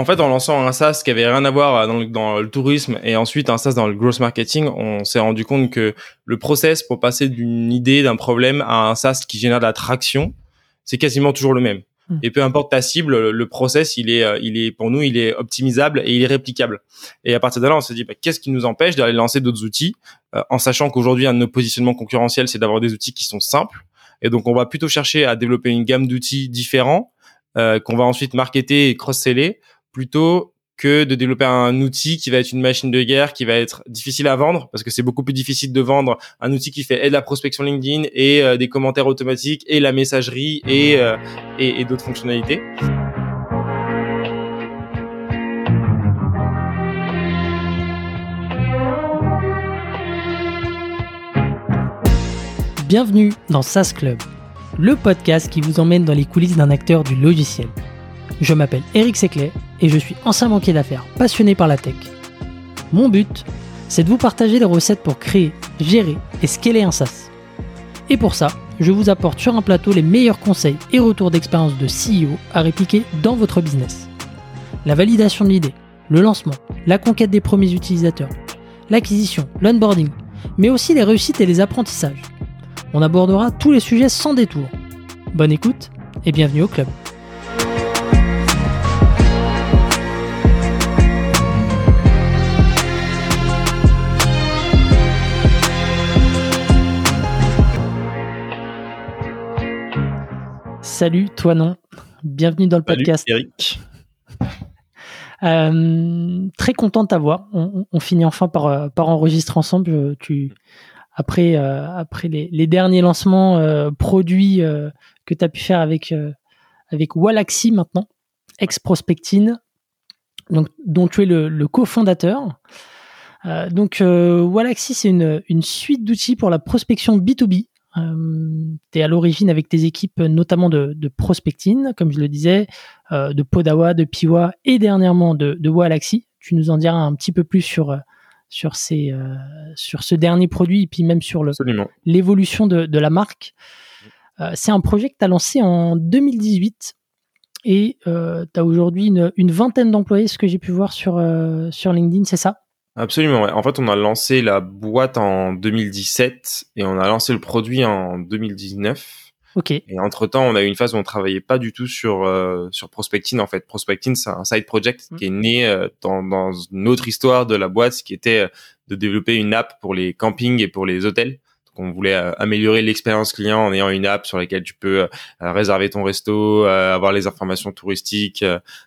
En fait, en lançant un SaaS qui avait rien à voir dans le, dans le tourisme et ensuite un SaaS dans le growth marketing, on s'est rendu compte que le process pour passer d'une idée, d'un problème à un SaaS qui génère de la traction, c'est quasiment toujours le même. Hmm. Et peu importe ta cible, le process, il est, il est pour nous, il est optimisable et il est réplicable. Et à partir de là, on s'est dit, bah, qu'est-ce qui nous empêche d'aller lancer d'autres outils, euh, en sachant qu'aujourd'hui, un de nos positionnements concurrentiels, c'est d'avoir des outils qui sont simples. Et donc, on va plutôt chercher à développer une gamme d'outils différents euh, qu'on va ensuite marketer et cross-seller plutôt que de développer un outil qui va être une machine de guerre, qui va être difficile à vendre, parce que c'est beaucoup plus difficile de vendre un outil qui fait et de la prospection LinkedIn et euh, des commentaires automatiques et la messagerie et, euh, et, et d'autres fonctionnalités. Bienvenue dans SaaS Club, le podcast qui vous emmène dans les coulisses d'un acteur du logiciel. Je m'appelle Eric Seclet et je suis ancien banquier d'affaires passionné par la tech. Mon but, c'est de vous partager les recettes pour créer, gérer et scaler un SaaS. Et pour ça, je vous apporte sur un plateau les meilleurs conseils et retours d'expérience de CEO à répliquer dans votre business. La validation de l'idée, le lancement, la conquête des premiers utilisateurs, l'acquisition, l'onboarding, mais aussi les réussites et les apprentissages. On abordera tous les sujets sans détour. Bonne écoute et bienvenue au club. Salut, toi non. Bienvenue dans le podcast. Eric. Euh, très content de t'avoir. On, finit enfin par, euh, par enregistrer ensemble. Tu, après, euh, après les, derniers lancements produits que tu as pu faire avec, avec Wallaxy maintenant, ex-Prospectine, donc, dont tu es le, le cofondateur. donc, Wallaxy, c'est une, une suite d'outils pour la prospection B2B euh, tu es à l'origine avec tes équipes notamment de, de Prospectine, comme je le disais, euh, de Podawa, de Piwa et dernièrement de, de Walaxy. Tu nous en diras un petit peu plus sur, sur, ces, euh, sur ce dernier produit et puis même sur l'évolution de, de, la marque. Euh, c'est un projet que tu as lancé en 2018 et euh, tu as aujourd'hui une, une, vingtaine d'employés, ce que j'ai pu voir sur, sur LinkedIn, c'est ça? Absolument, ouais. En fait, on a lancé la boîte en 2017 et on a lancé le produit en 2019. Ok. Et entre temps, on a eu une phase où on travaillait pas du tout sur euh, sur Prospectine. En fait, Prospectine, c'est un side project mmh. qui est né euh, dans, dans une autre histoire de la boîte, qui était euh, de développer une app pour les campings et pour les hôtels on voulait euh, améliorer l'expérience client en ayant une app sur laquelle tu peux euh, réserver ton resto, euh, avoir les informations touristiques,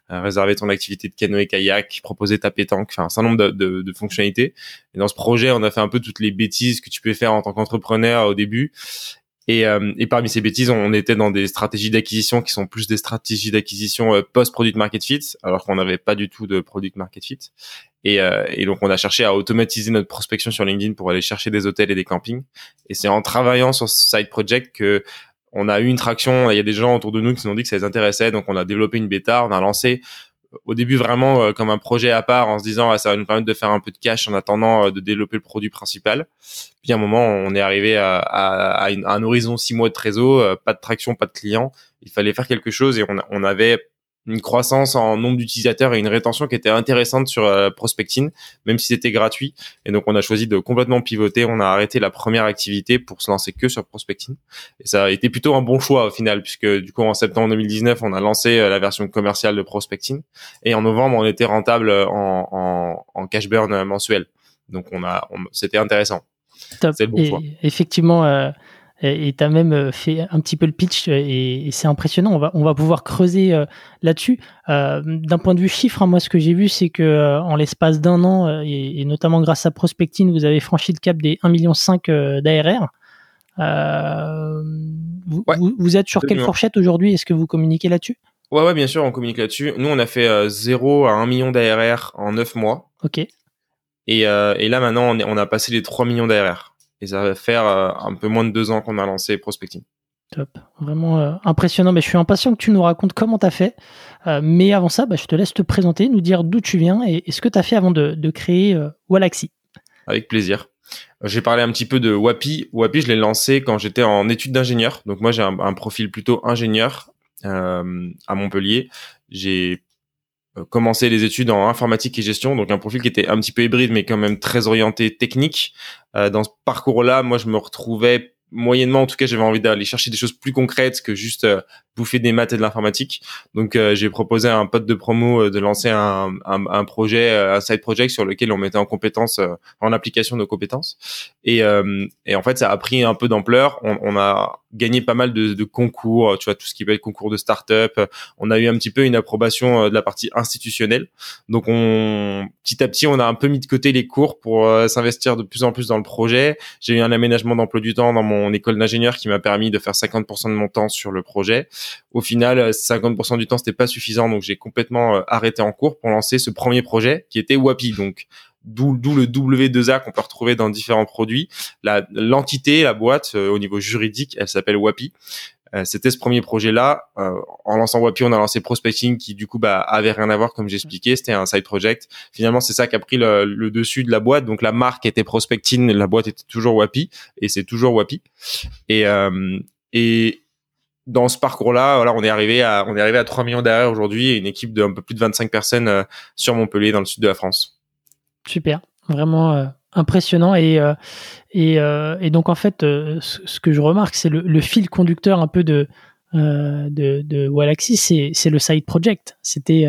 réserver ton activité de canoë kayak, proposer ta pétanque, enfin un certain nombre de, de, fonctionnalités. Et dans ce projet, on a fait un peu toutes les bêtises que tu peux faire en tant qu'entrepreneur au début. Et, et, parmi ces bêtises, on était dans des stratégies d'acquisition qui sont plus des stratégies d'acquisition post-product market fit, alors qu'on n'avait pas du tout de product market fit. Et, euh, et, donc on a cherché à automatiser notre prospection sur LinkedIn pour aller chercher des hôtels et des campings. Et c'est en travaillant sur ce side project que on a eu une traction. Il y a des gens autour de nous qui nous ont dit que ça les intéressait, donc on a développé une bêta. On a lancé euh, au début vraiment euh, comme un projet à part en se disant ah, ça va nous permettre de faire un peu de cash en attendant de développer le produit principal. Puis à un moment on est arrivé à, un horizon six mois de trésor, pas de traction, pas de clients. Il fallait faire quelque chose et on avait une croissance en nombre d'utilisateurs et une rétention qui était intéressante sur euh, Prospectine, même si c'était gratuit. Et donc, on a choisi de complètement pivoter. On a arrêté la première activité pour se lancer que sur Prospectine. Et ça a été plutôt un bon choix au final, puisque du coup, en septembre 2019, on a lancé euh, la version commerciale de Prospectine. Et en novembre, on était rentable en, en, en cash burn mensuel. Donc, on a, c'était intéressant. C'est le bon choix. Effectivement, euh, et tu as même euh, fait un petit peu le pitch euh, et, c'est impressionnant. On va, on va pouvoir creuser euh, là-dessus. D'un point de vue chiffre, hein, moi, ce que j'ai vu, c'est que en l'espace d'un an, et, notamment grâce à Prospectine, vous avez franchi le cap des 1,5 million d'ARR. Vous, vous, êtes sur quelle fourchette aujourd'hui? Est-ce que vous communiquez là-dessus? Ouais, ouais, bien sûr, on communique là-dessus. Nous, on a fait 0 à 1 million d'ARR en 9 mois. Ok. Et, et là, maintenant, on, on a passé les 3 millions d'ARR. Et ça va faire euh, un peu moins de deux ans qu'on a lancé Prospecting. Top, vraiment euh, impressionnant. Mais je suis impatient que tu nous racontes comment tu as fait. Euh, mais avant ça, bah, je te laisse te présenter, nous dire d'où tu viens et, ce que tu as fait avant de, créer Wallaxy. Avec plaisir. J'ai parlé un petit peu de Wapi. Wapi, je l'ai lancé quand j'étais en études d'ingénieur. Donc moi, j'ai un, un, profil plutôt ingénieur à Montpellier. J'ai commencé les études en informatique et gestion, donc un profil qui était un petit peu hybride, mais quand même très orienté technique. dans ce parcours-là, moi, je me retrouvais moyennement, en tout cas, j'avais envie d'aller chercher des choses plus concrètes que juste bouffer des maths et de l'informatique. Donc euh, j'ai proposé à un pote de promo euh, de lancer un, un, projet, euh, un side project sur lequel on mettait en compétence, en application nos compétences. Et, et en fait, ça a pris un peu d'ampleur. On, a gagné pas mal de, concours, tu vois, tout ce qui peut être concours de start-up. On a eu un petit peu une approbation de la partie institutionnelle. Donc on, petit à petit, on a un peu mis de côté les cours pour s'investir de plus en plus dans le projet. J'ai eu un aménagement d'emploi du temps dans mon école d'ingénieur qui m'a permis de faire 50% de mon temps sur le projet. Au final, 50% du temps, c'était pas suffisant, donc j'ai complètement euh, arrêté en cours pour lancer ce premier projet qui était Wapi. Donc d'où le W2A qu'on peut retrouver dans différents produits. L'entité, la boîte euh, au niveau juridique, elle s'appelle Wapi. Euh, c'était ce premier projet-là. en lançant Wapi, on a lancé Prospecting, qui du coup bah, avait rien à voir, comme j'expliquais. C'était un side project. Finalement, c'est ça qui a pris le, le, dessus de la boîte. Donc la marque était Prospecting, la boîte était toujours Wapi, et c'est toujours Wapi. Et et dans ce parcours-là, voilà, on est arrivé à on est arrivé à 3 millions d'arrêts aujourd'hui et une équipe de un peu plus de 25 personnes euh, sur Montpellier dans le sud de la France. Super, vraiment euh, impressionnant et euh, et, et, donc en fait ce, que je remarque c'est le, le, fil conducteur un peu de de, de Walaxy, c'est c'est le side project. C'était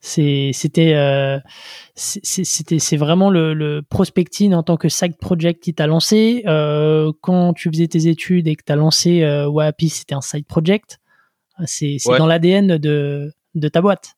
c'était euh, c'était c'est vraiment le, le, prospecting en tant que side project qui t'a lancé. Euh, quand tu faisais tes études et que t'as lancé euh, Wapi c'était un side project. C'est c'est dans l'ADN de de ta boîte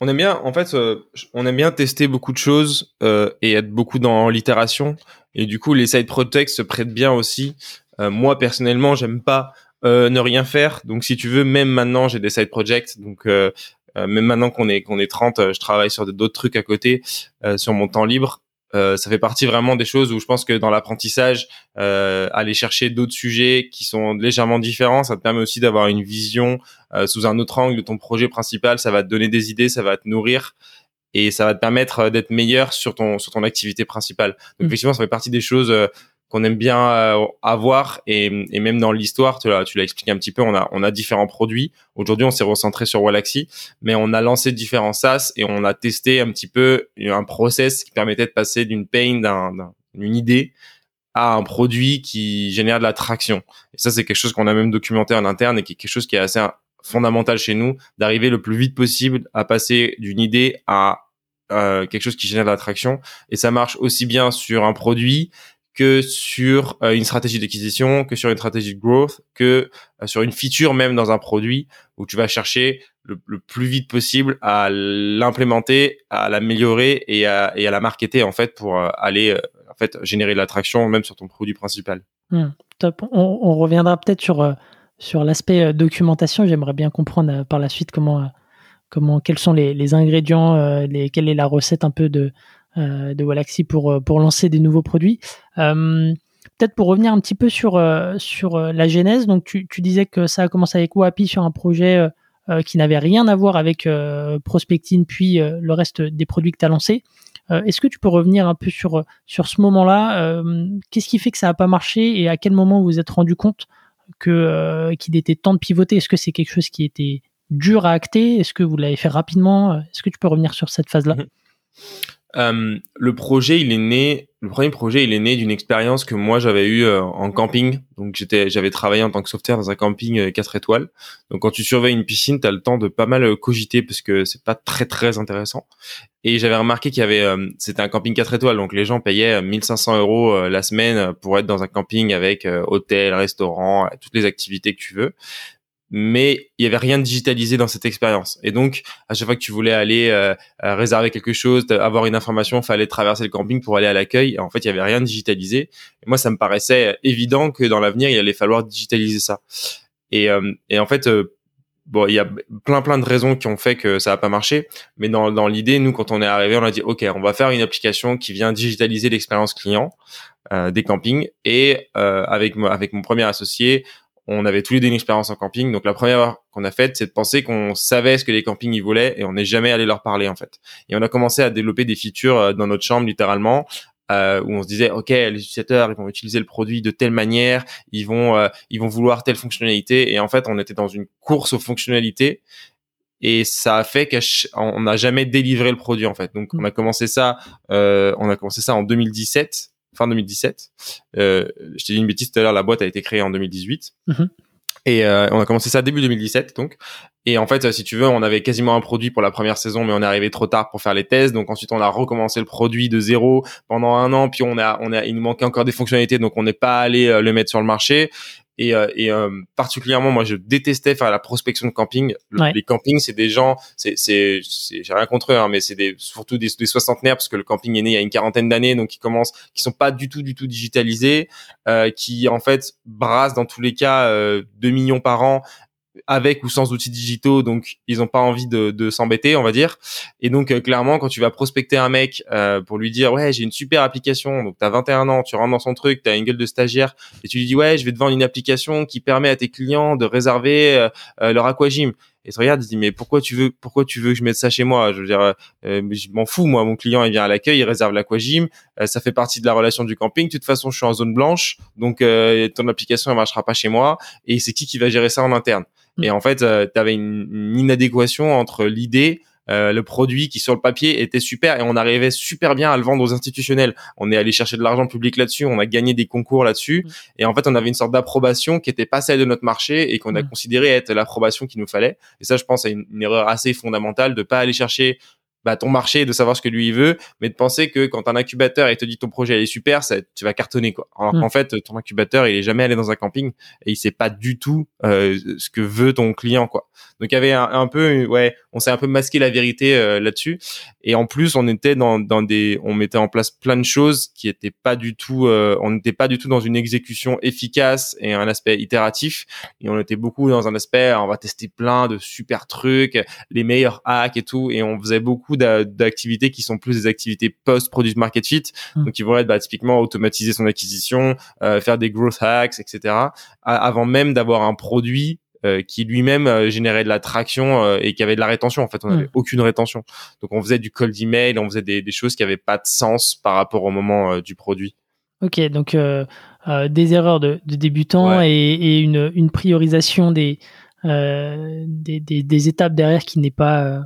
on aime bien en fait euh, on aime bien tester beaucoup de choses euh, et être beaucoup dans l'itération et du coup les side projects se prêtent bien aussi moi personnellement j'aime pas ne rien faire. Donc, si tu veux, même maintenant, j'ai des side projects. Donc, euh, euh, même maintenant qu'on est qu'on est 30, euh, je travaille sur d'autres trucs à côté euh, sur mon temps libre. ça fait partie vraiment des choses où je pense que dans l'apprentissage, aller chercher d'autres sujets qui sont légèrement différents, ça te permet aussi d'avoir une vision sous un autre angle de ton projet principal. Ça va te donner des idées, ça va te nourrir et ça va te permettre d'être meilleur sur ton sur ton activité principale. Donc mmh. effectivement, ça fait partie des choses qu'on aime bien euh, avoir et, et, même dans l'histoire, tu l'as, tu l'as expliqué un petit peu, on a, on a différents produits. Aujourd'hui, on s'est recentré sur Wallaxy, mais on a lancé différents SaaS et on a testé un petit peu un process qui permettait de passer d'une pain, d'une idée à un produit qui génère de la traction. Et ça, c'est quelque chose qu'on a même documenté en interne et qui est quelque chose qui est assez fondamental chez nous, d'arriver le plus vite possible à passer d'une idée à euh, quelque chose qui génère de la traction. Et ça marche aussi bien sur un produit que sur euh, une stratégie d'acquisition, que sur une stratégie de growth, que euh, sur une feature même dans un produit où tu vas chercher le, plus vite possible à l'implémenter, à l'améliorer et à, la marketer en fait pour aller en fait générer de l'attraction même sur ton produit principal. Hmm, top. On reviendra peut-être sur sur l'aspect documentation. J'aimerais bien comprendre par la suite comment comment quels sont les, ingrédients, quelle est la recette un peu de euh, de Wallaxy pour, euh, pour lancer des nouveaux produits. Euh, peut-être pour revenir un petit peu sur, sur la genèse, donc tu, tu, disais que ça a commencé avec Wapi sur un projet qui n'avait rien à voir avec Prospecting, puis le reste des produits que tu as lancés. Est-ce que tu peux revenir un peu sur, sur ce moment-là? Qu'est-ce qui fait que ça n'a pas marché et à quel moment vous vous êtes rendu compte que qu'il était temps de pivoter. Est-ce que c'est quelque chose qui était dur à acter? Est-ce que vous l'avez fait rapidement? Est-ce que tu peux revenir sur cette phase-là? Mhm. Euh, le projet, il est né. Le premier projet, il est né d'une expérience que moi j'avais eue euh, en camping. Donc j'étais, j'avais travaillé en tant que sauveteur dans un camping 4 euh, étoiles. Donc quand tu surveilles une piscine, t'as le temps de pas mal cogiter parce que c'est pas très très intéressant. Et j'avais remarqué qu'il y avait, c'était un camping 4 étoiles, donc les gens payaient 1500 euros la semaine pour être dans un camping avec hôtel, restaurant, toutes les activités que tu veux mais il y avait rien de digitalisé dans cette expérience. Et donc, à chaque fois que tu voulais aller euh, euh, réserver quelque chose, avoir une information, fallait traverser le camping pour aller à l'accueil. En fait, il y avait rien de digitalisé. Et moi, ça me paraissait évident que dans l'avenir, il allait falloir digitaliser ça. Et, euh, et en fait, bon, il y a plein plein de raisons qui ont fait que ça n'a pas marché. Mais dans, dans l'idée, nous, quand on est arrivé, on a dit, ok, on va faire une application qui vient digitaliser l'expérience client. des campings et avec avec mon premier associé on avait tous les deux une expérience en camping. Donc la première qu'on a faite, c'est de penser qu'on savait ce que les campings y voulaient et on n'est jamais allé leur parler en fait. Et on a commencé à développer des features euh, dans notre chambre littéralement. Euh, où on se disait ok les utilisateurs ils vont utiliser le produit de telle manière ils vont euh, ils vont vouloir telle fonctionnalité et en fait on était dans une course aux fonctionnalités et ça a fait qu'on n'a jamais délivré le produit en fait. Donc on a commencé ça, on a commencé ça en 2017, fin 2017. Euh, je t'ai dit une bêtise tout à l'heure, la boîte a été créée en 2018. Mm-hmm. Et euh, on a commencé ça début 2017 donc. Et en fait, si tu veux, on avait quasiment un produit pour la première saison, mais on est arrivé trop tard pour faire les tests. Donc ensuite, on a recommencé le produit de zéro pendant un an. Puis on a, on a, il nous manquait encore des fonctionnalités, donc on n'est pas allé euh, le mettre sur le marché. Et, euh, et euh, particulièrement, moi, je détestais faire la prospection de camping. Les campings, c'est des gens, c'est, c'est, j'ai rien contre eux, hein, mais c'est des, surtout des, des, soixantenaires parce que le camping est né il y a une quarantaine d'années, donc ils commencent, qui sont pas du tout, du tout digitalisés, euh, qui en fait brassent dans tous les cas 2 millions par an avec ou sans outils digitaux, donc ils n'ont pas envie de, de s'embêter, on va dire. Et donc euh, clairement, quand tu vas prospecter un mec euh, pour lui dire ouais j'ai une super application, donc t'as 21 ans, tu rentres dans son truc, t'as une gueule de stagiaire, et tu lui dis ouais je vais te vendre une application qui permet à tes clients de réserver euh, leur aquagym. Et tu regarde, il dit mais pourquoi tu veux pourquoi tu veux que je mette ça chez moi? Je veux dire, je m'en fous moi. Mon client il vient à l'accueil, il réserve l'aquagym, ça fait partie de la relation du camping. De toute façon, je suis en zone blanche, donc ton application elle marchera pas chez moi. Et c'est qui qui va gérer ça en interne? Et mm. en fait, euh, tu avais une, inadéquation entre l'idée euh, le produit qui sur le papier était super et on arrivait super bien à le vendre aux institutionnels. On est allé chercher de l'argent public là-dessus, on a gagné des concours là-dessus mm. et en fait on avait une sorte d'approbation qui était pas celle de notre marché et qu'on a mm. considéré être l'approbation qu'il nous fallait. Et ça je pense c'est une, une, erreur assez fondamentale de pas aller chercher bah, ton marché, de savoir ce que lui il veut, mais de penser que quand un incubateur il te dit ton projet est super, ça, tu vas cartonner quoi. Alors hmm. qu'en fait, ton incubateur il est jamais allé dans un camping et il sait pas du tout euh, ce que veut ton client quoi. Donc il y avait un, peu, ouais, on s'est un peu masqué la vérité euh, là-dessus. Et en plus, on était dans, dans des, on mettait en place plein de choses qui étaient pas du tout, euh, on n'était pas du tout dans une exécution efficace et un aspect itératif. Et on était beaucoup dans un aspect, on va tester plein de super trucs, les meilleurs hacks et tout. Et on faisait beaucoup d'activités qui sont plus des activités post-product market fit. Mmh. Donc, ils vont être bah, typiquement automatiser son acquisition, euh, faire des growth hacks, etc. avant même d'avoir un produit euh, qui lui-même euh, générait de la traction euh, et qui avait de la rétention. En fait, on n'avait hmm. aucune rétention. Donc, on faisait du cold email, on faisait des, des choses qui n'avaient pas de sens par rapport au moment du produit. Ok, donc des erreurs de, de débutants et, et une, une, priorisation des, des, des, des, étapes derrière qui n'est pas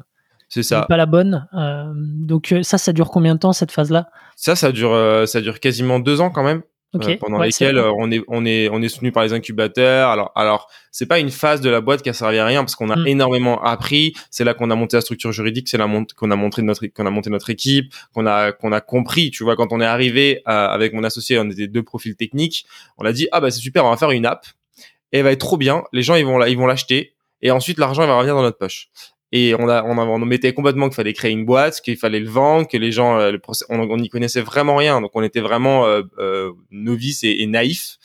c'est ça. Pas la bonne. donc ça, ça dure combien de temps cette phase-là? Ça, ça dure, ça dure quasiment deux ans quand même. Euh, pendant lesquels euh, on est on est on est soutenu par les incubateurs. Alors alors c'est pas une phase de la boîte qui a servi à rien parce qu'on a hmm. énormément appris. C'est là qu'on a monté la structure juridique, c'est là qu'on a montré notre qu'on a monté notre équipe, qu'on a qu'on a compris. Tu vois quand on est arrivé avec mon associé, on était deux profils techniques. On a dit ah bah c'est super, on va faire une app et elle va être trop bien. Les gens ils vont ils vont l'acheter et ensuite l'argent va revenir dans notre poche et on a on, a, on mettait complètement qu'il fallait créer une boîte, qu'il fallait le vendre, que les gens euh, on n'y connaissait vraiment rien, donc on était vraiment euh, euh, novices et, et naïfs.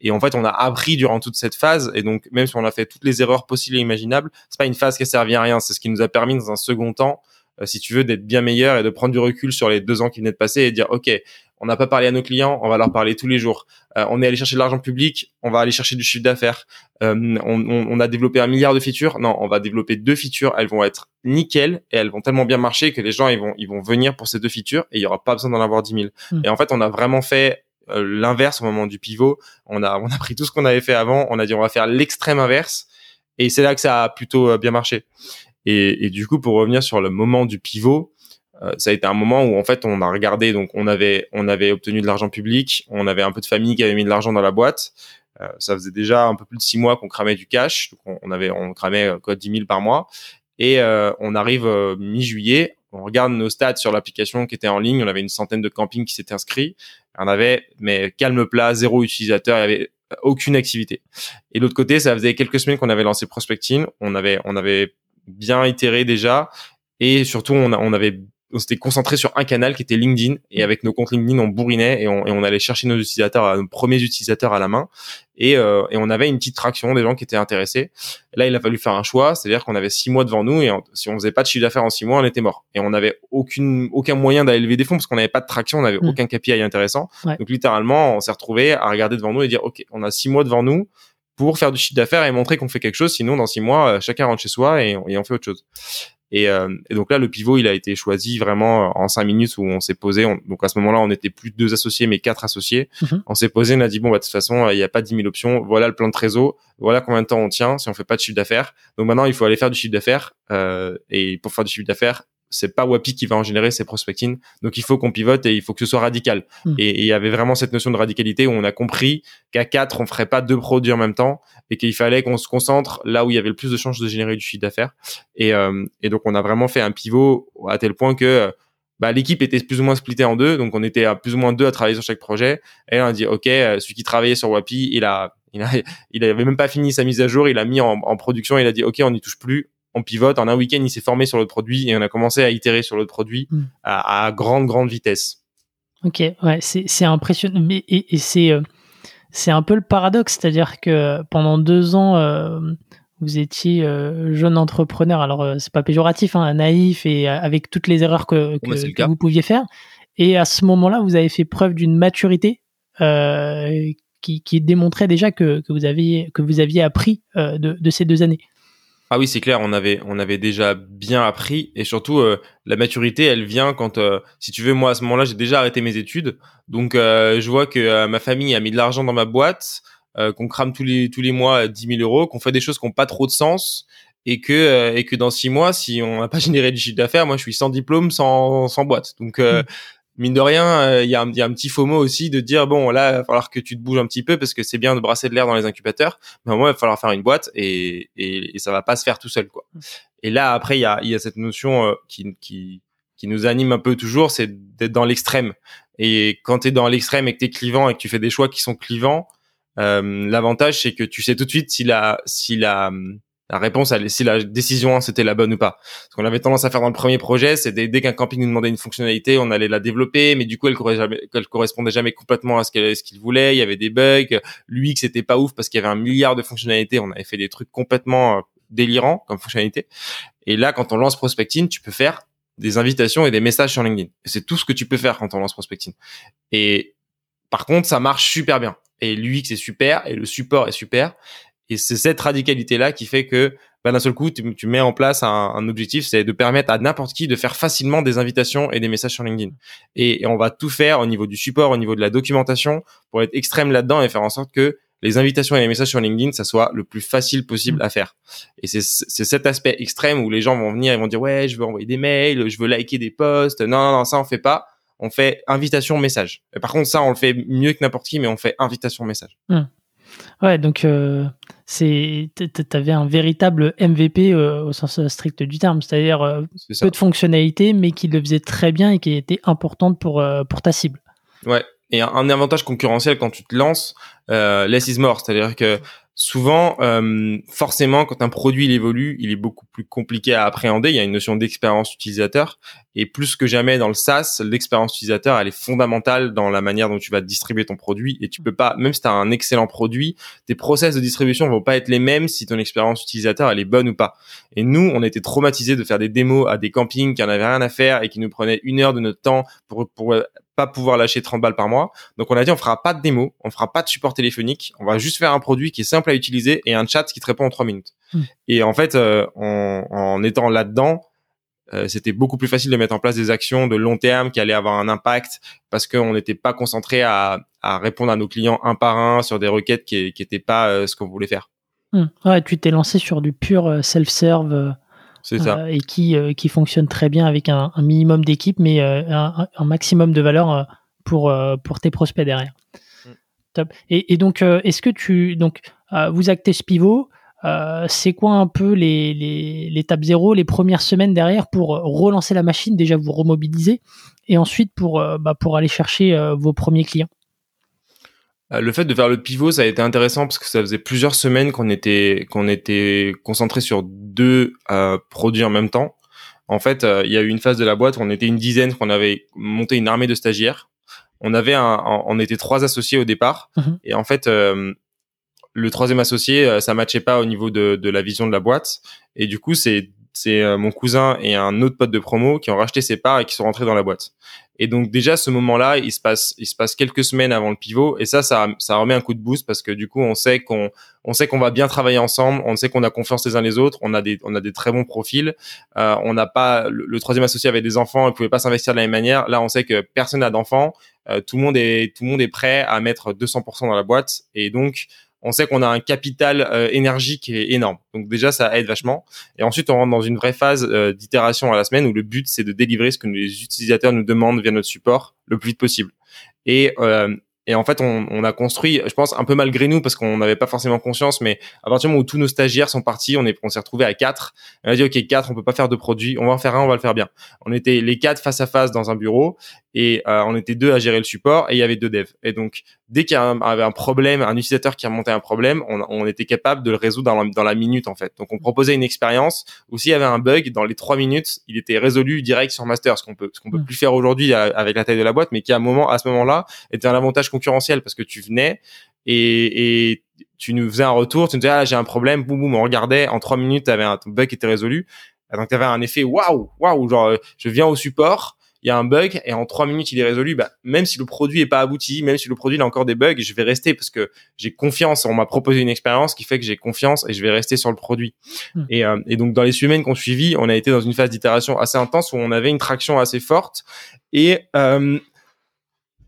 Et en fait, on a appris durant toute cette phase. Et donc, même si on a fait toutes les erreurs possibles et imaginables, c'est pas une phase qui a servi à rien. C'est ce qui nous a permis, dans un second temps, euh, si tu veux, d'être bien meilleur et de prendre du recul sur les deux ans qui venaient de passer et dire, OK, on n'a pas parlé à nos clients, on va leur parler tous les jours. Euh, on est allé chercher de l'argent public, on va aller chercher du chiffre d'affaires. Euh, on, on, a développé un milliard de features. Non, on va développer deux features. Elles vont être nickel et elles vont tellement bien marcher que les gens ils vont ils vont venir pour ces deux features et il y aura pas besoin d'en avoir 10 000. Hmm. Et en fait, on a vraiment fait l'inverse au moment du pivot. On a on a pris tout ce qu'on avait fait avant. On a dit on va faire l'extrême inverse. Et c'est là que ça a plutôt bien marché. Et, et, du coup, pour revenir sur le moment du pivot, euh, ça a été un moment où en fait on a regardé, donc on avait on avait obtenu de l'argent public, on avait un peu de famille qui avait mis de l'argent dans la boîte. Euh, ça faisait déjà un peu plus de six mois qu'on cramait du cash, donc on, avait on cramait euh, quoi 10 000 par mois. Et euh, on arrive mi-juillet, on regarde nos stats sur l'application qui était en ligne, on avait une centaine de campings qui s'étaient inscrits, on avait mais calme plat, zéro utilisateur, il y avait aucune activité. Et de l'autre côté, ça faisait quelques semaines qu'on avait lancé Prospecting, on avait on avait bien itéré déjà et surtout on, on avait on s'était concentré sur un canal qui était LinkedIn. Et avec nos comptes LinkedIn on bourrinait et on, et on allait chercher nos utilisateurs nos premiers utilisateurs à la main. Et, euh, et on avait une petite traction des gens qui étaient intéressés. Là il a fallu faire un choix. C'est à dire qu'on avait six mois devant nous et si on faisait pas de chiffre d'affaires en six mois on était mort. Et on n'avait aucune aucun moyen d'aller lever des fonds parce qu'on n'avait pas de traction on n'avait mm. aucun KPI intéressant. Donc littéralement on s'est retrouvé à regarder devant nous et dire ok on a six mois devant nous pour faire du chiffre d'affaires et montrer qu'on fait quelque chose. Sinon, dans six mois, euh, chacun rentre chez soi et, on fait autre chose. Et, euh, et, donc là, le pivot, il a été choisi vraiment en cinq minutes où on s'est posé. donc à ce moment-là, on était plus deux associés, mais quatre associés. Mhm. On s'est posé, on a dit bon, bah, de toute façon, il n'y a pas 10 000 options. Voilà le plan de trésor. Voilà combien de temps on tient si on fait pas de chiffre d'affaires. Donc maintenant, il faut aller faire du chiffre d'affaires. Euh, et pour faire du chiffre d'affaires, c'est pas Wapi qui va en générer ses prospecting. Donc il faut qu'on pivote et il faut que ce soit radical. Hmm. Et il y avait vraiment cette notion de radicalité où on a compris qu'à quatre, on ferait pas deux produits en même temps et qu'il fallait qu'on se concentre là où il y avait le plus de chances de générer du chiffre d'affaires. Et, euh, et donc on a vraiment fait un pivot à tel point que bah, l'équipe était plus ou moins splittée en deux, donc on était à plus ou moins deux à travailler sur chaque projet. Et on a dit ok, euh, celui qui travaillait sur Wapi, il a il a, il avait même pas fini sa mise à jour, il a mis en, en production, il a dit ok, on n'y touche plus, on pivote. En un week-end, il s'est formé sur l'autre produit et on a commencé à itérer sur l'autre produit hmm. à, grande, grande vitesse. Ok, ouais, c'est impressionnant. Mais, et, c'est euh, c'est un peu le paradoxe, c'est-à-dire que pendant deux ans, euh, vous étiez euh, jeune entrepreneur, alors c'est pas péjoratif, hein, naïf et avec toutes les erreurs que, vous pouviez faire. Et à ce moment-là, vous avez fait preuve d'une maturité qui, qui, démontrait déjà que, que, vous aviez, que vous aviez appris de, de ces deux années. Ah oui, c'est clair, on avait on avait déjà bien appris et surtout euh, la maturité, elle vient quand euh, si tu veux moi à ce moment-là, j'ai déjà arrêté mes études. Donc euh, je vois que ma famille a mis de l'argent dans ma boîte, qu'on crame tous les tous les mois 10 000 euros, qu'on fait des choses qui n'ont pas trop de sens et que et que dans six mois, si on n'a pas généré du chiffre d'affaires, moi je suis sans diplôme, sans sans boîte. Donc mmh mine de rien, euh, il y, a un, y, a un petit FOMO aussi de dire bon là, il va falloir que tu te bouges un petit peu parce que c'est bien de brasser de l'air dans les incubateurs, mais au moins il va falloir faire une boîte et, et, et ça va pas se faire tout seul quoi. Mm. Et là après il y a, y a cette notion euh, qui, qui qui nous anime un peu toujours, c'est d'être dans l'extrême. Et quand tu es dans l'extrême et que tu es clivant et que tu fais des choix qui sont clivants, euh, l'avantage c'est que tu sais tout de suite si la si la la réponse, elle, si la décision c'était la bonne ou pas. Ce qu'on avait tendance à faire dans le premier projet, c'est dès, qu'un camping nous demandait une fonctionnalité, on allait la développer, mais du coup, elle correspondait jamais, complètement à ce qu'il voulait. Il y avait des bugs. Que c'était pas ouf parce qu'il y avait un milliard de fonctionnalités. On avait fait des trucs complètement euh, délirants comme fonctionnalité. Et là, quand on lance Prospecting, tu peux faire des invitations et des messages sur LinkedIn. C'est tout ce que tu peux faire quand on lance Prospecting. Et par contre, ça marche super bien. Et l'UX est super et le support est super. Et c'est cette radicalité-là qui fait que bah, d'un seul coup, tu, mets en place un, objectif, c'est de permettre à n'importe qui de faire facilement des invitations et des messages sur LinkedIn. Et, on va tout faire au niveau du support, au niveau de la documentation, pour être extrême là-dedans et faire en sorte que les invitations et les messages sur LinkedIn, ça soit le plus facile possible à faire. Et c'est cet aspect extrême où les gens vont venir et vont dire ouais, je veux envoyer des mails, je veux liker des posts. Non, non, non, ça on fait pas. On fait invitation message. Par contre, ça on le fait mieux que n'importe qui, mais on fait invitation message. Hum. Ouais, donc euh, c'est t'avais un véritable MVP euh, au sens strict du terme, c'est-à-dire euh, peu de fonctionnalités, mais qui le faisait très bien et qui était importante pour pour ta cible. Ouais, et un, avantage concurrentiel quand tu te lances, less is more, c'est-à-dire que souvent, euh, forcément, quand un produit il évolue, il est beaucoup plus compliqué à appréhender. Il y a une notion d'expérience utilisateur. Et plus que jamais dans le SaaS, l'expérience utilisateur, elle est fondamentale dans la manière dont tu vas distribuer ton produit. Et tu peux pas, même si tu as un excellent produit, tes process de distribution vont pas être les mêmes si ton expérience utilisateur, elle est bonne ou pas. Et nous, on était traumatisés de faire des démos à des campings qui en avaient rien à faire et qui nous prenaient une heure de notre temps pour, pour pas pouvoir lâcher 30 balles par mois. Donc on a dit on fera pas de démo, on fera pas de support téléphonique, on va juste faire un produit qui est simple à utiliser et un chat qui te répond en 3 minutes. Hmm. Et en fait, euh, en, étant là-dedans, euh, c'était beaucoup plus facile de mettre en place des actions de long terme qui allaient avoir un impact parce qu'on n'était pas concentré à, répondre à nos clients un par un sur des requêtes qui n'étaient pas euh, ce qu'on voulait faire. Hmm. Ouais, tu t'es lancé sur du pur self-serve ça. et qui, euh, qui fonctionne très bien avec un, minimum d'équipe, mais euh, un, un, maximum de valeur euh, pour, pour tes prospects derrière. Mm. Top. Et, et donc, est-ce que tu. Donc, vous actez ce pivot. c'est quoi un peu l'étape les, zéro, les premières semaines derrière pour relancer la machine, déjà vous remobiliser, et ensuite pour, bah, pour aller chercher vos premiers clients euh, le fait de faire le pivot, ça a été intéressant parce que ça faisait plusieurs semaines qu'on était qu'on était concentré sur deux euh, produits en même temps. En fait, euh, il y a eu une phase de la boîte où on était une dizaine, qu'on avait monté une armée de stagiaires. On avait un, on était trois associés au départ, mhm. et en fait, le troisième associé, ça matchait pas au niveau de, de la vision de la boîte, et du coup, c'est c'est mon cousin et un autre pote de promo qui ont racheté ses parts et qui sont rentrés dans la boîte. Et donc déjà ce moment-là, il se passe, il se passe quelques semaines avant le pivot, et ça, ça, ça remet un coup de boost parce que du coup, on sait qu'on, on sait qu'on va bien travailler ensemble, on sait qu'on a confiance les uns les autres, on a des, on a des très bons profils, euh, on n'a pas le, troisième associé avait des enfants, il pouvait pas s'investir de la même manière. Là, on sait que personne n'a d'enfants, euh, tout le monde est, tout le monde est prêt à mettre 200% dans la boîte, et donc on sait qu'on a un capital euh, énorme. Donc déjà, ça aide vachement. Et ensuite, on rentre dans une vraie phase euh, d'itération à la semaine où le but, c'est de délivrer ce que les utilisateurs nous demandent via notre support le plus vite possible. Et euh, et en fait, on, on, a construit, je pense, un peu malgré nous, parce qu'on n'avait pas forcément conscience, mais à partir du moment où tous nos stagiaires sont partis, on est, on s'est retrouvé à quatre. On a dit, OK, quatre, on peut pas faire de produits, on va en faire un, on va le faire bien. On était les quatre face à face dans un bureau, et euh, on était deux à gérer le support, et il y avait deux devs. Et donc, dès qu'il y avait un problème, un utilisateur qui remontait un problème, on, on était capable de le résoudre dans la, dans la, minute, en fait. Donc, on proposait une expérience où s'il y avait un bug, dans les trois minutes, il était résolu direct sur master, ce qu'on peut, ce qu'on peut mm. plus faire aujourd'hui euh, avec la taille de la boîte, mais qui à un moment, à ce moment-là, était un avantage concurrentiel parce que tu venais et, et tu nous faisais un retour, tu nous disais ah j'ai un problème, boum boum, on regardait en trois minutes, avais un ton bug qui était résolu. Donc tu avais un effet waouh waouh genre euh, je viens au support, il y a un bug et en trois minutes il est résolu. Bah même si le produit est pas abouti, même si le produit il a encore des bugs, je vais rester parce que j'ai confiance. On m'a proposé une expérience qui fait que j'ai confiance et je vais rester sur le produit. Hmm. Et, euh, et donc dans les semaines qu'on suivi, on a été dans une phase d'itération assez intense où on avait une traction assez forte et euh,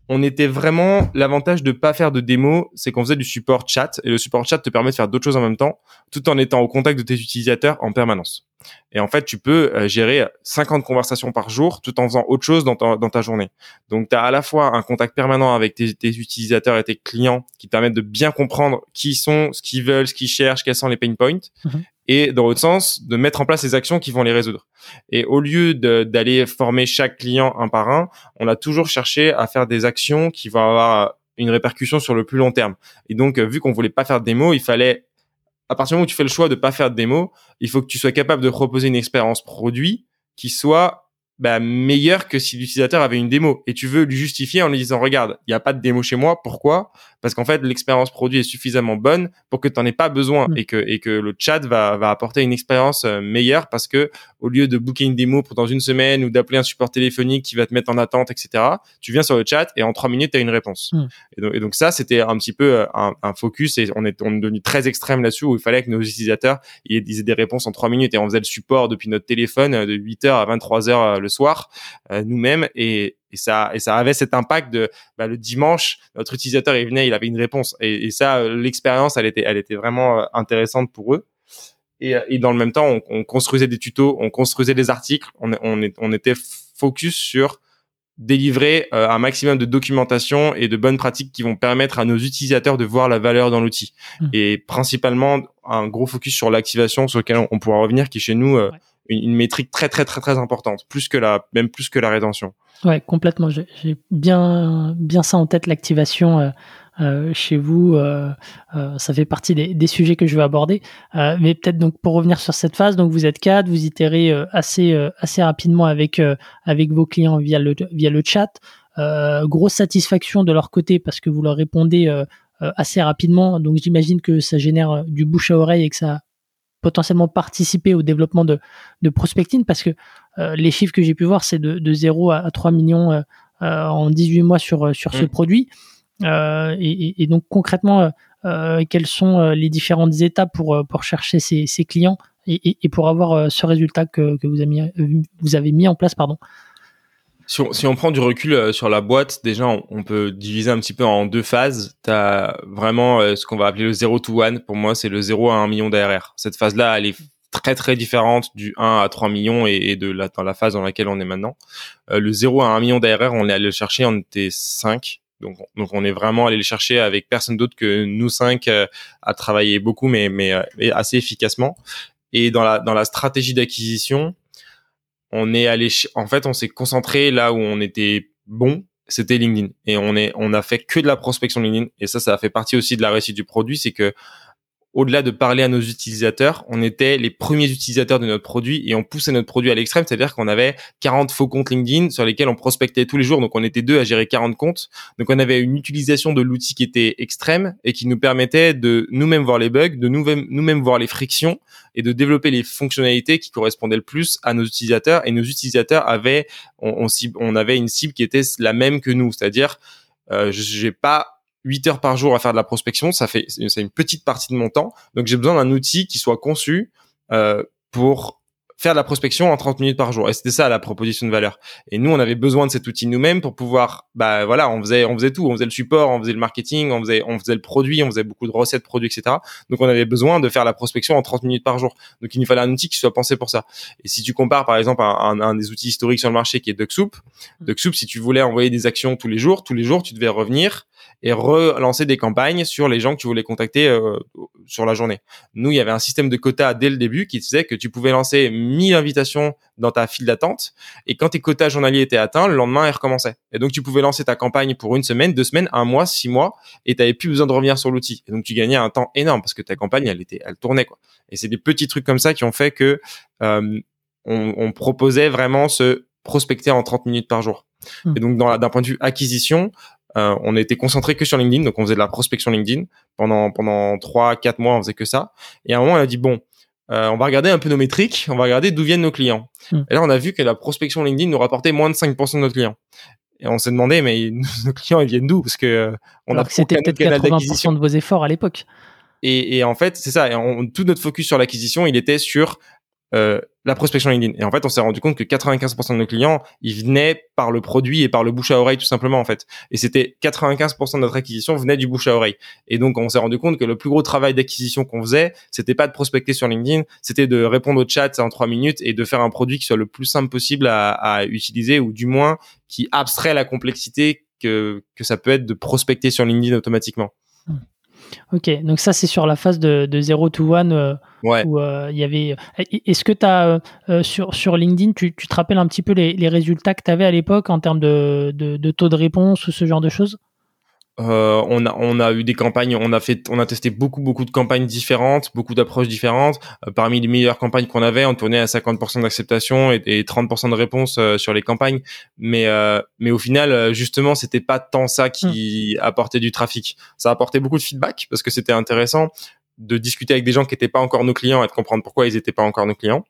on était vraiment l'avantage de pas faire de démo, c'est qu'on faisait du support chat et le support chat te permet de faire d'autres choses en même temps, tout en étant au contact de tes utilisateurs en permanence. Et en fait, tu peux euh, gérer 50 conversations par jour tout en faisant autre chose dans ta, journée. Donc, tu as à la fois un contact permanent avec tes, utilisateurs et tes clients qui te permettent de bien comprendre qui sont, ce qu'ils veulent, ce qu'ils cherchent, quels sont les pain points. Mhm. Et dans l'autre sens, de mettre en place les actions qui vont les résoudre. Et au lieu d'aller former chaque client un par un, on a toujours cherché à faire des actions qui vont avoir une répercussion sur le plus long terme. Et donc, euh, vu qu'on voulait pas faire de démo, il fallait à partir du moment où tu fais le choix de pas faire de démo, il faut que tu sois capable de proposer une expérience produit qui soit bah, meilleur que si l'utilisateur avait une démo. Et tu veux lui justifier en lui disant, regarde, il n'y a pas de démo chez moi. Pourquoi? Parce qu'en fait, l'expérience produit est suffisamment bonne pour que tu n'en aies pas besoin mm. et, que, et que le chat va, va apporter une expérience euh, meilleure parce que au lieu de booker une démo pour dans une semaine ou d'appeler un support téléphonique qui va te mettre en attente, etc., tu viens sur le chat et en trois minutes, tu as une réponse. Mm. Et, donc, et, donc, ça, c'était un petit peu euh, un, un, focus et on est, on est devenu très extrême là-dessus où il fallait que nos utilisateurs ils aient des réponses en trois minutes et on faisait le support depuis notre téléphone euh, de 8h à 23h le soir euh, nous-mêmes et, et ça et ça avait cet impact de bah, le dimanche notre utilisateur il venait il avait une réponse et, et ça euh, l'expérience elle était elle était vraiment euh, intéressante pour eux et, et dans le même temps on, on, construisait des tutos on construisait des articles on, on, on était focus sur délivrer un maximum de documentation et de bonnes pratiques qui vont permettre à nos utilisateurs de voir la valeur dans l'outil. Mmh. Et principalement, un gros focus sur l'activation sur lequel on, pourra revenir, qui chez nous une, métrique très très très très importante, plus que la même plus que la rétention. Ouais, complètement. J'ai bien bien ça en tête l'activation. Euh, euh, chez vous, euh, ça fait partie des, des, sujets que je vais aborder. Mais peut-être donc pour revenir sur cette phase, donc vous êtes quatre, vous itérez assez assez rapidement avec avec vos clients via le via le chat. grosse satisfaction de leur côté parce que vous leur répondez assez rapidement. Donc j'imagine que ça génère du bouche à oreille et que ça potentiellement participer au développement de, de prospecting parce que euh, les chiffres que j'ai pu voir, c'est de, de 0 à, 3 millions euh, euh, en 18 mois sur, sur ce mm. produit. Et, et, donc concrètement, quelles sont les différentes étapes pour, pour chercher ces, ces clients et, et, pour avoir ce résultat que, que vous, avez mis, vous avez mis en place pardon si on, si on, prend du recul euh, sur la boîte, déjà, on, peut diviser un petit peu en deux phases. Tu as vraiment euh, ce qu'on va appeler le 0 to 1. Pour moi, c'est le 0 à 1 million d'ARR. Cette phase-là, elle est très très différente du 1 à 3 millions et, de la, dans la phase dans laquelle on est maintenant. Euh, le 0 à 1 million d'ARR, on est allé le chercher, on était 5. Donc, donc on est vraiment allé le chercher avec personne d'autre que nous cinq à travailler beaucoup, mais, mais, mais assez efficacement. Et dans la, dans la stratégie d'acquisition, on est allé, en fait, on s'est concentré là où on était bon, c'était LinkedIn. Et on est, on a fait que de la prospection LinkedIn. Et ça, ça a fait partie aussi de la réussite du produit, c'est que au-delà de parler à nos utilisateurs, on était les premiers utilisateurs de notre produit et on poussait notre produit à l'extrême, c'est-à-dire qu'on avait 40 faux comptes LinkedIn sur lesquels on prospectait tous les jours, donc on était deux à gérer 40 comptes. Donc on avait une utilisation de l'outil qui était extrême et qui nous permettait de nous-mêmes voir les bugs, de nous-mêmes voir les frictions et de développer les fonctionnalités qui correspondaient le plus à nos utilisateurs. Et nos utilisateurs avaient on, on, avait une cible qui était la même que nous, c'est-à-dire euh, j'ai pas 8 heures par jour à faire de la prospection, ça fait c'est une petite partie de mon temps. Donc j'ai besoin d'un outil qui soit conçu euh, pour faire de la prospection en 30 minutes par jour. Et c'était ça la proposition de valeur. Et nous, on avait besoin de cet outil nous-mêmes pour pouvoir, bah voilà, on faisait, on faisait tout, on faisait le support, on faisait le marketing, on faisait, on faisait le produit, on faisait beaucoup de recettes produits, etc. Donc on avait besoin de faire la prospection en 30 minutes par jour. Donc il nous fallait un outil qui soit pensé pour ça. Et si tu compares par exemple un, un, des outils historiques sur le marché qui est DuckSoup, mmh. DuckSoup, si tu voulais envoyer des actions tous les jours, tous les jours, tu devais revenir et relancer des campagnes sur les gens que tu voulais contacter euh, sur la journée. Nous, il y avait un système de quotas dès le début qui disait que tu pouvais lancer 1000 invitations dans ta file d'attente et quand tes quotas journaliers étaient atteints, le lendemain, ils recommençaient. Et donc, tu pouvais lancer ta campagne pour une semaine, deux semaines, un mois, six mois et tu n'avais plus besoin de revenir sur l'outil. Et donc, tu gagnais un temps énorme parce que ta campagne, elle était, elle tournait quoi. Et c'est des petits trucs comme ça qui ont fait que euh, on, on proposait vraiment ce prospecter en 30 minutes par jour. Hmm. Et donc, d'un point de vue acquisition, euh, on était concentré que sur LinkedIn, donc on faisait de la prospection LinkedIn pendant pendant trois quatre mois, on faisait que ça. Et à un moment, on a dit bon, euh, on va regarder un peu nos métriques, on va regarder d'où viennent nos clients. Hmm. Et là, on a vu que la prospection LinkedIn nous rapportait moins de 5% de nos clients. Et on s'est demandé, mais nos clients, ils viennent d'où? Parce que euh, on a c'était peut-être 80% de vos efforts à l'époque. Et, et, en fait, c'est ça. Et tout notre focus sur l'acquisition, il était sur euh, la prospection LinkedIn. Et en fait, on s'est rendu compte que 95% de nos clients, ils venaient par le produit et par le bouche à oreille tout simplement en fait. Et c'était 95% de notre acquisition venait du bouche à oreille. Et donc on s'est rendu compte que le plus gros travail d'acquisition qu'on faisait, c'était pas de prospecter sur LinkedIn, c'était de répondre au chat en trois minutes et de faire un produit qui soit le plus simple possible à, à utiliser ou du moins qui abstrait la complexité que, que ça peut être de prospecter sur LinkedIn automatiquement. Ok, donc ça c'est sur la phase de, de 0 to 1 euh, où euh, il y avait. Est-ce que tu as euh, sur, sur LinkedIn, tu, tu, te rappelles un petit peu les, les résultats que tu avais à l'époque en termes de, de, de, taux de réponse ou ce genre de choses? Euh, on a on a eu des campagnes, on a fait, on a testé beaucoup beaucoup de campagnes différentes, beaucoup d'approches différentes. Euh, parmi les meilleures campagnes qu'on avait, on tournait à 50% d'acceptation et, et, 30% de réponse euh, sur les campagnes. Mais mais au final, justement, c'était pas tant ça qui hmm. apportait du trafic. Ça apportait beaucoup de feedback parce que c'était intéressant de discuter avec des gens qui n'étaient pas encore nos clients et de comprendre pourquoi ils n'étaient pas encore nos clients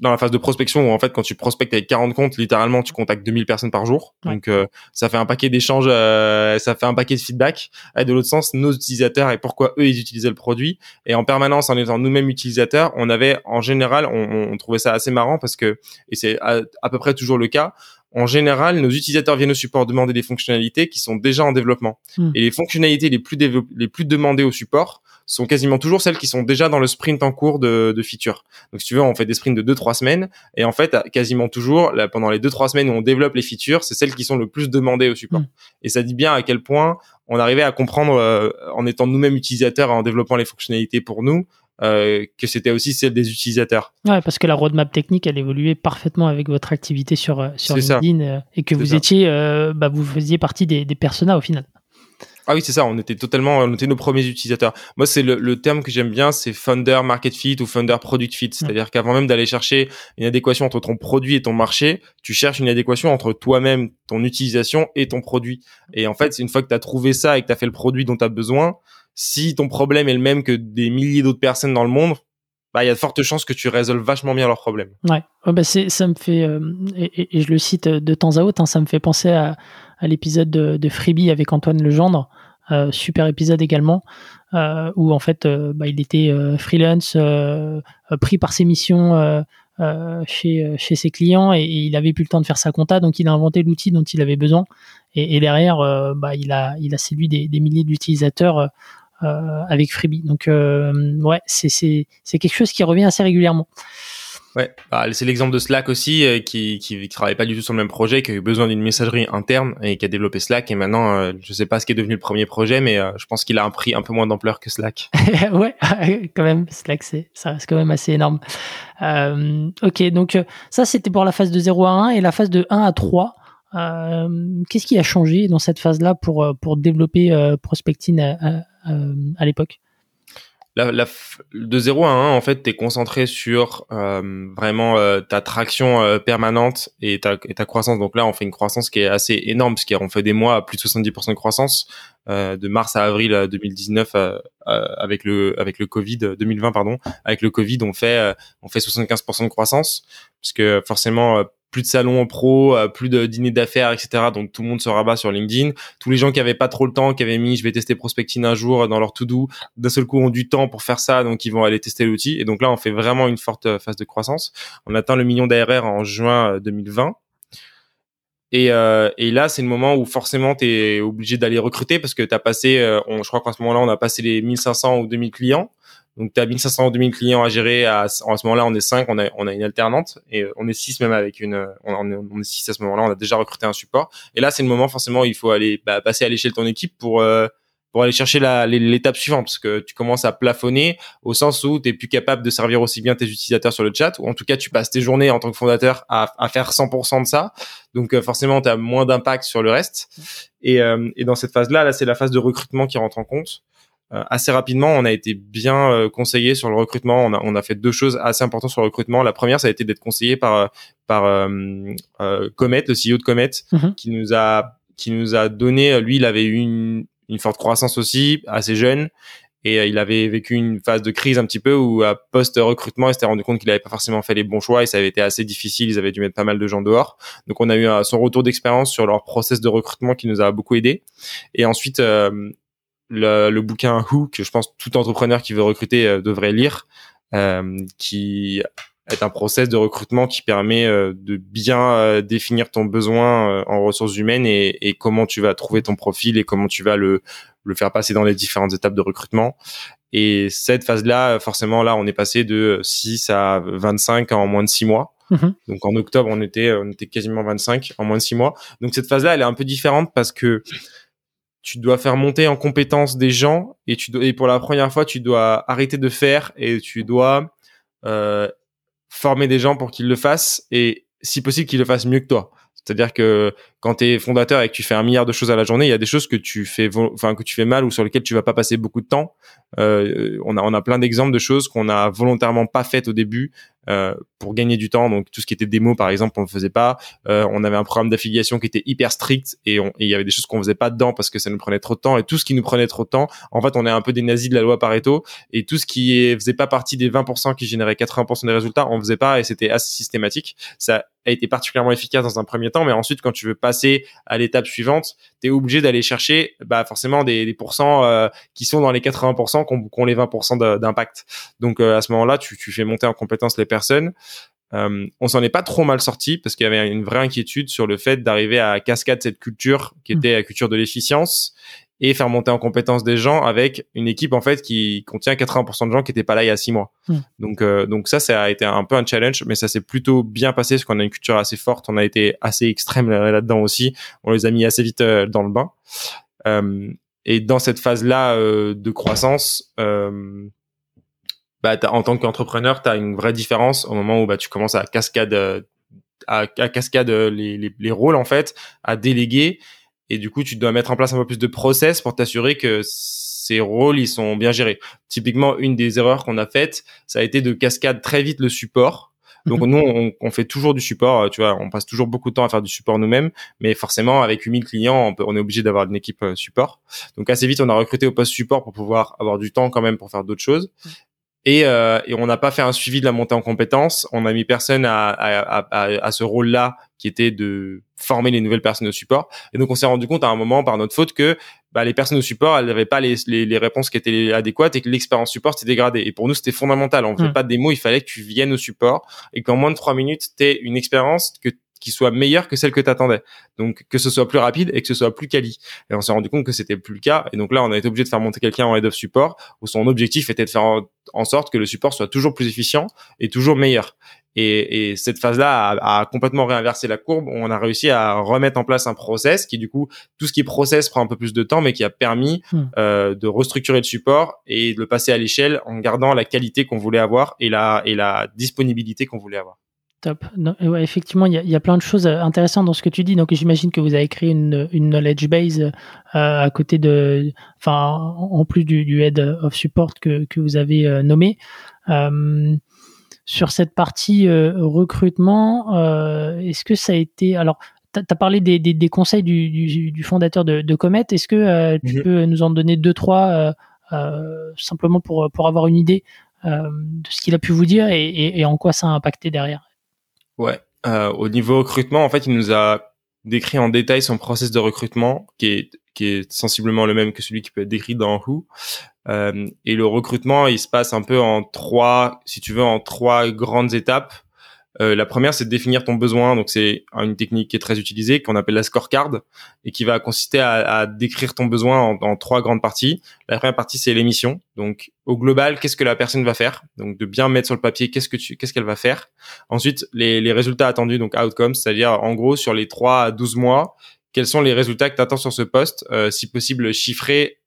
dans la phase de prospection où en fait quand tu prospectes avec 40 comptes littéralement tu contactes 2000 personnes par jour donc euh, ça fait un paquet d'échanges euh, ça fait un paquet de feedback et de l'autre sens nos utilisateurs et pourquoi eux ils utilisaient le produit et en permanence en étant nous-mêmes utilisateurs on avait en général on, on, trouvait ça assez marrant parce que et c'est à, peu près toujours le cas en général, nos utilisateurs viennent au support demander des fonctionnalités qui sont déjà en développement. Hmm. Et les fonctionnalités les plus, les plus demandées au support, sont quasiment toujours celles qui sont déjà dans le sprint en cours de, de feature. Donc si tu veux, on fait des sprints de 2-3 semaines et en fait, quasiment toujours, là, pendant les 2-3 semaines où on développe les features, c'est celles qui sont le plus demandées au support. Mm. Et ça dit bien à quel point on arrivait à comprendre, euh, en étant nous-mêmes utilisateurs, en développant les fonctionnalités pour nous, euh, que c'était aussi celle des utilisateurs. Ouais, parce que la roadmap technique, elle évoluait parfaitement avec votre activité sur, euh, sur LinkedIn et que vous étiez, bah, vous faisiez partie des, des personas au final. Ah oui, c'est ça. On était totalement, on était nos premiers utilisateurs. Moi, c'est le, terme que j'aime bien, c'est founder market fit ou founder product fit. C'est-à-dire qu'avant même d'aller chercher une adéquation entre ton produit et ton marché, tu cherches une adéquation entre toi-même, ton utilisation et ton produit. Et en fait, une fois que tu as trouvé ça et que tu as fait le produit dont tu as besoin, si ton problème est le même que des milliers d'autres personnes dans le monde, bah, il y a de fortes chances que tu résolves vachement bien leurs problèmes. Ouais, bah c'est, ça me fait, euh, et, je le cite de temps à autre, hein, ça me fait penser à, à l'épisode de, de, Freebie avec Antoine Legendre, euh, super épisode également, euh, où en fait euh, bah, il était euh, freelance, euh, pris par ses missions chez, chez ses clients et, il avait plus le temps de faire sa compta, donc il a inventé l'outil dont il avait besoin. Et, derrière, bah, il, a, il a séduit des, des milliers d'utilisateurs avec Freebie. Donc ouais, c'est quelque chose qui revient assez régulièrement. Ouais, bah, c'est l'exemple de Slack aussi euh, qui, qui qui travaille pas du tout sur le même projet, qui a eu besoin d'une messagerie interne et qui a développé Slack. Et maintenant, euh, je sais pas ce qui est devenu le premier projet, mais euh, je pense qu'il a un prix un peu moins d'ampleur que Slack. ouais, quand même, Slack, c'est ça reste quand même assez énorme. ok, donc ça c'était pour la phase de 0 à 1 et la phase de 1 à 3. Qu'est-ce qui a changé dans cette phase-là pour pour développer Prospecting à, à l'époque? De 0 à 1, en fait, tu es concentré sur euh, vraiment euh, ta traction euh, permanente et ta, et ta croissance. Donc là, on fait une croissance qui est assez énorme, parce qu'on fait des mois à plus de 70% de croissance, de mars à avril 2019 avec le avec le Covid 2020 pardon, avec le Covid, on fait on fait 75% de croissance, parce que forcément plus de salons pro, euh, plus de dîners d'affaires, etc. Donc tout le monde se rabat sur LinkedIn. Tous les gens qui avaient pas trop le temps, qui avaient mis je vais tester prospecting un jour dans leur to-do, d'un seul coup ont du temps pour faire ça, donc ils vont aller tester l'outil. Et donc là, on fait vraiment une forte euh, phase de croissance. On atteint le million d'ARR en juin 2020. Euh, et, et, là, c'est le moment où forcément tu es obligé d'aller recruter parce que tu as passé, on, je crois qu'en ce moment-là, on a passé les 1500 ou 2000 clients. Donc, tu as 1500 ou 2000 clients à gérer. À, en ce moment-là, on est 5, on a, on a une alternante et euh, on est 6 même avec une... On, est, on est 6 à ce moment-là, on a déjà recruté un support. Et là, c'est le moment, forcément, il faut aller bah, passer à l'échelle de ton équipe pour... Euh, pour aller chercher l'étape suivante parce que tu commences à plafonner au sens où tu es plus capable de servir aussi bien tes utilisateurs sur le chat ou en tout cas tu passes tes journées en tant que fondateur à, à faire 100% de ça donc euh, forcément tu as moins d'impact sur le reste et, et dans cette phase là là c'est la phase de recrutement qui rentre en compte euh, assez rapidement, on a été bien euh, conseillé sur le recrutement. On a, on a fait deux choses assez importantes sur le recrutement. La première, ça a été d'être conseillé par euh, par Comet, le CEO de Comet, mhm. qui nous a qui nous a donné. Lui, il avait eu une, une forte croissance aussi, assez jeune, et il avait vécu une phase de crise un petit peu où à post recrutement, il s'était rendu compte qu'il avait pas forcément fait les bons choix et ça avait été assez difficile. Ils avaient dû mettre pas mal de gens dehors. Donc on a eu son retour d'expérience sur leur process de recrutement qui nous a beaucoup aidé. Et ensuite, le, le, bouquin Who que je pense tout entrepreneur qui veut recruter euh, devrait lire, euh, qui est un process de recrutement qui permet euh, de bien définir ton besoin en ressources humaines et, et, comment tu vas trouver ton profil et comment tu vas le, le faire passer dans les différentes étapes de recrutement. Et cette phase-là, forcément, là, on est passé de 6 à 25 en moins de 6 mois. Mm-hmm. Donc en octobre, on était, on était quasiment 25 en moins de 6 mois. Donc cette phase-là, elle est un peu différente parce que tu dois faire monter en compétence des gens et tu dois, et pour la première fois tu dois arrêter de faire et tu dois euh, former des gens pour qu'ils le fassent et si possible qu'ils le fassent mieux que toi. C'est-à-dire que quand tu es fondateur et que tu fais un milliard de choses à la journée, il y a des choses que tu fais, tu fais mal ou sur lesquelles tu vas pas passer beaucoup de temps. Euh, on a on a plein d'exemples de choses qu'on a volontairement pas faites au début euh, pour gagner du temps. Donc tout ce qui était démo par exemple, on le faisait pas. Euh, on avait un programme d'affiliation qui était hyper strict et il y avait des choses qu'on faisait pas dedans parce que ça nous prenait trop de temps. Et tout ce qui nous prenait trop de temps, en fait, on est un peu des nazis de la loi Pareto. Et tout ce qui faisait pas partie des 20% qui généraient 80% des résultats, on faisait pas et c'était assez systématique. Ça a été particulièrement efficace dans un premier temps, mais ensuite quand tu veux passer à l'étape suivante, tu es obligé d'aller chercher bah, forcément des, des pourcents euh, qui sont dans les 80% qu'on qu les 20% d'impact. Donc à ce moment-là, tu, tu fais monter en compétence les personnes personnes. Euh, on s'en est pas trop mal sorti parce qu'il y avait une vraie inquiétude sur le fait d'arriver à cascade cette culture qui était la culture de l'efficience et faire monter en compétence des gens avec une équipe en fait qui contient 80% de gens qui étaient pas là il y a six mois. Hmm. Donc euh, donc ça ça a été un peu un challenge mais ça s'est plutôt bien passé parce qu'on a une culture assez forte, on a été assez extrême là-dedans aussi, on les a mis assez vite euh, dans le bain. et dans cette phase là de croissance bah, en tant qu'entrepreneur, tu as une vraie différence au moment où bah, tu commences à cascade, euh, à, cascade euh, les, les, les, rôles en fait, à déléguer. Et du coup, tu dois mettre en place un peu plus de process pour t'assurer que ces rôles ils sont bien gérés. Typiquement, une des erreurs qu'on a faites, ça a été de cascade très vite le support. Donc mhm. nous, on, on, fait toujours du support, euh, tu vois, on passe toujours beaucoup de temps à faire du support nous-mêmes, mais forcément avec 8000 clients, on, peut, on est obligé d'avoir une équipe support. Donc assez vite, on a recruté au poste support pour pouvoir avoir du temps quand même pour faire d'autres choses. Et, euh, et on n'a pas fait un suivi de la montée en compétences. On a mis personne à, à, à, à ce rôle-là qui était de former les nouvelles personnes au support. Et donc on s'est rendu compte à un moment par notre faute que bah, les personnes au support, elles n'avaient pas les, les, les, réponses qui étaient adéquates et que l'expérience support s'était dégradée. Et pour nous, c'était fondamental. On ne faisait hmm. pas de démo, il fallait que tu viennes au support et qu'en moins de trois minutes, tu aies une expérience que qui soit meilleure que celle que tu attendais. Donc que ce soit plus rapide et que ce soit plus quali. Et on s'est rendu compte que c'était plus le cas. Et donc là, on a été obligé de faire monter quelqu'un en head of support où son objectif était de faire en, sorte que le support soit toujours plus efficient et toujours meilleur. Et, et cette phase-là a, a, complètement réinversé la courbe. On a réussi à remettre en place un process qui, du coup, tout ce qui est process prend un peu plus de temps, mais qui a permis hmm. euh, de restructurer le support et de le passer à l'échelle en gardant la qualité qu'on voulait avoir et la, et la disponibilité qu'on voulait avoir. Top. ouais, effectivement, il y, a plein de choses intéressantes dans ce que tu dis. Donc, j'imagine que vous avez créé une, knowledge base à côté de, enfin, en plus du, head of support que, que vous avez nommé. Sur cette partie recrutement, est-ce que ça a été, alors, tu as parlé des, des, conseils du, du, fondateur de, de Comet. Est-ce que tu mhm. peux nous en donner deux, trois, simplement pour, pour avoir une idée de ce qu'il a pu vous dire et, et en quoi ça a impacté derrière? Ouais. Euh, au niveau recrutement, en fait, il nous a décrit en détail son process de recrutement, qui est qui est sensiblement le même que celui qui peut être décrit dans Who. Euh, et le recrutement, il se passe un peu en trois, si tu veux, en trois grandes étapes. Euh, la première, c'est de définir ton besoin. Donc, c'est une technique qui est très utilisée, qu'on appelle la scorecard, et qui va consister à, à décrire ton besoin en, trois grandes parties. La première partie, c'est l'émission. Donc, au global, qu'est-ce que la personne va faire? Donc, de bien mettre sur le papier qu'est-ce que tu, qu'est-ce qu'elle va faire? Ensuite, les, les résultats attendus, donc outcomes, c'est-à-dire en gros sur les 3 à 12 mois, quels sont les résultats que tu attends sur ce poste, euh, si possible chiffrés,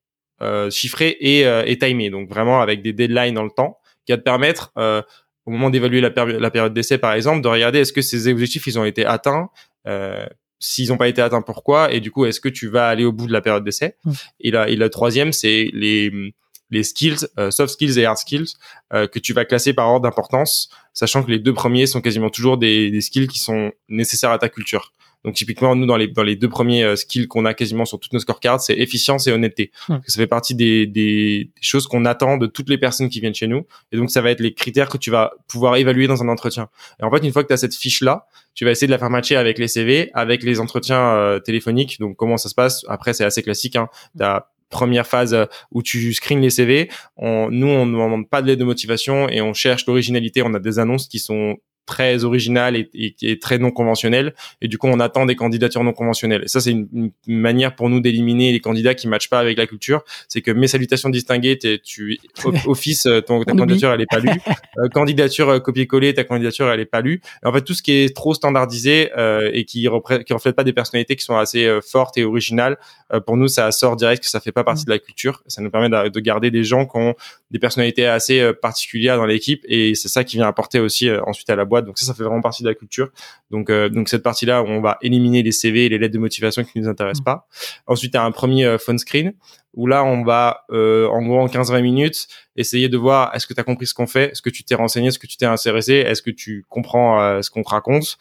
euh, chiffrés et, euh, et timés. Donc, vraiment avec des deadlines dans le temps, qui va te permettre euh, au moment d'évaluer la, la, période d'essai, par exemple, de regarder est-ce que ces objectifs ils ont été atteints. Euh, S'ils n'ont pas été atteints, pourquoi Et du coup, est-ce que tu vas aller au bout de la période d'essai mmh. Et là, et le troisième, c'est les les skills, euh, soft skills et hard skills, euh, que tu vas classer par ordre d'importance, sachant que les deux premiers sont quasiment toujours des, des skills qui sont nécessaires à ta culture. Donc typiquement, nous dans les dans les deux premiers euh, skills qu'on a quasiment sur toutes nos scorecards, c'est efficience et honnêteté. ça fait partie des, des, choses qu'on attend de toutes les personnes qui viennent chez nous. Et donc ça va être les critères que tu vas pouvoir évaluer dans un entretien. Et en fait, une fois que tu as cette fiche là, tu vas essayer de la faire matcher avec les CV, avec les entretiens euh, téléphoniques. Donc comment ça se passe? Après, c'est assez classique. Hein. As première phase euh, où tu screens les CV. On, nous, on ne demande pas de l'aide de motivation et on cherche l'originalité. On a des annonces qui sont très original et, et, très non conventionnel. Et du coup, on attend des candidatures non conventionnelles. Et ça, c'est une, manière pour nous d'éliminer les candidats qui matchent pas avec la culture. C'est que mes salutations distinguées, tu office, euh, ton, ta candidature, elle est pas lue. Euh, candidature euh, copier-coller, ta candidature, elle est pas lue. Et en fait, tout ce qui est trop standardisé euh, et qui qui reflète pas des personnalités qui sont assez fortes et originales, pour nous, ça sort direct que ça fait pas partie de la culture. Ça nous permet de, de garder des gens qui ont des personnalités assez particulières dans l'équipe et c'est ça qui vient apporter aussi ensuite à la boîte donc ça, ça fait vraiment partie de la culture. Donc, euh, donc cette partie-là, on va éliminer les CV et les lettres de motivation qui ne nous intéressent mm. pas. Ensuite, il y a un premier euh, phone screen où là, on va, euh, en gros, en 15-20 minutes, essayer de voir est-ce que tu as compris ce qu'on fait, est-ce que tu t'es renseigné, est-ce que tu t'es intéressé, est-ce que tu comprends ce qu'on te raconte?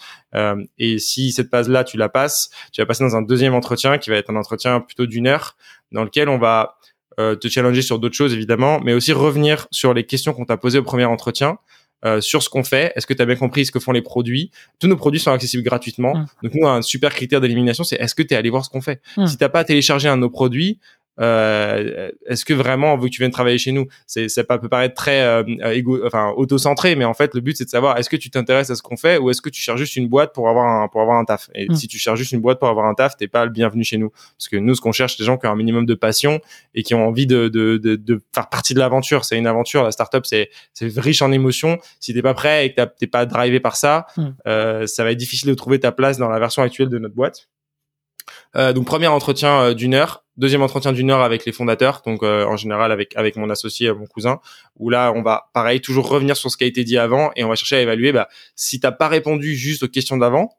et si cette phase-là, tu la passes, tu vas passer dans un deuxième entretien qui va être un entretien plutôt d'une heure dans lequel on va te challenger sur d'autres choses évidemment, mais aussi revenir sur les questions qu'on t'a posées au premier entretien euh, sur ce qu'on fait. Est-ce que tu as bien compris ce que font les produits? Tous nos produits sont accessibles gratuitement. Mmh. Donc nous, un super critère d'élimination, c'est est-ce que tu es allé voir ce qu'on fait? Mmh. Si t'as pas téléchargé un de nos produits, euh, est-ce que vraiment on veut que tu viennes travailler chez nous c'est ça peut paraître très euh, égo, enfin auto-centré mais en fait le but c'est de savoir est-ce que tu t'intéresses à ce qu'on fait ou est-ce que tu cherches juste une boîte pour avoir un pour avoir un taf? Et mm. si tu cherches juste une boîte pour avoir un taf t'es pas le bienvenu chez nous. Parce que nous ce qu'on cherche c'est des gens qui ont un minimum de passion et qui ont envie de de, de, de faire partie de l'aventure. C'est une aventure la startup c'est c'est riche en émotions. Si t'es pas prêt et que t'es pas drivé par ça mm. euh, ça va être difficile de trouver ta place dans la version actuelle de notre boîte. Euh, donc premier entretien euh, d'une heure, deuxième entretien d'une heure avec les fondateurs, donc euh, en général avec avec mon associé, mon cousin, où là on va pareil toujours revenir sur ce qui a été dit avant et on va chercher à évaluer bah, si t'as pas répondu juste aux questions d'avant,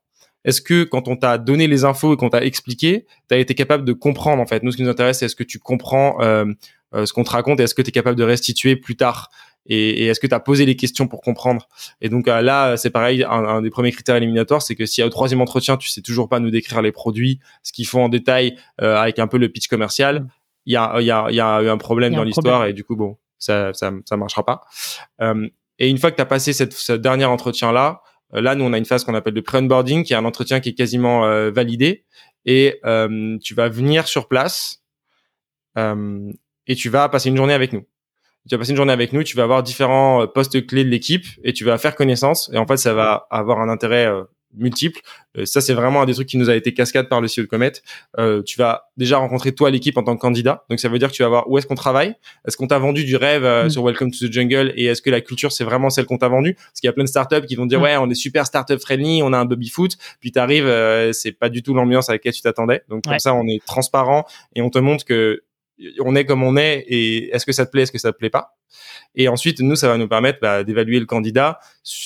est-ce que quand on t'a donné les infos et qu'on t'a expliqué, tu as été capable de comprendre en fait? Nous, ce qui nous intéresse, c'est est-ce que tu comprends ce qu'on te raconte et est-ce que tu es capable de restituer plus tard et, est-ce que tu as posé les questions pour comprendre? Et donc euh, là, c'est pareil, un, des premiers critères éliminatoires, c'est que si au troisième entretien, tu sais toujours pas nous décrire les produits, ce qu'ils font en détail euh, avec un peu le pitch commercial, il y a, y, a, y a eu un problème dans l'histoire et du coup, bon, ça, ça, ça marchera pas. Euh, et une fois que tu as passé cette, ce dernier entretien-là, là, nous, on a une phase qu'on appelle de pre-onboarding, qui est un entretien qui est quasiment validé. Et tu vas venir sur place et tu vas passer une journée avec nous tu vas passer une journée avec nous, tu vas avoir différents euh, postes clés de l'équipe et tu vas faire connaissance. Et en fait, ça va avoir un intérêt euh, multiple. Euh, ça, c'est vraiment un des trucs qui nous a été cascade par le CEO de Comet. tu vas déjà rencontrer toi l'équipe en tant que candidat. Donc, ça veut dire que tu vas voir où est-ce qu'on travaille. Est-ce qu'on t'a vendu du rêve mm. sur Welcome to the Jungle et est-ce que la culture, c'est vraiment celle qu'on t'a vendue? Parce qu'il y a plein de startups qui vont dire, mm. ouais, on est super startup friendly, on a un baby foot. Puis tu arrives, c'est pas du tout l'ambiance à laquelle tu t'attendais. Donc, comme ça, on est transparent et on te montre que on est comme on est et est-ce que ça te plaît, est-ce que ça te plaît pas? Et ensuite, nous, ça va nous permettre bah, d'évaluer le candidat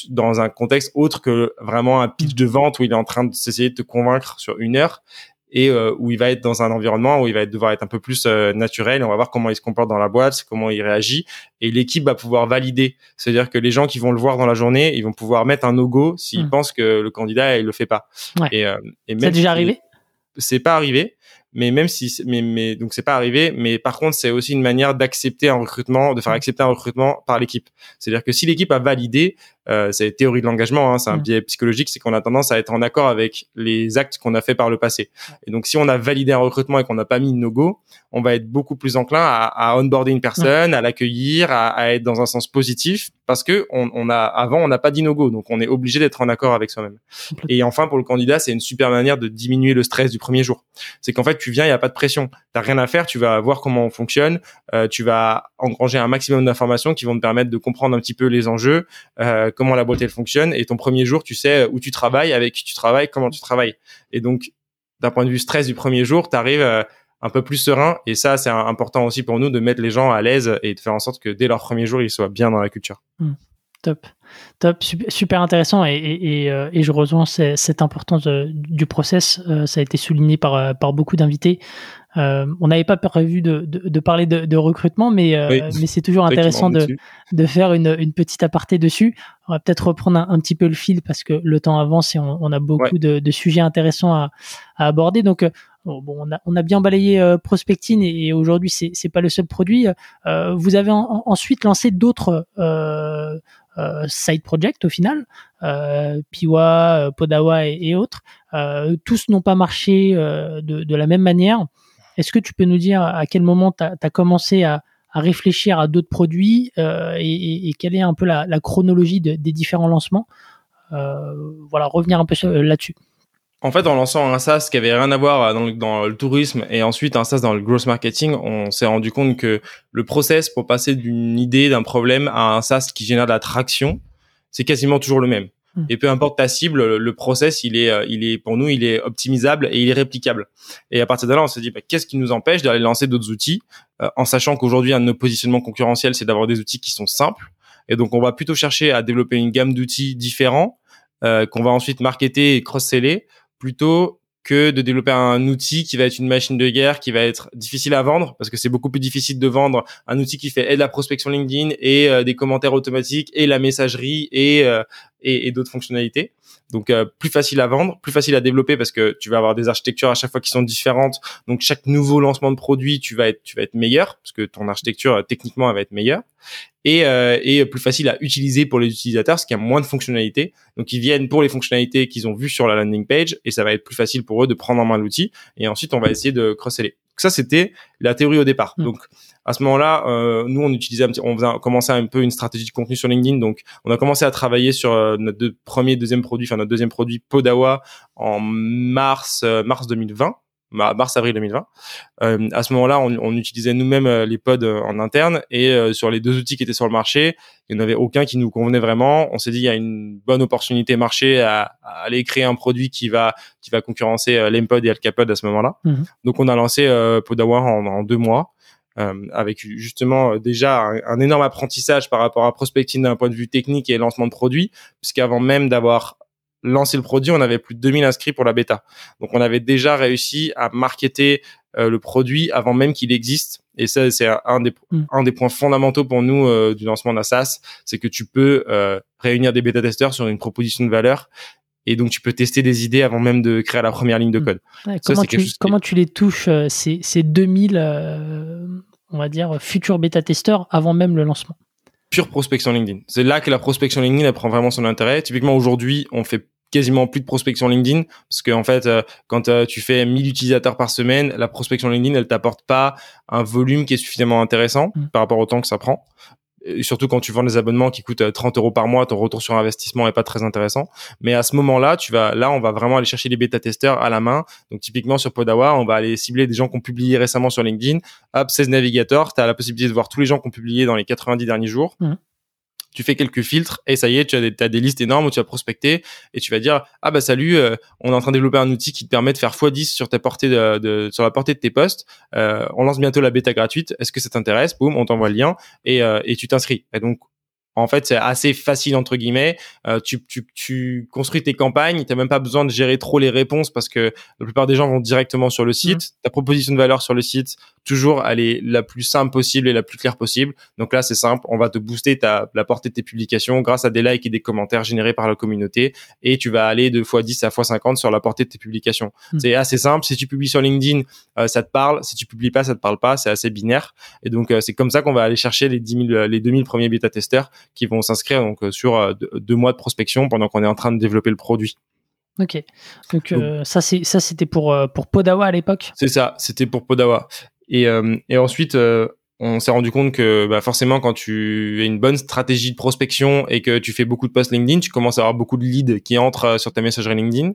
dans un contexte autre que vraiment un pitch de vente où il est en train de s'essayer de te convaincre sur une heure et euh, où il va être dans un environnement où il va devoir être un peu plus euh, naturel. On va voir comment il se comporte dans la boîte, comment il réagit, et l'équipe va pouvoir valider. C'est-à-dire que les gens qui vont le voir dans la journée, ils vont pouvoir mettre un no-go s'ils mmh. pensent que le candidat il le fait pas. Et, euh, et même déjà arrivé? C'est pas arrivé, mais même si mais mais donc c'est pas arrivé mais par contre c'est aussi une manière d'accepter un recrutement de faire mm. accepter un recrutement par l'équipe c'est-à-dire que si l'équipe a validé euh, c'est théorie de l'engagement hein, c'est un mm. biais psychologique c'est qu'on a tendance à être en accord avec les actes qu'on a fait par le passé. Et donc si on a validé un recrutement et qu'on n'a pas mis no go on va être beaucoup plus enclin à, à onboarder une personne à l'accueillir à, à, être dans un sens positif parce que on, on a avant on n'a pas dit no go donc on est obligé d'être en accord avec soi-même. Et enfin pour le candidat c'est une super manière de diminuer le stress du premier jour. C'est qu'en fait tu viens, il n'y a pas de pression. T'as rien à faire, tu vas voir comment on fonctionne, euh, tu vas engranger un maximum d'informations qui vont te permettre de comprendre un petit peu les enjeux, euh, comment la boîte elle fonctionne. Et ton premier jour, tu sais où tu travailles, avec qui tu travailles, comment tu travailles. Et donc, d'un point de vue stress du premier jour, tu arrives euh, un peu plus serein. Et ça, c'est important aussi pour nous de mettre les gens à l'aise et de faire en sorte que dès leur premier jour, ils soient bien dans la culture. Mmh. Top. Top, super intéressant et, et, euh, je cette importance du process. Euh, ça a été souligné par, euh, par beaucoup d'invités. On n'avait pas prévu de, de, de parler de, de, recrutement, mais, mais c'est toujours intéressant de, de faire une, une, petite aparté dessus. On va peut-être reprendre un, petit peu le fil parce que le temps avance et on, on a beaucoup de, sujets intéressants à, à aborder. Donc, bon, on, a, on a bien balayé euh, Prospectine et, aujourd'hui c'est c'est pas le seul produit. vous avez ensuite lancé d'autres euh, euh, side project au final, euh, Piwa, euh, Podawa et, autres. tous n'ont pas marché de, la même manière. Est-ce que tu peux nous dire à quel moment tu as, commencé à, réfléchir à d'autres produits et, quelle est un peu la, chronologie des différents lancements? Voilà, revenir un peu là-dessus. En fait, en lançant un SaaS qui avait rien à voir dans le, dans le tourisme et ensuite un SaaS dans le growth marketing, on s'est rendu compte que le process pour passer d'une idée, d'un problème à un SaaS qui génère de la traction, c'est quasiment toujours le même. Hmm. Et peu importe ta cible, le process, il est, euh, il est pour nous, il est optimisable et il est réplicable. Et à partir de là, on s'est dit, bah, qu'est-ce qui nous empêche d'aller lancer d'autres outils, euh, en sachant qu'aujourd'hui, un de nos positionnements concurrentiels, c'est d'avoir des outils qui sont simples. Et donc, on va plutôt chercher à développer une gamme d'outils différents euh, qu'on va ensuite marketer et cross-seller plutôt que de développer un outil qui va être une machine de guerre, qui va être difficile à vendre, parce que c'est beaucoup plus difficile de vendre un outil qui fait de la prospection LinkedIn et euh, des commentaires automatiques et la messagerie et, euh, et, d'autres fonctionnalités. Donc euh, plus facile à vendre, plus facile à développer parce que tu vas avoir des architectures à chaque fois qui sont différentes. Donc chaque nouveau lancement de produit, tu vas être meilleur parce que ton architecture techniquement elle va être meilleure et, euh, plus facile à utiliser pour les utilisateurs, ce qui a moins de fonctionnalités. Donc ils viennent pour les fonctionnalités qu'ils ont vues sur la landing page et ça va être plus facile pour eux de prendre en main l'outil. Et ensuite on va essayer de cross-seller. Ça c'était la théorie au départ. Mm. Donc à ce moment-là, euh, nous on utilisait un petit, on faisait commençait un peu une stratégie de contenu sur LinkedIn. Donc on a commencé à travailler sur euh, notre premier deuxième produit, enfin notre deuxième produit Podawa en mars euh, mars 2020 mars-avril 2020. Euh, à ce moment-là, on, on utilisait nous-mêmes euh, les pods euh, en interne et euh, sur les deux outils qui étaient sur le marché, il n'y en avait aucun qui nous convenait vraiment. On s'est dit il y a une bonne opportunité marché à, à, aller créer un produit qui va qui va concurrencer euh, l'Empod et Alcapod à ce moment-là. Mhm. Donc on a lancé Podawar en, en, deux mois. avec justement déjà un, un, énorme apprentissage par rapport à prospecting d'un point de vue technique et lancement de produit, puisqu'avant même d'avoir lancé le produit, on avait plus de 2000 inscrits pour la bêta. Donc on avait déjà réussi à marketer euh, le produit avant même qu'il existe. Et ça, c'est un des, mm. un des points fondamentaux pour nous euh, du lancement d'un SaaS, c'est que tu peux euh, réunir des bêta-testeurs sur une proposition de valeur. Et donc, tu peux tester des idées avant même de créer la première ligne de mm. code. comment, tu, comment tu les touches, ces, ces 2000, on va dire, futurs bêta-testeurs avant même le lancement? Pure prospection LinkedIn. C'est là que la prospection LinkedIn elle prend vraiment son intérêt. Typiquement, aujourd'hui, on fait quasiment plus de prospection LinkedIn parce que en fait euh, quand euh, tu fais 1000 utilisateurs par semaine la prospection LinkedIn elle t'apporte pas un volume qui est suffisamment intéressant mm. par rapport au temps que ça prend et surtout quand tu vends des abonnements qui coûtent 30 euh, euros par mois, ton retour sur investissement est pas très intéressant. Mais à ce moment-là, tu vas, là, on va vraiment aller chercher les bêta-testeurs à la main. Donc, typiquement, sur Podawa, on va aller cibler des gens qui ont publié récemment sur LinkedIn. Hop, 16 navigateurs. Tu as la possibilité de voir tous les gens qui ont publié dans les 90 derniers jours. Mm tu fais quelques filtres et ça y est, tu as des, listes énormes où tu vas prospecter et tu vas dire ah bah salut, euh, on est en train de développer un outil qui te permet de faire x10 sur ta portée de, sur la portée de tes posts. Euh, on lance bientôt la bêta gratuite. Est-ce que ça t'intéresse? Boum, on t'envoie le lien et, euh, et tu t'inscris. Et donc en fait, c'est assez facile entre guillemets. Euh, tu, tu, tu, construis tes campagnes, t'as même pas besoin de gérer trop les réponses parce que la plupart des gens vont directement sur le site. Mmh. Ta proposition de valeur sur le site, toujours elle est la plus simple possible et la plus claire possible. Donc là, c'est simple, on va te booster ta, la portée de tes publications grâce à des likes et des commentaires générés par la communauté et tu vas aller de x10 à x50 sur la portée de tes publications. Mmh. C'est assez simple. Si tu publies sur LinkedIn, euh, ça te parle. Si tu publies pas, ça te parle pas. C'est assez binaire. Et donc, euh, c'est comme ça qu'on va aller chercher les 10 000, les 2000 premiers bêta testeurs qui vont s'inscrire donc euh, sur deux mois de prospection pendant qu'on est en train de développer le produit. Ok. Donc, ça c'est ça c'était pour pour Podawa à l'époque? C'est ça. C'était pour Podawa. Et, euh, et ensuite, euh, on s'est rendu compte que bah, forcément, quand tu as une bonne stratégie de prospection et que tu fais beaucoup de posts LinkedIn, tu commences à avoir beaucoup de leads qui entrent euh, sur ta messagerie LinkedIn.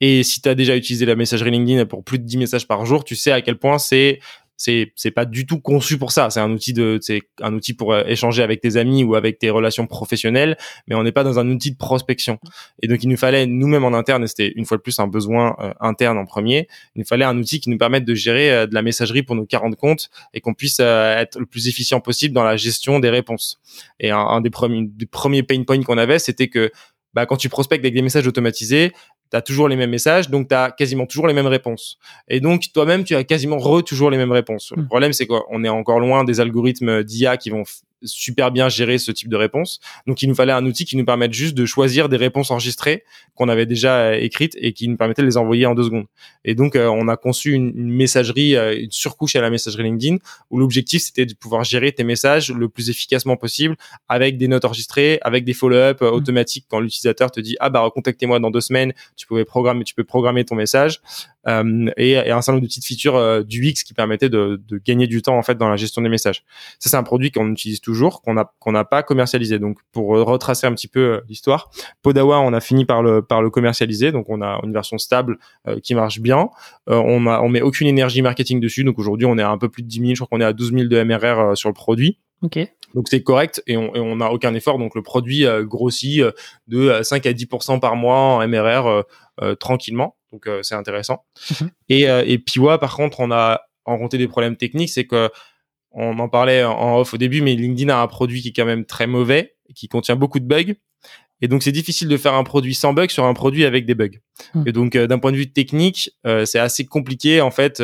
Et si tu as déjà utilisé la messagerie LinkedIn pour plus de 10 messages par jour, tu sais à quel point c'est c'est c'est pas du tout conçu pour ça. C'est un outil de c'est un outil pour euh, échanger avec tes amis ou avec tes relations professionnelles, mais on n'est pas dans un outil de prospection. Et donc il nous fallait nous-mêmes en interne, et c'était une fois de plus un besoin euh, interne en premier, il nous fallait un outil qui nous permette de gérer euh, de la messagerie pour nos 40 comptes et qu'on puisse être le plus efficient possible dans la gestion des réponses. Et un, des premiers des premiers pain points qu'on avait, c'était que bah, quand tu prospectes avec des messages automatisés, tu as toujours les mêmes messages, donc tu as quasiment toujours les mêmes réponses. Et donc toi-même, tu as quasiment re toujours les mêmes réponses. Le mmh. problème, c'est qu'on est encore loin des algorithmes d'IA qui vont super bien gérer ce type de réponse. Donc il nous fallait un outil qui nous permette juste de choisir des réponses enregistrées qu'on avait déjà euh, écrites et qui nous permettait de les envoyer en deux secondes. Et donc euh, on a conçu une, messagerie, euh, une surcouche à la messagerie LinkedIn où l'objectif c'était de pouvoir gérer tes messages le plus efficacement possible avec des notes enregistrées, avec des follow-up mmh. automatiques quand l'utilisateur te dit ah bah recontactez-moi dans deux semaines, tu pouvais programmer, tu peux programmer ton message euh, et, et, un certain nombre de petites features euh, du X qui permettaient de, de, gagner du temps en fait dans la gestion des messages. Ça c'est un produit qu'on utilise toujours, qu'on a qu'on n'a pas commercialisé. Donc pour retracer un petit peu euh, l'histoire, Podawa on a fini par le par le commercialiser, donc on a une version stable qui marche bien. on a on met aucune énergie marketing dessus, donc aujourd'hui on est à un peu plus de 10 000, je crois qu'on est à 12 000 de MRR sur le produit. Ok. Donc c'est correct et on n'a aucun effort. Donc le produit grossit de 5 à 10% par mois en MRR tranquillement. Donc euh, c'est intéressant. Mhm. Et, euh, et Piwa, par contre, on a rencontré des problèmes techniques, c'est que on en parlait en off au début, mais LinkedIn a un produit qui est quand même très mauvais, qui contient beaucoup de bugs. Et donc c'est difficile de faire un produit sans bugs sur un produit avec des bugs. Mhm. Et donc euh, d'un point de vue technique, c'est assez compliqué en fait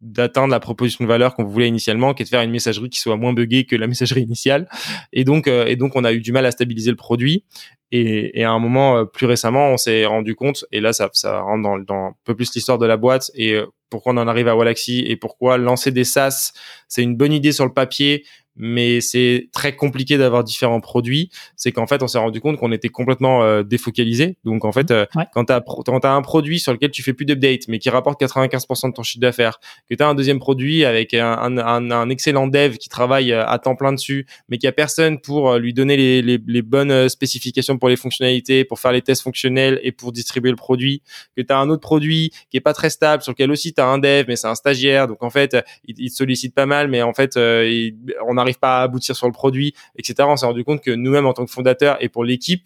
d'atteindre la proposition de valeur qu'on voulait initialement, qui est de faire une messagerie qui soit moins buggée que la messagerie initiale. Et donc, et donc, on a eu du mal à stabiliser le produit. Et, et, à un moment euh, plus récemment, on s'est rendu compte, et là ça, ça rentre dans, dans un peu plus l'histoire de la boîte et euh, pourquoi on en arrive à Walaxy et pourquoi lancer des SaaS, c'est une bonne idée sur le papier, mais c'est très compliqué d'avoir différents produits. C'est qu'en fait, on s'est rendu compte qu'on était complètement euh, défocalisé. Donc en fait, euh, quand tu as, un produit sur lequel tu fais plus d'updates, mais qui rapporte 95% de ton chiffre d'affaires, que tu as un deuxième produit avec un, un, un, excellent dev qui travaille euh, à temps plein dessus, mais qui a personne pour lui donner les, les, les, bonnes spécifications pour les fonctionnalités, pour faire les tests fonctionnels et pour distribuer le produit, que tu as un autre produit qui est pas très stable, sur lequel aussi tu as un dev, mais c'est un stagiaire, donc en fait, il, il, te sollicite pas mal, mais en fait, on a n'arrive pas à aboutir sur le produit, etc. On s'est rendu compte que nous-mêmes, en tant que fondateurs et pour l'équipe,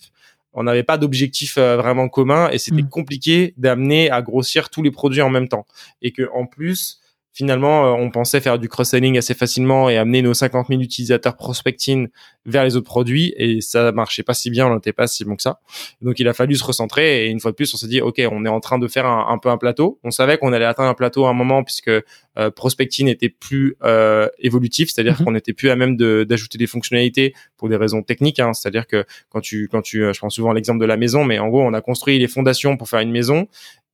on n'avait pas d'objectif euh, vraiment commun et c'était mm. compliqué d'amener à grossir tous les produits en même temps. Et que en plus, finalement, euh, on pensait faire du cross-selling assez facilement et amener nos 50 000 utilisateurs prospecting vers les autres produits et ça marchait pas si bien, on n'était pas si bon que ça. Donc il a fallu se recentrer et une fois de plus, on s'est dit ok, on est en train de faire un, peu un plateau. On savait qu'on allait atteindre un plateau à un moment puisque euh, prospecting était plus euh, évolutif, c'est-à-dire mhm. qu'on n'était plus à même d'ajouter des fonctionnalités pour des raisons techniques. Hein. c'est-à-dire que quand tu quand tu, je prends souvent l'exemple de la maison, mais en gros, on a construit les fondations pour faire une maison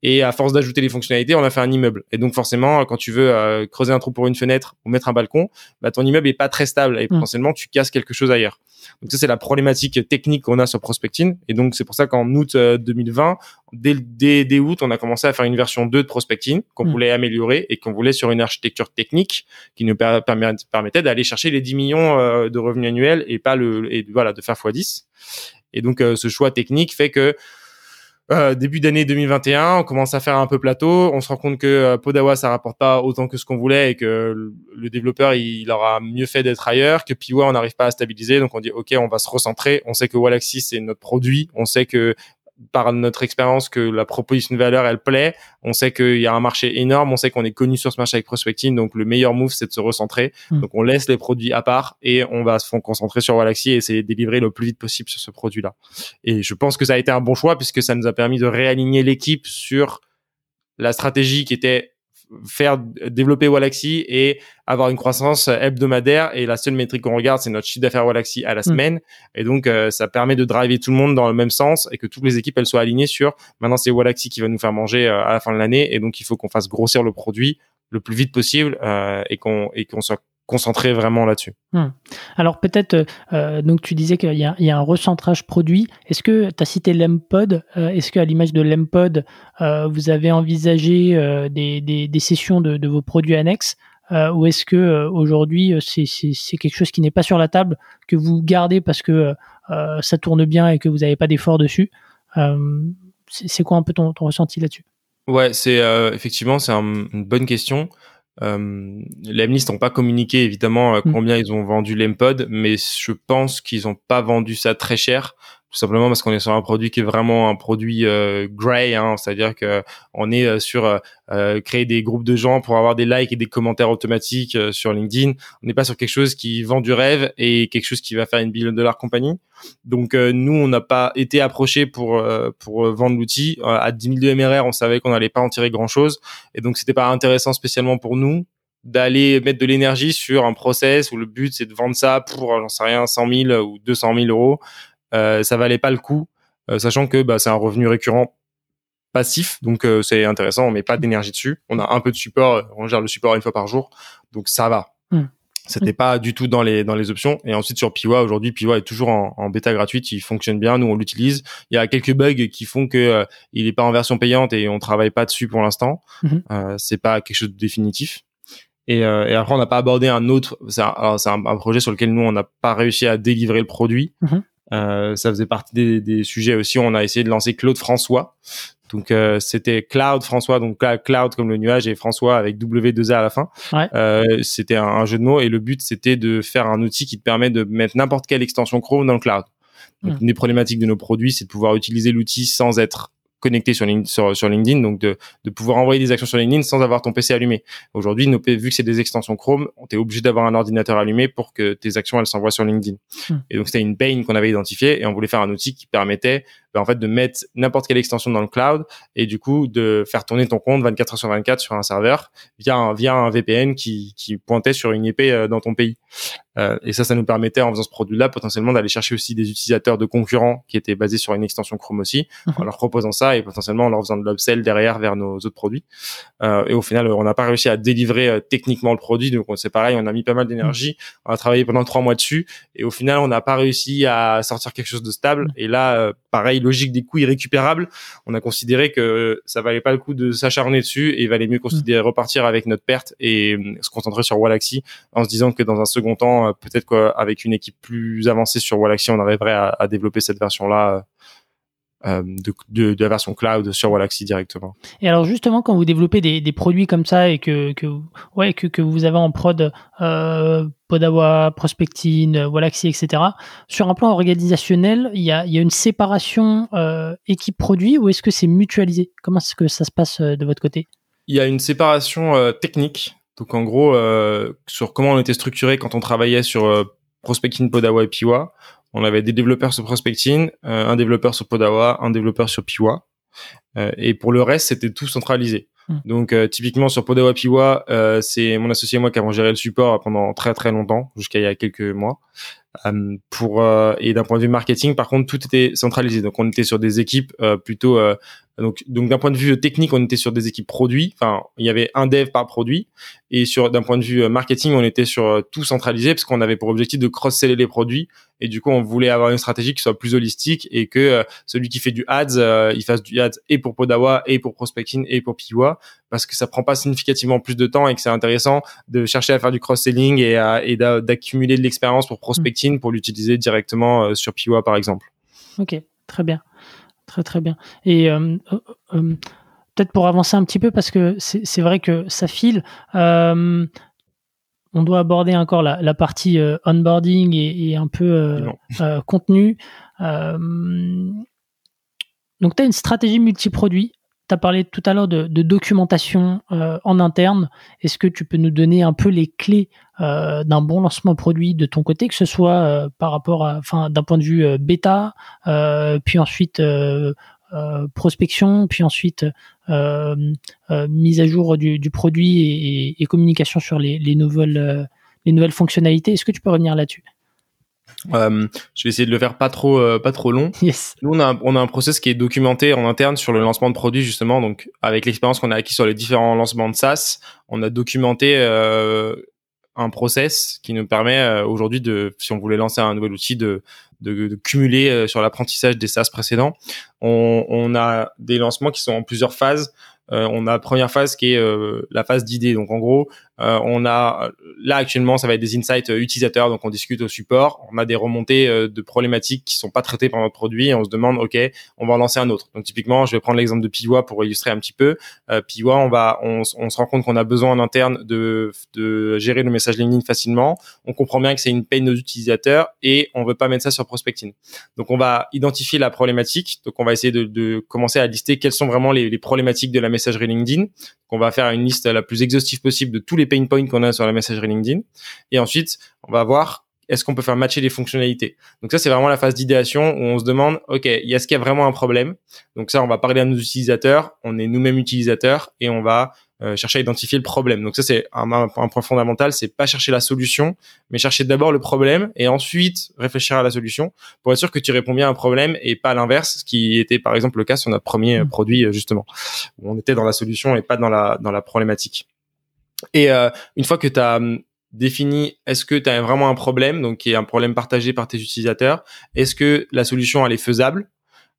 et à force d'ajouter les fonctionnalités, on a fait un immeuble. Et donc forcément, quand tu veux euh, creuser un trou pour une fenêtre ou mettre un balcon, bah, ton immeuble est pas très stable et mm. potentiellement tu casses quelque chose ailleurs. Donc ça c'est la problématique technique qu'on a sur Prospecting. Et donc c'est pour ça qu'en août 2020, euh, dès, dès, dès, août, on a commencé à faire une version 2 de Prospecting qu'on mm. voulait améliorer et qu'on voulait sur une architecture technique qui nous permettait d'aller chercher les 10 millions euh, de revenus annuels et pas le et voilà de faire x10. Et donc ce choix technique fait que euh, début d'année 2021, on commence à faire un peu plateau. On se rend compte que euh, Podawa ça rapporte pas autant que ce qu'on voulait et que le développeur il, aura mieux fait d'être ailleurs. Que Piwa on n'arrive pas à stabiliser, donc on dit ok, on va se recentrer. On sait que Walaxy c'est notre produit. On sait que par notre expérience que la proposition de valeur elle plaît. On sait qu'il y a un marché énorme, on sait qu'on est connu sur ce marché avec prospecting, donc le meilleur move c'est de se recentrer. Hmm. Donc on laisse les produits à part et on va se concentrer sur Walaxy et essayer de délivrer le plus vite possible sur ce produit-là. Et je pense que ça a été un bon choix puisque ça nous a permis de réaligner l'équipe sur la stratégie qui était faire développer Walaxy et avoir une croissance hebdomadaire. Et la seule métrique qu'on regarde c'est notre chiffre d'affaires Walaxy à la mm. semaine. Et donc euh, ça permet de driver tout le monde dans le même sens et que toutes les équipes elles soient alignées sur maintenant c'est Walaxy qui va nous faire manger euh, à la fin de l'année. Et donc il faut qu'on fasse grossir le produit le plus vite possible euh, et qu'on et qu'on soit concentrer vraiment là-dessus. Hmm. Alors peut-être, euh, donc tu disais qu'il y, y, a un recentrage produit. Est-ce que tu as cité l'Empod euh, Est-ce qu'à l'image de l'Empod, euh, vous avez envisagé euh, des, des, des, sessions de, de, vos produits annexes ou est-ce que aujourd'hui c'est quelque chose qui n'est pas sur la table que vous gardez parce que ça tourne bien et que vous n'avez pas d'effort dessus C'est quoi un peu ton, ton ressenti là-dessus? Ouais, c'est effectivement c'est une bonne question. Euh, les n'ont pas communiqué évidemment euh, mm. combien ils ont vendu l'Empod, mais je pense qu'ils n'ont pas vendu ça très cher tout simplement parce qu'on est sur un produit qui est vraiment un produit euh, gray, hein, c'est-à-dire que on est euh, sur euh, euh, créer des groupes de gens pour avoir des likes et des commentaires automatiques sur LinkedIn. On n'est pas sur quelque chose qui vend du rêve et quelque chose qui va faire une billion de dollars compagnie. Donc nous, on n'a pas été approché pour pour vendre l'outil à 10 000 de MRR. On savait qu'on n'allait pas en tirer grand chose et donc c'était pas intéressant spécialement pour nous d'aller mettre de l'énergie sur un process où le but c'est de vendre ça pour j'en sais rien 100 000 ou 200 000 euros euh, ça valait pas le coup, euh, sachant que bah, c'est un revenu récurrent passif, donc euh, c'est intéressant. On met pas d'énergie dessus. On a un peu de support, on gère le support une fois par jour, donc ça va. Hmm. C'était pas du tout dans les dans les options. Et ensuite sur Piwa, aujourd'hui Piwa est toujours en, en, bêta gratuite, il fonctionne bien, nous on l'utilise. Il y a quelques bugs qui font que il est pas en version payante et on travaille pas dessus pour l'instant. Hmm. Euh, c'est pas quelque chose de définitif. Et, euh, et après on n'a pas abordé un autre. C'est un, un, projet sur lequel nous on n'a pas réussi à délivrer le produit. Euh, ça faisait partie des, des, sujets aussi. On a essayé de lancer Claude François. Donc euh, c'était Cloud François, donc Cloud comme le nuage et François avec W2A à la fin. Ouais. Euh, c'était un, jeu de mots et le but c'était de faire un outil qui te permet de mettre n'importe quelle extension Chrome dans le cloud. Donc hmm. une des problématiques de nos produits, c'est de pouvoir utiliser l'outil sans être connecté sur, sur, sur, LinkedIn, donc de, de, pouvoir envoyer des actions sur LinkedIn sans avoir ton PC allumé. Aujourd'hui, vu que c'est des extensions Chrome, on est obligé d'avoir un ordinateur allumé pour que tes actions elles s'envoient sur LinkedIn. Hmm. Et donc c'était une pain qu'on avait identifiée et on voulait faire un outil qui permettait ben, en fait de mettre n'importe quelle extension dans le cloud et du coup de faire tourner ton compte 24 heures sur 24 sur un serveur via un, via un VPN qui, qui pointait sur une IP euh, dans ton pays. Euh, et ça, ça nous permettait en faisant ce produit-là potentiellement d'aller chercher aussi des utilisateurs de concurrents qui étaient basés sur une extension Chrome aussi, mhm. en leur proposant ça et potentiellement en leur faisant de l'upsell derrière vers nos autres produits. Euh, et au final, on n'a pas réussi à délivrer euh, techniquement le produit, donc c'est pareil, on a mis pas mal d'énergie, mhm. on a travaillé pendant trois mois dessus et au final, on n'a pas réussi à sortir quelque chose de stable. Mhm. Et là, euh, logique des coûts irrécupérables, on a considéré que ça valait pas le coup de s'acharner dessus et il valait mieux considérer repartir avec notre perte et se concentrer sur Walaxy en se disant que dans un second temps euh, peut-être qu'avec une équipe plus avancée sur Wallaxy, on arriverait à, développer cette version-là. Euh, de, la version cloud sur Wallaxy directement. Et alors justement, quand vous développez des, produits comme ça et que, que ouais que, que vous avez en prod euh, Podawa, Prospectine, Wallaxy, etc. Sur un plan organisationnel, il y a, y a une séparation euh, équipe produit ou est-ce que c'est mutualisé? Comment est-ce que ça se passe de votre côté? Il y a une séparation technique donc en gros, euh, sur comment on était structuré quand on travaillait sur euh, Prospecting, Podawa et Piwa, on avait des développeurs sur Prospecting, euh, un développeur sur Podawa, un développeur sur Piwa. et pour le reste, c'était tout centralisé. Hmm. Donc typiquement sur Podawa Piwa, c'est mon associé et moi qui avons géré le support pendant très très longtemps, jusqu'à il y a quelques mois. pour et d'un point de vue marketing, par contre, tout était centralisé. Donc on était sur des équipes plutôt donc, donc d'un point de vue technique, on était sur des équipes produits. Enfin, il y avait un dev par produit. Et sur d'un point de vue marketing, on était sur euh, tout centralisé parce qu'on avait pour objectif de cross-seller les produits. Et du coup, on voulait avoir une stratégie qui soit plus holistique et que euh, celui qui fait du ads, euh, il fasse du ads et pour Podawa et pour prospecting et pour Piwa parce que ça prend pas significativement plus de temps et que c'est intéressant de chercher à faire du cross-selling et, et d'accumuler de l'expérience pour prospecting pour l'utiliser directement sur Piwa par exemple. Ok, très bien. Très très bien. Et euh, euh, euh, peut-être pour avancer un petit peu, parce que c'est vrai que ça file, on doit aborder encore la, partie onboarding et, un peu contenu. donc tu as une stratégie multiproduit tu as parlé tout à l'heure de, documentation euh, en interne. Est-ce que tu peux nous donner un peu les clés euh, d'un bon lancement produit de ton côté, que ce soit euh, par rapport à, enfin, d'un point de vue bêta, puis ensuite prospection, puis ensuite mise à jour du, produit et, communication sur les, les nouvelles, les nouvelles fonctionnalités. Est-ce que tu peux revenir là-dessus? Euh, je vais essayer de le faire pas trop euh, pas trop long. Yes. Nous on a on a un process qui est documenté en interne sur le lancement de produits justement. Donc avec l'expérience qu'on a acquis sur les différents lancements de SaaS, on a documenté euh, un process qui nous permet aujourd'hui de si on voulait lancer un nouvel outil de de, de cumuler sur l'apprentissage des SaaS précédents. On, on a des lancements qui sont en plusieurs phases. on a la première phase qui est la phase d'idée. Donc en gros, euh, on a là actuellement, ça va être des insights euh, utilisateurs, donc on discute au support. On a des remontées euh, de problématiques qui sont pas traitées par notre produit et on se demande, ok, on va en lancer un autre. Donc typiquement, je vais prendre l'exemple de Piwa pour illustrer un petit peu. Euh, Piwa, on va, on, on se rend compte qu'on a besoin en interne de, de gérer le message LinkedIn facilement. On comprend bien que c'est une paye de utilisateurs et on veut pas mettre ça sur prospecting. Donc on va identifier la problématique. Donc on va essayer de, de commencer à lister quelles sont vraiment les, les problématiques de la messagerie LinkedIn. On va faire une liste la plus exhaustive possible de tous les pain points qu'on a sur la messagerie LinkedIn. Et ensuite, on va voir est-ce qu'on peut faire matcher les fonctionnalités. Donc ça, c'est vraiment la phase d'idéation où on se demande, OK, est-ce qu'il y a vraiment un problème Donc ça, on va parler à nos utilisateurs, on est nous-mêmes utilisateurs et on va euh, chercher à identifier le problème. Donc ça, c'est un, point fondamental, c'est pas chercher la solution, mais chercher d'abord le problème et ensuite réfléchir à la solution pour être sûr que tu réponds bien à un problème et pas l'inverse, ce qui était par exemple le cas sur notre premier mmh. produit euh, justement, où on était dans la solution et pas dans la, dans la problématique. Et euh, une fois que tu as hum, défini est-ce que tu as vraiment un problème, donc qui est un problème partagé par tes utilisateurs, est-ce que la solution elle est faisable?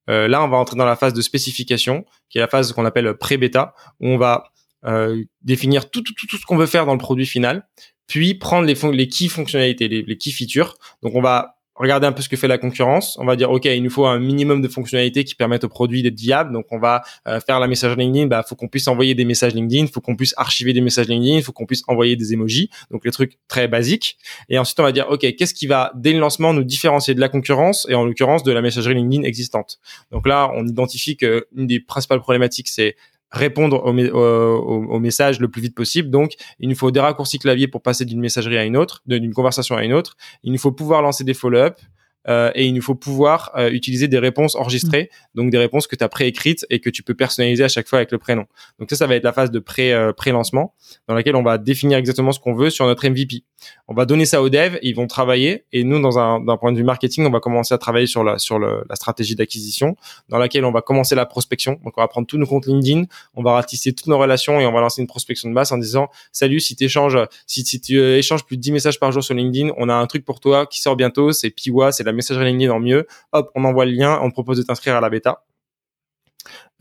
Euh, Là, on va entrer dans la phase de spécification, qui est la phase qu'on appelle pré-bêta, où on va euh, définir tout, tout, tout, tout ce qu'on veut faire dans le produit final, puis prendre les, les key fonctionnalités, les, les key features. Donc on va regarder un peu ce que fait la concurrence. On va dire, OK, il nous faut un minimum de fonctionnalités qui permettent au produit d'être viable. Donc, on va euh, faire la message LinkedIn. Bah, faut qu'on puisse envoyer des messages LinkedIn. Faut qu'on puisse archiver des messages LinkedIn. Faut qu'on puisse envoyer des emojis. Donc, les trucs très basiques. Et ensuite, on va dire, OK, qu'est-ce qui va, dès le lancement, nous différencier de la concurrence et en l'occurrence de la messagerie LinkedIn existante? Donc là, on identifie qu'une des principales problématiques, c'est répondre au, au, au, message le plus vite possible. Donc, il nous faut des raccourcis clavier pour passer d'une messagerie à une autre, d'une conversation à une autre. Il nous faut pouvoir lancer des follow-up. Euh, et il nous faut pouvoir euh, utiliser des réponses enregistrées, donc des réponses que tu as préécrites et que tu peux personnaliser à chaque fois avec le prénom. Donc ça, ça va être la phase de pré euh, pré-lancement dans laquelle on va définir exactement ce qu'on veut sur notre MVP. On va donner ça aux devs, ils vont travailler et nous, dans un d'un point de vue marketing, on va commencer à travailler sur la sur le, la stratégie d'acquisition, dans laquelle on va commencer la prospection. Donc on va prendre tous nos comptes LinkedIn, on va ratisser toutes nos relations et on va lancer une prospection de masse en disant salut, si échanges, si, si tu échanges plus de 10 messages par jour sur LinkedIn, on a un truc pour toi qui sort bientôt, c'est Piwa, c'est la messagerie LinkedIn en mieux. Hop, on envoie le lien, on propose de t'inscrire à la bêta.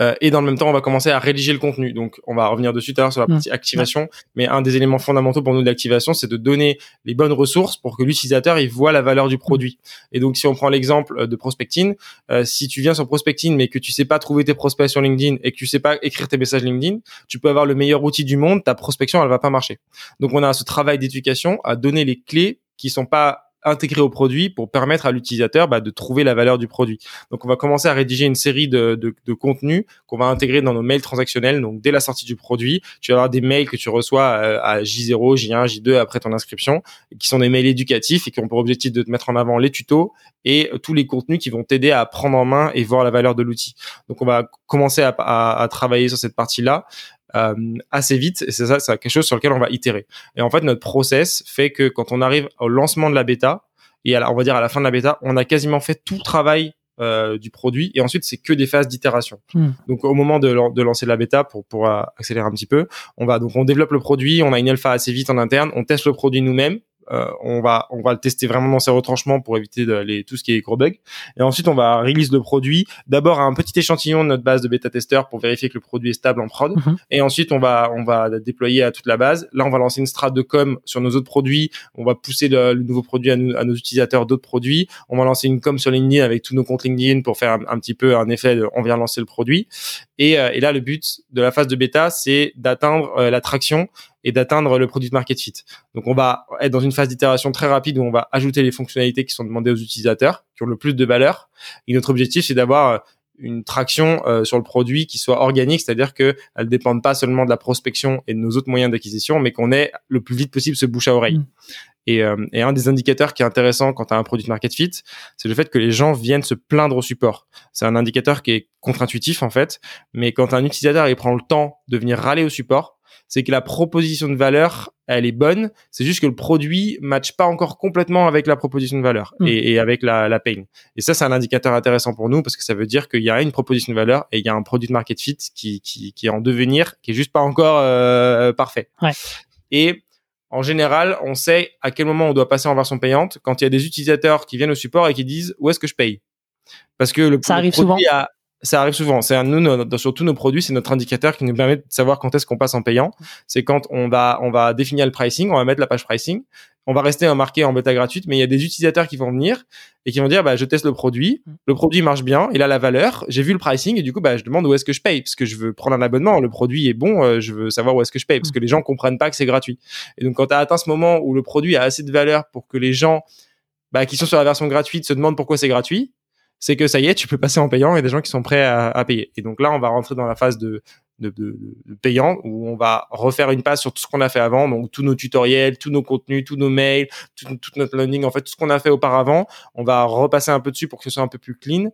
Euh, et dans le même temps, on va commencer à rédiger le contenu. Donc, on va revenir dessus tout à l'heure sur la partie activation. Mais un des éléments fondamentaux pour nous de l'activation, c'est de donner les bonnes ressources pour que l'utilisateur il voit la valeur du produit. Et donc, si on prend l'exemple de prospecting, euh, si tu viens sur prospecting mais que tu sais pas trouver tes prospects sur LinkedIn et que tu sais pas écrire tes messages LinkedIn, tu peux avoir le meilleur outil du monde, ta prospection elle va pas marcher. Donc, on a ce travail d'éducation à donner les clés qui sont pas intégré au produit pour permettre à l'utilisateur bah, de trouver la valeur du produit. Donc on va commencer à rédiger une série de, de, contenus qu'on va intégrer dans nos mails transactionnels. Donc dès la sortie du produit, tu vas avoir des mails que tu reçois euh, à, J0, J1, J2 après ton inscription, qui sont des mails éducatifs et qui ont pour objectif de te mettre en avant les tutos et tous les contenus qui vont t'aider à prendre en main et voir la valeur de l'outil. Donc on va commencer à, à, à travailler sur cette partie-là euh, assez vite et c'est ça c'est quelque chose sur lequel on va itérer et en fait notre process fait que quand on arrive au lancement de la bêta et on va dire à la fin de la bêta on a quasiment fait tout le travail euh, du produit et ensuite c'est que des phases d'itération. Hmm. Donc au moment de, de, lancer la bêta pour pour accélérer un petit peu, on va donc on développe le produit, on a une alpha assez vite en interne, on teste le produit nous-mêmes on va on va le tester vraiment dans ses retranchements pour éviter de, les, tout ce qui est gros bugs. Et ensuite, on va release le produit. D'abord un petit échantillon de notre base de bêta testeurs pour vérifier que le produit est stable en prod. Mhm. Et ensuite, on va on va déployer à toute la base. Là, on va lancer une strat de com sur nos autres produits. On va pousser le, nouveau produit à, à nos utilisateurs d'autres produits. On va lancer une com sur LinkedIn avec tous nos comptes LinkedIn pour faire un, petit peu un effet de on vient lancer le produit. Et, euh, et là, le but de la phase de bêta, c'est d'atteindre euh, la traction et d'atteindre le produit market fit. Donc on va être dans une phase d'itération très rapide où on va ajouter les fonctionnalités qui sont demandées aux utilisateurs, qui ont le plus de valeur. Et notre objectif, c'est d'avoir euh, une traction sur le produit qui soit organique, c'est-à-dire que elle dépende pas seulement de la prospection et de nos autres moyens d'acquisition, mais qu'on ait le plus vite possible ce bouche à oreille. Mm. Et, euh, et, un des indicateurs qui est intéressant quand tu as un produit market fit, c'est le fait que les gens viennent se plaindre au support. C'est un indicateur qui est contre-intuitif en fait, mais quand un utilisateur il prend le temps de venir râler au support, c'est que la proposition de valeur, elle est bonne. C'est juste que le produit matche pas encore complètement avec la proposition de valeur hmm. et, avec la, la pain. Et ça, c'est un indicateur intéressant pour nous parce que ça veut dire qu'il y a une proposition de valeur et il y a un produit de market fit qui, qui, qui est en devenir, qui est juste pas encore euh, parfait. Ouais. Et en général, on sait à quel moment on doit passer en version payante quand il y a des utilisateurs qui viennent au support et qui disent où est-ce que je paye? Parce que le, ça arrive souvent. A, ça arrive souvent. C'est nous, sur tous nos produits, c'est notre indicateur qui nous permet de savoir quand est-ce qu'on passe en payant. C'est quand on va, on va définir le pricing, on va mettre la page pricing, on va rester marqué en bêta gratuite, mais il y a des utilisateurs qui vont venir et qui vont dire, bah, je teste le produit, le produit marche bien, il a la valeur, j'ai vu le pricing et du coup, bah, je demande où est-ce que je paye parce que je veux prendre un abonnement, le produit est bon, euh, je veux savoir où est-ce que je paye parce que les gens comprennent pas que c'est gratuit. Et donc, quand tu as atteint ce moment où le produit a assez de valeur pour que les gens, bah, qui sont sur la version gratuite se demandent pourquoi c'est gratuit, c'est que ça y est, tu peux passer en payant et des gens qui sont prêts à, payer. Et donc là, on va rentrer dans la phase de, de, de, payant où on va refaire une passe sur tout ce qu'on a fait avant, donc tous nos tutoriels, tous nos contenus, tous nos mails, tout, notre learning, en fait, tout ce qu'on a fait auparavant, on va repasser un peu dessus pour que ce soit un peu plus clean.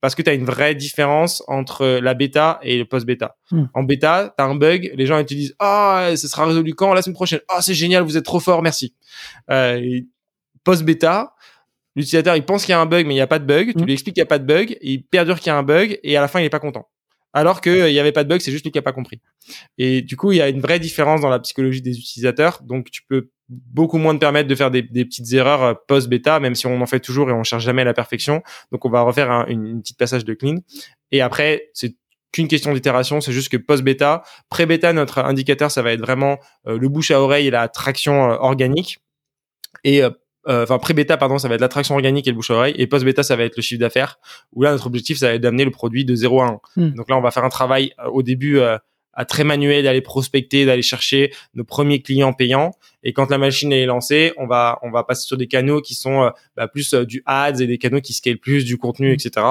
Parce que tu as une vraie différence entre la bêta et le post-bêta. Hmm. En bêta, tu as un bug, les gens utilisent « Ah, ce sera résolu quand? La semaine prochaine. Ah, c'est génial, vous êtes trop fort, merci. Euh, post-bêta, L'utilisateur, il pense qu'il y a un bug, mais il n'y a pas de bug. Tu mmh. lui expliques qu'il n'y a pas de bug, il perdure qu'il y a un bug, et à la fin, il n'est pas content. Alors qu'il n'y avait pas de bug, c'est juste lui qui n'a pas compris. Et du coup, il y a une vraie différence dans la psychologie des utilisateurs. Donc, tu peux beaucoup moins te permettre de faire des, petites erreurs euh, post-bêta, même si on en fait toujours et on cherche jamais la perfection. Donc, on va refaire un une, petite passage de clean. Et après, c'est qu'une question d'itération, c'est juste que post-bêta, pré-bêta, notre indicateur, ça va être vraiment euh, le bouche à oreille et la traction euh, organique. Et euh, enfin pré-bêta pardon, ça va être l'attraction organique et le bouche à oreille, et post-bêta ça va être le chiffre d'affaires. Où là notre objectif ça va être d'amener le produit de 0 à 1. Hmm. Donc là on va faire un travail euh, au début euh, à très manuel d'aller prospecter, d'aller chercher nos premiers clients payants. Et quand la machine est lancée, on va on va passer sur des canaux qui sont bah, plus du ads et des canaux qui scalent plus du contenu, etc.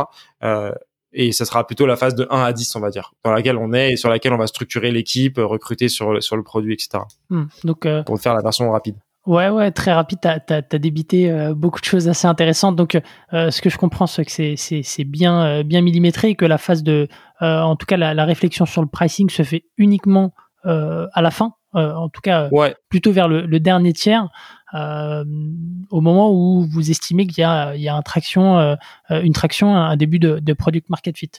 et ça sera plutôt la phase de 1 à 10, on va dire, dans laquelle on est et sur laquelle on va structurer l'équipe, recruter sur, sur le produit, etc. Hmm. Donc, pour faire la version rapide. Ouais, ouais, très rapide. Tu as, débité euh, beaucoup de choses assez intéressantes. Donc, euh, ce que je comprends, c'est que c'est bien, euh, bien millimétré et que la phase de, en tout cas, la, réflexion sur le pricing se fait uniquement à la fin. en tout cas, plutôt vers le, dernier tiers, au moment où vous estimez qu'il y y a un traction, une traction, un début de, de product market fit.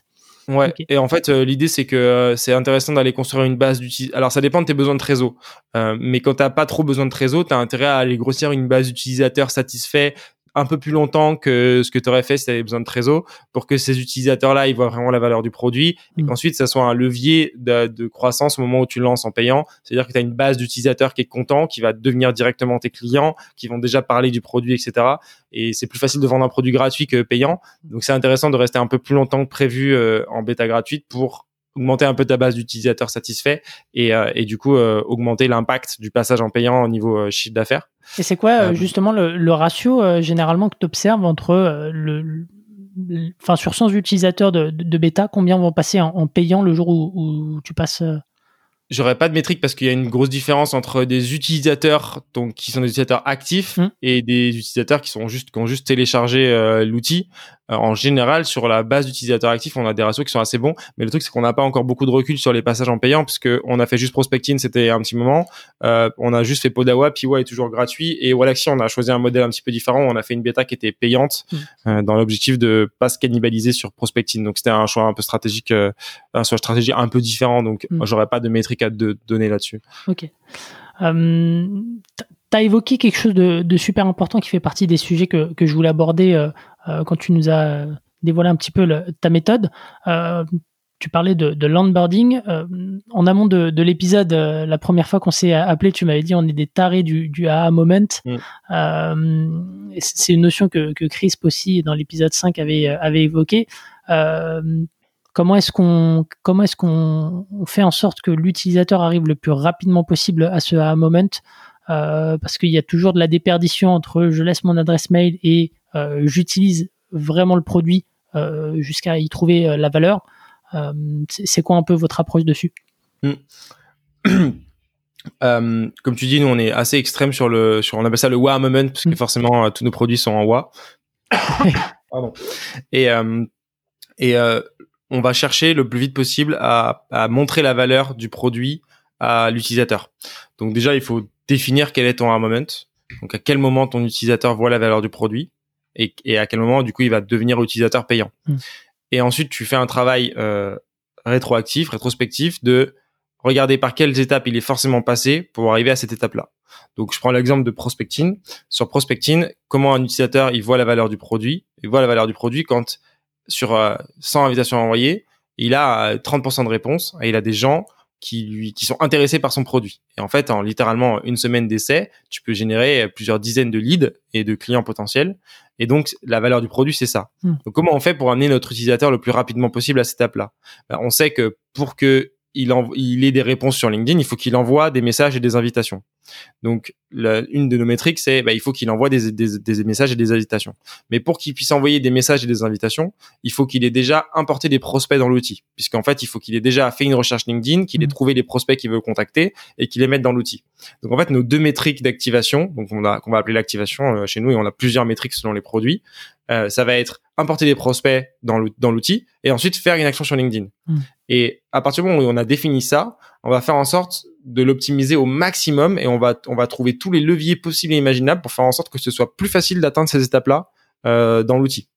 Ouais. Et en fait, euh, l'idée c'est que euh, c'est intéressant d'aller construire une base d'utilisateurs. Alors ça dépend de tes besoins de trésor. Euh, mais quand t'as pas trop besoin de trésor, t'as intérêt à aller grossir une base d'utilisateurs satisfaits un peu plus longtemps que ce que tu aurais fait si tu avais besoin de Trésor pour que ces utilisateurs-là, ils voient vraiment la valeur du produit et mm. qu'ensuite, ça soit un levier de, croissance au moment où tu lances en payant. C'est-à-dire que tu as une base d'utilisateurs qui est content, qui va devenir directement tes clients, qui vont déjà parler du produit, etc. Et c'est plus facile de vendre un produit gratuit que payant. Donc, c'est intéressant de rester un peu plus longtemps que prévu euh, en bêta gratuite pour augmenter un peu ta base d'utilisateurs satisfaits et, euh, et du coup euh, augmenter l'impact du passage en payant au niveau chiffre d'affaires. Et c'est quoi euh, justement le, ratio euh, généralement que tu observes entre euh, le, enfin sur 100 utilisateurs de, bêta, combien vont passer en, payant le jour où, tu passes J'aurais pas de métrique parce qu'il y a une grosse différence entre des utilisateurs donc qui sont des utilisateurs actifs mmh. et des utilisateurs qui sont juste qui ont juste téléchargé l'outil. Euh, en général, sur la base d'utilisateurs actifs, on a des ratios qui sont assez bons. Mais le truc, c'est qu'on n'a pas encore beaucoup de recul sur les passages en payant, puisque on a fait juste prospecting, c'était un petit moment. Euh, on a juste fait Podawa, Piwa est toujours gratuit. Et Walaxy, on a choisi un modèle un petit peu différent. On a fait une bêta qui était payante, mm. euh, dans l'objectif de pas se cannibaliser sur prospecting. Donc c'était un choix un peu stratégique, euh, un choix stratégique un peu différent. Donc mm. j'aurais pas de métrique à te donner là-dessus. Ok. Euh, as évoqué quelque chose de, super important qui fait partie des sujets que, je voulais aborder quand tu nous as dévoilé un petit peu ta méthode tu parlais de, de landboarding. Euh, en amont de, de l'épisode, euh, la première fois qu'on s'est appelé, tu m'avais dit on est des tarés du, du aha moment. Mm. Euh, c'est une notion que, que Chris aussi dans l'épisode 5 avait, avait évoqué. comment est-ce qu'on comment est-ce qu'on fait en sorte que l'utilisateur arrive le plus rapidement possible à ce aha moment? Parce qu'il y a toujours de la déperdition entre je laisse mon adresse mail et j'utilise vraiment le produit jusqu'à y trouver la valeur. Euh, c'est quoi un peu votre approche dessus? Hmm. euh, comme tu dis, nous on est assez extrême sur le, sur on appelle ça le WA moment parce que hmm. forcément euh, tous nos produits sont en WA. Pardon. Et et on va chercher le plus vite possible à, à montrer la valeur du produit à l'utilisateur. Donc déjà, il faut définir quel est ton WA moment. Donc à quel moment ton utilisateur voit la valeur du produit et, et à quel moment du coup il va devenir utilisateur payant. Hmm. Et ensuite, tu fais un travail euh, rétroactif, rétrospectif de regarder par quelles étapes il est forcément passé pour arriver à cette étape-là. Donc, je prends l'exemple de prospecting. Sur prospecting, comment un utilisateur il voit la valeur du produit Il voit la valeur du produit quand sur 100 euh, invitations envoyées, il a 30% euh, de réponses et il a des gens qui lui qui sont intéressés par son produit. Et en fait, en littéralement une semaine d'essai, tu peux générer plusieurs dizaines de leads et de clients potentiels. Et donc la valeur du produit, c'est ça. Hmm. Donc comment on fait pour amener notre utilisateur le plus rapidement possible à cette étape-là ben, On sait que pour que il, il ait des réponses sur LinkedIn, il faut qu'il envoie des messages et des invitations. Donc, une de nos métriques, c'est bah, il faut qu'il envoie des, des, des, messages et des invitations. Mais pour qu'il puisse envoyer des messages et des invitations, il faut qu'il ait déjà importé des prospects dans l'outil. Puisqu'en fait, il faut qu'il ait déjà fait une recherche LinkedIn, qu'il ait mmh. trouvé les prospects qu'il veut contacter et qu'il les mette dans l'outil. Donc, en fait, nos deux métriques d'activation, donc on, a, va appeler l'activation euh, chez nous, et on a plusieurs métriques selon les produits, euh, ça va être importer des prospects dans l'outil et ensuite faire une action sur LinkedIn. Mmh. Et à partir du moment où on a défini ça, on va faire en sorte de l'optimiser au maximum et on va on va trouver tous les leviers possibles et imaginables pour faire en sorte que ce soit plus facile d'atteindre ces étapes-là euh, dans l'outil.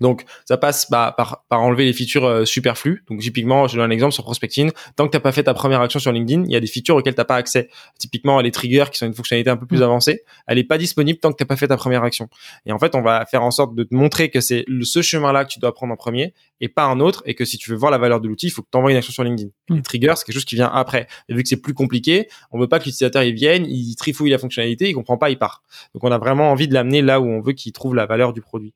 Donc ça passe bah, par, par enlever les features euh, superflues. Donc typiquement, je donne un exemple sur prospecting. Tant que t'as pas fait ta première action sur LinkedIn, il y a des features auxquelles t'as pas accès. Typiquement, les triggers qui sont une fonctionnalité un peu plus mm. avancée, elle est pas disponible tant que t'as pas fait ta première action. Et en fait, on va faire en sorte de te montrer que c'est ce chemin-là que tu dois prendre en premier et pas un autre. Et que si tu veux voir la valeur de l'outil, il faut que tu envoies une action sur LinkedIn. Mm. Les triggers, c'est quelque chose qui vient après. Et vu que c'est plus compliqué, on veut pas que l'utilisateur il vienne, il trifouille la fonctionnalité, il comprend pas, il part. Donc on a vraiment envie de l'amener là où on veut qu'il trouve la valeur du produit.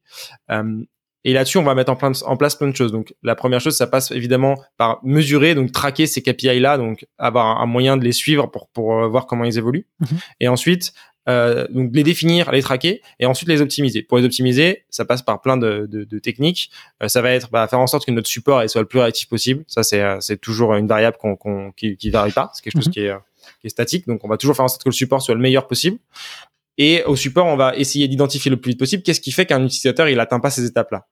Euh, et là-dessus, on va mettre en, en, place plein de choses. Donc, la première chose, ça passe évidemment par mesurer, donc traquer ces KPI-là, donc avoir un, moyen de les suivre pour, pour euh, voir comment ils évoluent. Mhm. Et ensuite, euh, donc les définir, les traquer, et ensuite les optimiser. Pour les optimiser, ça passe par plein de, de, de techniques. Euh, ça va être bah, faire en sorte que notre support soit le plus réactif possible. Ça, c'est euh, c'est toujours une variable qu'on qu'on qui, qui varie pas. C'est quelque chose mhm. qui est qui est statique. Donc, on va toujours faire en sorte que le support soit le meilleur possible. Et au support, on va essayer d'identifier le plus vite possible qu'est-ce qui fait qu'un utilisateur il atteint pas ces étapes-là.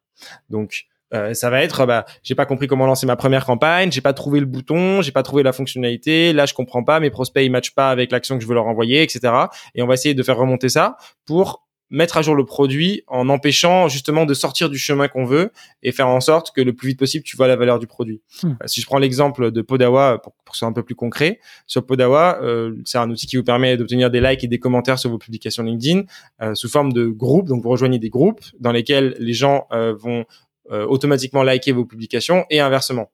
Donc euh, ça va être bah j'ai pas compris comment lancer ma première campagne, j'ai pas trouvé le bouton, j'ai pas trouvé la fonctionnalité, là je comprends pas, mes prospects ils matchent pas avec l'action que je veux leur envoyer, etc. Et on va essayer de faire remonter ça pour mettre à jour le produit en empêchant justement de sortir du chemin qu'on veut et faire en sorte que le plus vite possible tu vois la valeur du produit. Hmm. Euh, si je prends l'exemple de Podawa pour, pour que ce soit un peu plus concret, sur Podawa, euh, c'est un outil qui vous permet d'obtenir des likes et des commentaires sur vos publications LinkedIn euh, sous forme de groupes. Donc vous rejoignez des groupes dans lesquels les gens vont automatiquement liker vos publications et inversement.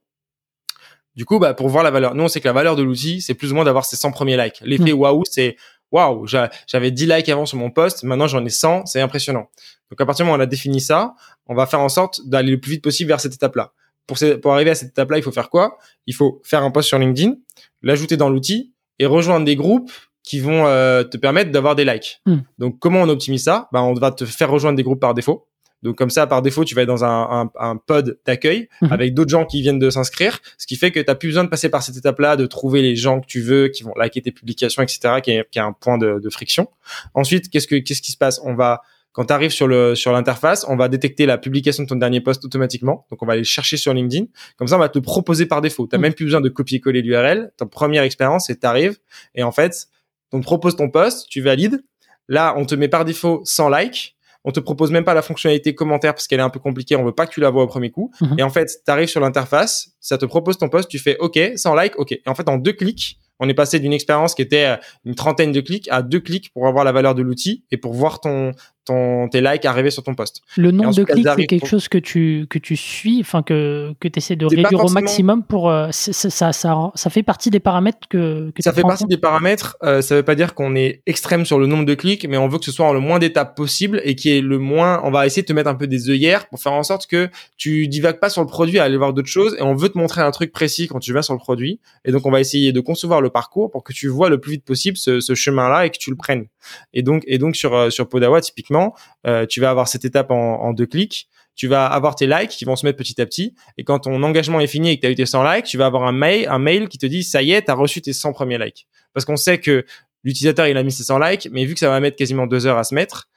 Du coup, bah, pour voir la valeur, nous on sait que la valeur de l'outil, c'est plus ou moins d'avoir ces 100 premiers likes. L'effet hmm. waouh, c'est waouh, j'avais 10 likes avant sur mon post, maintenant j'en ai 100, c'est impressionnant. Donc à partir du moment où on a défini ça, on va faire en sorte d'aller le plus vite possible vers cette étape-là. Pour, pour arriver à cette étape-là, il faut faire quoi? Il faut faire un post sur LinkedIn, l'ajouter dans l'outil et rejoindre des groupes qui vont euh, te permettre d'avoir des likes. Hmm. Donc comment on optimise ça? Ben, On va te faire rejoindre des groupes par défaut. Donc comme ça, par défaut, tu vas être dans un, un, un pod d'accueil mhm. avec d'autres gens qui viennent de s'inscrire, ce qui fait que tu n'as plus besoin de passer par cette étape-là, de trouver les gens que tu veux, qui vont liker tes publications, etc., qui est, qui est un point de, de friction. Ensuite, qu'est-ce que qu'est-ce qui se passe? On va quand tu arrives sur le sur l'interface, on va détecter la publication de ton dernier post automatiquement. Donc on va aller chercher sur LinkedIn. Comme ça, on va te proposer par défaut. Tu n'as mhm. même plus besoin de copier-coller l'URL. Ta première expérience, c'est t'arrives et en fait, on te propose ton post, tu valides. Là, on te met par défaut 100 likes on te propose même pas la fonctionnalité commentaire parce qu'elle est un peu compliquée, on veut pas que tu la vois au premier coup. Mhm. Et en fait, tu arrives sur l'interface, ça te propose ton post, tu fais OK, sans like, OK. Et en fait, en deux clics, On est passé d'une expérience qui était une trentaine de clics à deux clics pour avoir la valeur de l'outil et pour voir ton, ton, tes likes arriver sur ton poste. Le nombre de clics, c'est quelque chose que tu, que tu suis, enfin que, que tu essaies de réduire au maximum pour. Euh, ça, ça, ça, ça, fait partie des paramètres que, que Ça fait partie des paramètres. Euh, ça veut pas dire qu'on est extrême sur le nombre de clics, mais on veut que ce soit en le moins d'étapes possible et qui est le moins. On va essayer de te mettre un peu des œillères pour faire en sorte que tu divagues pas sur le produit à aller voir d'autres choses et on veut te montrer un truc précis quand tu vas sur le produit. Et donc, on va essayer de concevoir le parcours pour que tu vois le plus vite possible ce, chemin-là et que tu le prennes. Et donc, et donc sur, euh, sur Podawa, typiquement, euh, tu vas avoir cette étape en, deux clics. Tu vas avoir tes likes qui vont se mettre petit à petit. Et quand ton engagement est fini et que tu as eu tes 100 likes, tu vas avoir un mail, un mail qui te dit, ça y est, tu as reçu tes 100 premiers likes. Parce qu'on sait que l'utilisateur, il a mis ses 100 likes, mais vu que ça va mettre quasiment deux heures à se mettre,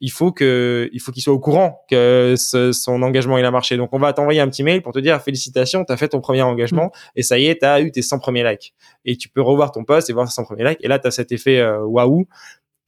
il, faut que il faut qu'il soit au courant que son engagement il a marché. Donc on va t'envoyer un petit mail pour te dire félicitations, tu as fait ton premier engagement et ça y est, tu as eu tes 100 premiers likes. Et tu peux revoir ton post et voir tes 100 premiers likes et là tu as cet effet euh, waouh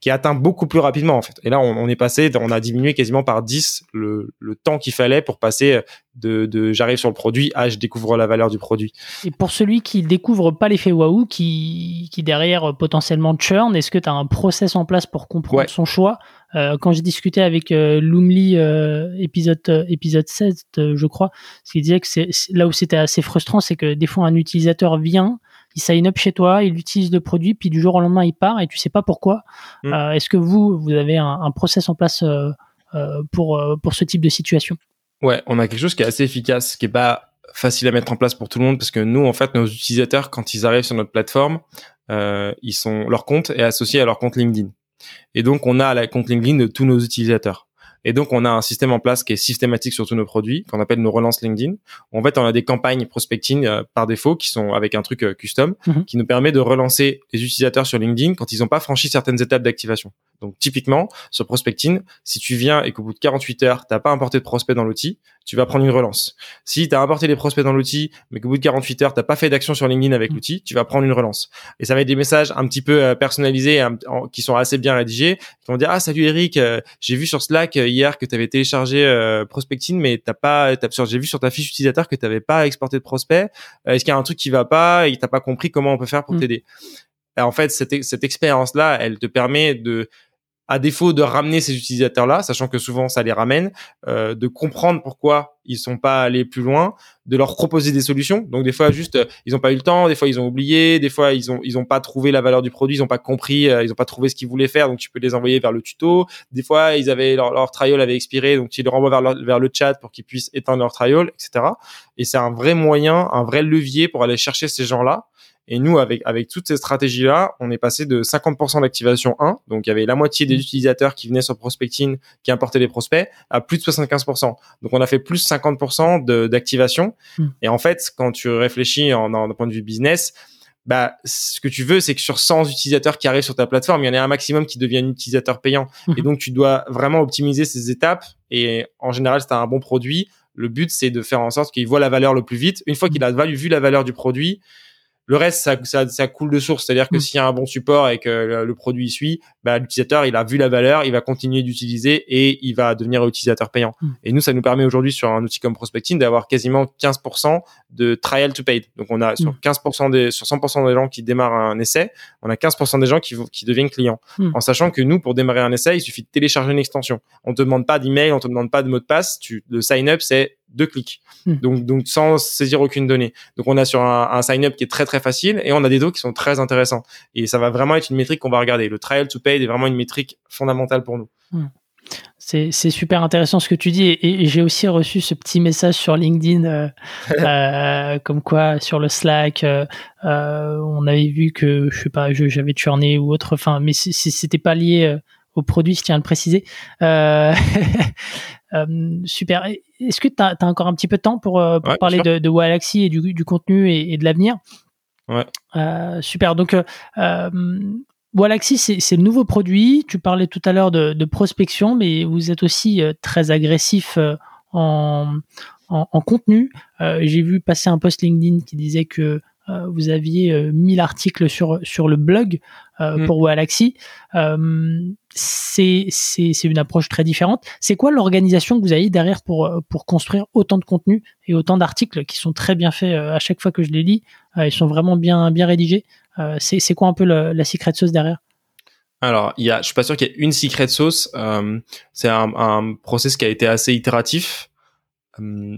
qui atteint beaucoup plus rapidement en fait. Et là, on, est passé, on a diminué quasiment par 10 le, le temps qu'il fallait pour passer de, de j'arrive sur le produit à je découvre la valeur du produit. Et pour celui qui découvre pas l'effet waouh, qui, qui derrière potentiellement churn, est-ce que tu as un process en place pour comprendre son choix? Euh, quand j'ai discuté avec euh, Lumli euh, épisode euh, épisode 7 euh, je crois, ce qu'il disait que c'est là où c'était assez frustrant, c'est que des fois un utilisateur vient, il sign up chez toi, il utilise le produit, puis du jour au lendemain il part et tu sais pas pourquoi. Mm. Euh, est-ce que vous, vous avez un, un process en place euh, euh pour pour ce type de situation? Ouais, on a quelque chose qui est assez efficace, qui est pas facile à mettre en place pour tout le monde parce que nous, en fait, nos utilisateurs, quand ils arrivent sur notre plateforme, ils sont leur compte est associé à leur compte LinkedIn. Et donc, on a la compte LinkedIn de tous nos utilisateurs. Et donc, on a un système en place qui est systématique sur tous nos produits, qu'on appelle nos relances LinkedIn. En fait, on a des campagnes prospecting euh, par défaut qui sont avec un truc euh, custom, mhm. qui nous permet de relancer les utilisateurs sur LinkedIn quand ils n'ont pas franchi certaines étapes d'activation. Donc, typiquement, sur prospecting, si tu viens et qu'au bout de 48 heures, t'as pas importé de prospect dans l'outil, tu vas prendre une relance. Si tu as importé les prospects dans l'outil, mais qu'au bout de 48 heures, t'as pas fait d'action sur LinkedIn avec mhm. l'outil, tu vas prendre une relance. Et ça va être des messages un petit peu euh, personnalisés, qui sont assez bien rédigés, qui vont dire ah salut Eric, j'ai vu sur Slack hier que tu avais téléchargé euh, Prospecting, mais t'as pas, j'ai vu sur ta fiche utilisateur que tu n'avais pas exporté de prospect. Euh, est-ce qu'il y a un truc qui va pas et t'as pas compris comment on peut faire pour mm. t'aider? En fait, cette, cette expérience-là, elle te permet de à défaut de ramener ces utilisateurs-là, sachant que souvent ça les ramène, euh, de comprendre pourquoi ils sont pas allés plus loin, de leur proposer des solutions. Donc des fois juste euh, ils ont pas eu le temps, des fois ils ont oublié, des fois ils ont ils ont pas trouvé la valeur du produit, ils ont pas compris, euh, ils ont pas trouvé ce qu'ils voulaient faire, donc tu peux les envoyer vers le tuto. Des fois ils avaient leur, leur trial avait expiré, donc tu les renvoies vers, vers le chat pour qu'ils puissent éteindre leur trial, etc. Et c'est un vrai moyen, un vrai levier pour aller chercher ces gens-là et nous, avec, avec toutes ces stratégies-là, on est passé de 50% d'activation 1, donc il y avait la moitié des mmh. utilisateurs qui venaient sur Prospecting, qui importaient des prospects, à plus de 75%. Donc on a fait plus 50% d'activation. Mmh. Et en fait, quand tu réfléchis en, en, point de vue business, bah, ce que tu veux, c'est que sur 100 utilisateurs qui arrivent sur ta plateforme, il y en a un maximum qui deviennent utilisateurs payants. Mmh. Et donc, tu dois vraiment optimiser ces étapes. Et en général, c'est un bon produit. Le but, c'est de faire en sorte qu'il voit la valeur le plus vite. Une fois qu'il a vu la valeur du produit, le reste, ça, ça, ça coule de source. C'est-à-dire que mm. s'il y a un bon support et que le, produit suit, bah, l'utilisateur, il a vu la valeur, il va continuer d'utiliser et il va devenir utilisateur payant. Mm. Et nous, ça nous permet aujourd'hui sur un outil comme Prospecting d'avoir quasiment 15% de trial to paid. Donc, on a sur 15% mm. des, sur 100% des gens qui démarrent un essai, on a 15% des gens qui, qui deviennent clients. En sachant que nous, pour démarrer un essai, il suffit de télécharger une extension. On te demande pas d'email, on te demande pas de mot de passe. Tu, le sign up, c'est deux clics. Hmm. Donc, donc sans saisir aucune donnée. Donc on a sur un, un sign-up qui est très très facile et on a des dos qui sont très intéressants. Et ça va vraiment être une métrique qu'on va regarder. Le trial to pay est vraiment une métrique fondamentale pour nous. Hmm. C'est, super intéressant ce que tu dis et, j'ai aussi reçu ce petit message sur LinkedIn euh, euh, comme quoi sur le Slack euh, on avait vu que je sais pas j'avais churné ou autre enfin mais c'était pas lié au produit je tiens à le préciser super est-ce que tu as, encore un petit peu de temps pour, euh, parler de, de Galaxy et du, contenu et, de l'avenir? Ouais. Euh, super. Donc, euh, euh Galaxy, c'est le nouveau produit. Tu parlais tout à l'heure de, prospection, mais vous êtes aussi très agressif en, en, contenu. J'ai vu passer un post LinkedIn qui disait que vous aviez 1000 articles sur sur le blog mmh. pour Walaxy. c'est c'est c'est une approche très différente. C'est quoi l'organisation que vous avez derrière pour pour construire autant de contenu et autant d'articles qui sont très bien faits à chaque fois que je les lis. ils sont vraiment bien bien rédigés. c'est c'est quoi un peu la secret sauce derrière? Alors, il y a, je suis pas sûr qu'il y ait une secret sauce. Euh, c'est un, un process qui a été assez itératif. Euh,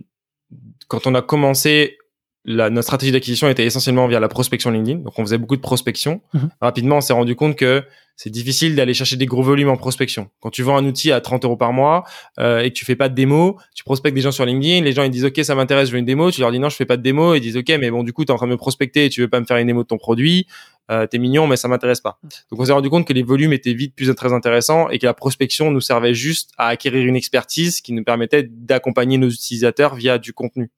quand on a commencé, la, notre stratégie d'acquisition était essentiellement via la prospection LinkedIn. Donc, on faisait beaucoup de prospection. Mhm. Rapidement, on s'est rendu compte que c'est difficile d'aller chercher des gros volumes en prospection. Quand tu vends un outil à 30 euros par mois euh, et que tu fais pas de démo, tu prospectes des gens sur LinkedIn, les gens ils disent ok ça m'intéresse, je veux une démo, tu leur dis non je fais pas de démo, ils disent ok mais bon du coup tu es en train de me prospecter et tu veux pas me faire une démo de ton produit, euh, t'es mignon mais ça m'intéresse pas. Donc on s'est rendu compte que les volumes étaient vite plus très intéressants et que la prospection nous servait juste à acquérir une expertise qui nous permettait d'accompagner nos utilisateurs via du contenu.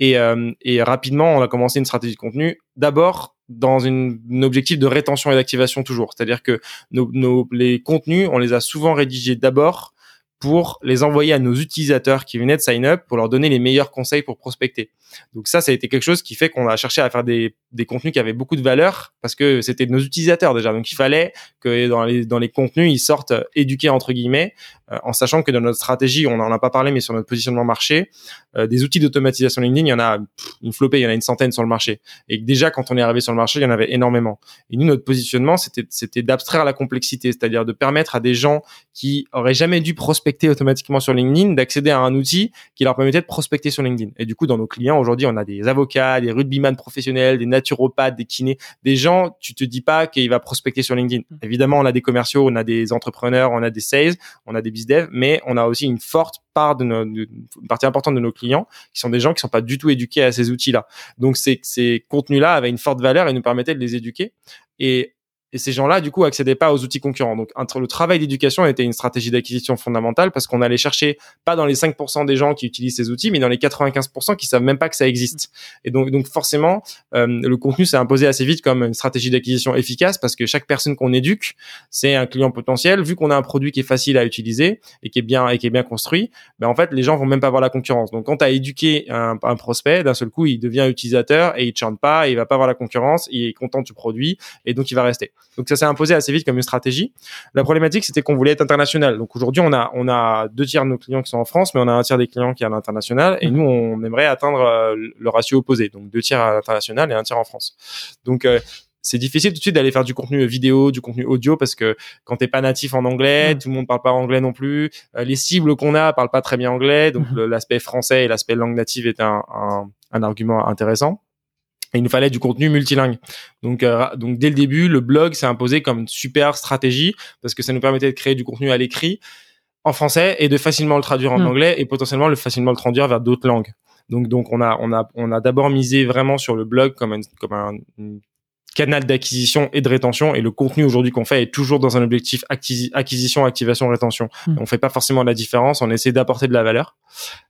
Et, euh, et rapidement, on a commencé une stratégie de contenu. D'abord, dans une, un objectif de rétention et d'activation toujours. C'est-à-dire que nos, nos, les contenus, on les a souvent rédigés d'abord pour les envoyer à nos utilisateurs qui venaient de sign up pour leur donner les meilleurs conseils pour prospecter. Donc ça, ça a été quelque chose qui fait qu'on a cherché à faire des, des contenus qui avaient beaucoup de valeur parce que c'était nos utilisateurs déjà. Donc il fallait que dans les, dans les contenus, ils sortent éduqués entre guillemets, euh, en sachant que dans notre stratégie, on n'en a pas parlé, mais sur notre positionnement marché, euh, des outils d'automatisation LinkedIn, il y en a une flopée, il y en a une centaine sur le marché. Et déjà, quand on est arrivé sur le marché, il y en avait énormément. Et nous, notre positionnement, c'était, c'était d'abstraire la complexité, c'est-à-dire de permettre à des gens qui auraient jamais dû prospecter automatiquement sur LinkedIn d'accéder à un outil qui leur permettait de prospecter sur LinkedIn. Et du coup, dans nos clients, aujourd'hui, on a des avocats, des rugbyman professionnels, des naturopathes, des kinés, des gens, tu te dis pas qu'il va prospecter sur LinkedIn. Mmh. Évidemment, on a des commerciaux, on a des entrepreneurs, on a des sales, on a des business mais on a aussi une forte part de, nos, une partie importante de nos clients qui sont des gens qui sont pas du tout éduqués à ces outils-là. Donc ces, ces contenus-là avaient une forte valeur et nous permettaient de les éduquer. Et et ces gens-là, du coup, accédaient pas aux outils concurrents. Donc, le travail d'éducation était une stratégie d'acquisition fondamentale parce qu'on allait chercher pas dans les 5% des gens qui utilisent ces outils, mais dans les 95% qui savent même pas que ça existe. Et donc, donc forcément, euh, le contenu s'est imposé assez vite comme une stratégie d'acquisition efficace parce que chaque personne qu'on éduque, c'est un client potentiel. Vu qu'on a un produit qui est facile à utiliser et qui est bien et qui est bien construit, ben en fait, les gens vont même pas voir la concurrence. Donc, quand tu as éduqué un, un prospect, d'un seul coup, il devient utilisateur et il chante pas, et il va pas voir la concurrence, il est content du produit et donc il va rester. Donc ça s'est imposé assez vite comme une stratégie. La problématique, c'était qu'on voulait être international. Donc aujourd'hui, on a on a deux tiers de nos clients qui sont en France, mais on a un tiers des clients qui est à l'international. Et nous, on aimerait atteindre euh, le ratio opposé, donc deux tiers à l'international et un tiers en France. Donc euh, c'est difficile tout de suite d'aller faire du contenu vidéo, du contenu audio parce que quand t'es pas natif en anglais, mmh. tout le monde parle pas anglais non plus. Euh, les cibles qu'on a parlent pas très bien anglais, donc mmh. l'aspect français et l'aspect langue native est un, un, un argument intéressant. Et il nous fallait du contenu multilingue. Donc, euh, donc dès le début, le blog s'est imposé comme une super stratégie parce que ça nous permettait de créer du contenu à l'écrit en français et de facilement le traduire en hmm. anglais et potentiellement le facilement le traduire vers d'autres langues. Donc, donc on a, on a, on a d'abord misé vraiment sur le blog comme, un, comme un, canal d'acquisition et de rétention. Et le contenu aujourd'hui qu'on fait est toujours dans un objectif acquisition, activation, rétention. Hmm. On fait pas forcément la différence. On essaie d'apporter de la valeur.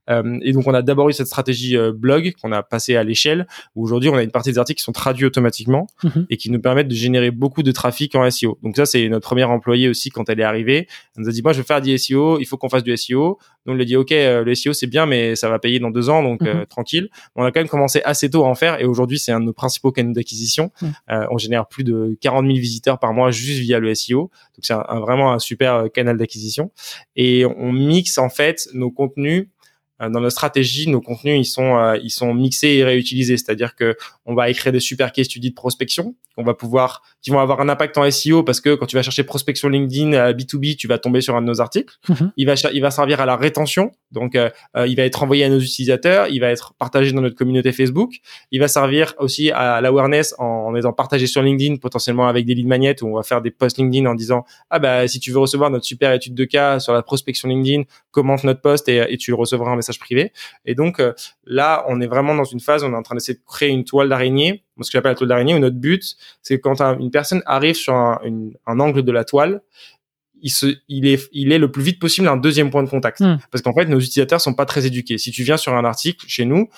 Euh, et donc, on a d'abord eu cette stratégie euh, blog qu'on a passé à l'échelle. Où aujourd'hui, on a une partie des articles qui sont traduits automatiquement hmm. et qui nous permettent de générer beaucoup de trafic en SEO. Donc ça, c'est notre première employée aussi quand elle est arrivée. Elle nous a dit, moi, je veux faire du SEO. Il faut qu'on fasse du SEO. Donc, on lui a dit, OK, euh, le SEO, c'est bien, mais ça va payer dans deux ans. Donc, hmm. tranquille. On a quand même commencé assez tôt à en faire. Et aujourd'hui, c'est un de nos principaux canaux d'acquisition. on génère plus de 40 000 visiteurs par mois juste via le SEO. Donc, c'est un, vraiment un super canal d'acquisition. Et on mixe, en fait, nos contenus euh, dans notre stratégie, nos contenus ils sont euh, ils sont mixés et réutilisés, c'est-à-dire que on va écrire des super case studies de prospection qu'on va pouvoir qui vont avoir un impact en SEO parce que quand tu vas chercher prospection LinkedIn B2B, euh, tu vas tomber sur un de nos articles. Mhm. Il va il va servir à la rétention, donc il va être envoyé à nos utilisateurs, il va être partagé dans notre communauté Facebook, il va servir aussi à l'awareness en, en étant partagé sur LinkedIn potentiellement avec des lead magnets où on va faire des posts LinkedIn en disant ah bah si tu veux recevoir notre super étude de cas sur la prospection LinkedIn, commente notre post et, et tu recevras un message privé. Et donc euh, là, on est vraiment dans une phase, on est en train d'essayer de créer une toile d'araignée, ce que j'appelle la toile d'araignée, où notre but, c'est quand une personne arrive sur un, angle de la toile, il, se, il, est, il est le plus vite possible un deuxième point de contact. Hmm. Parce qu'en fait, nos utilisateurs sont pas très éduqués. Si tu viens sur un article chez nous,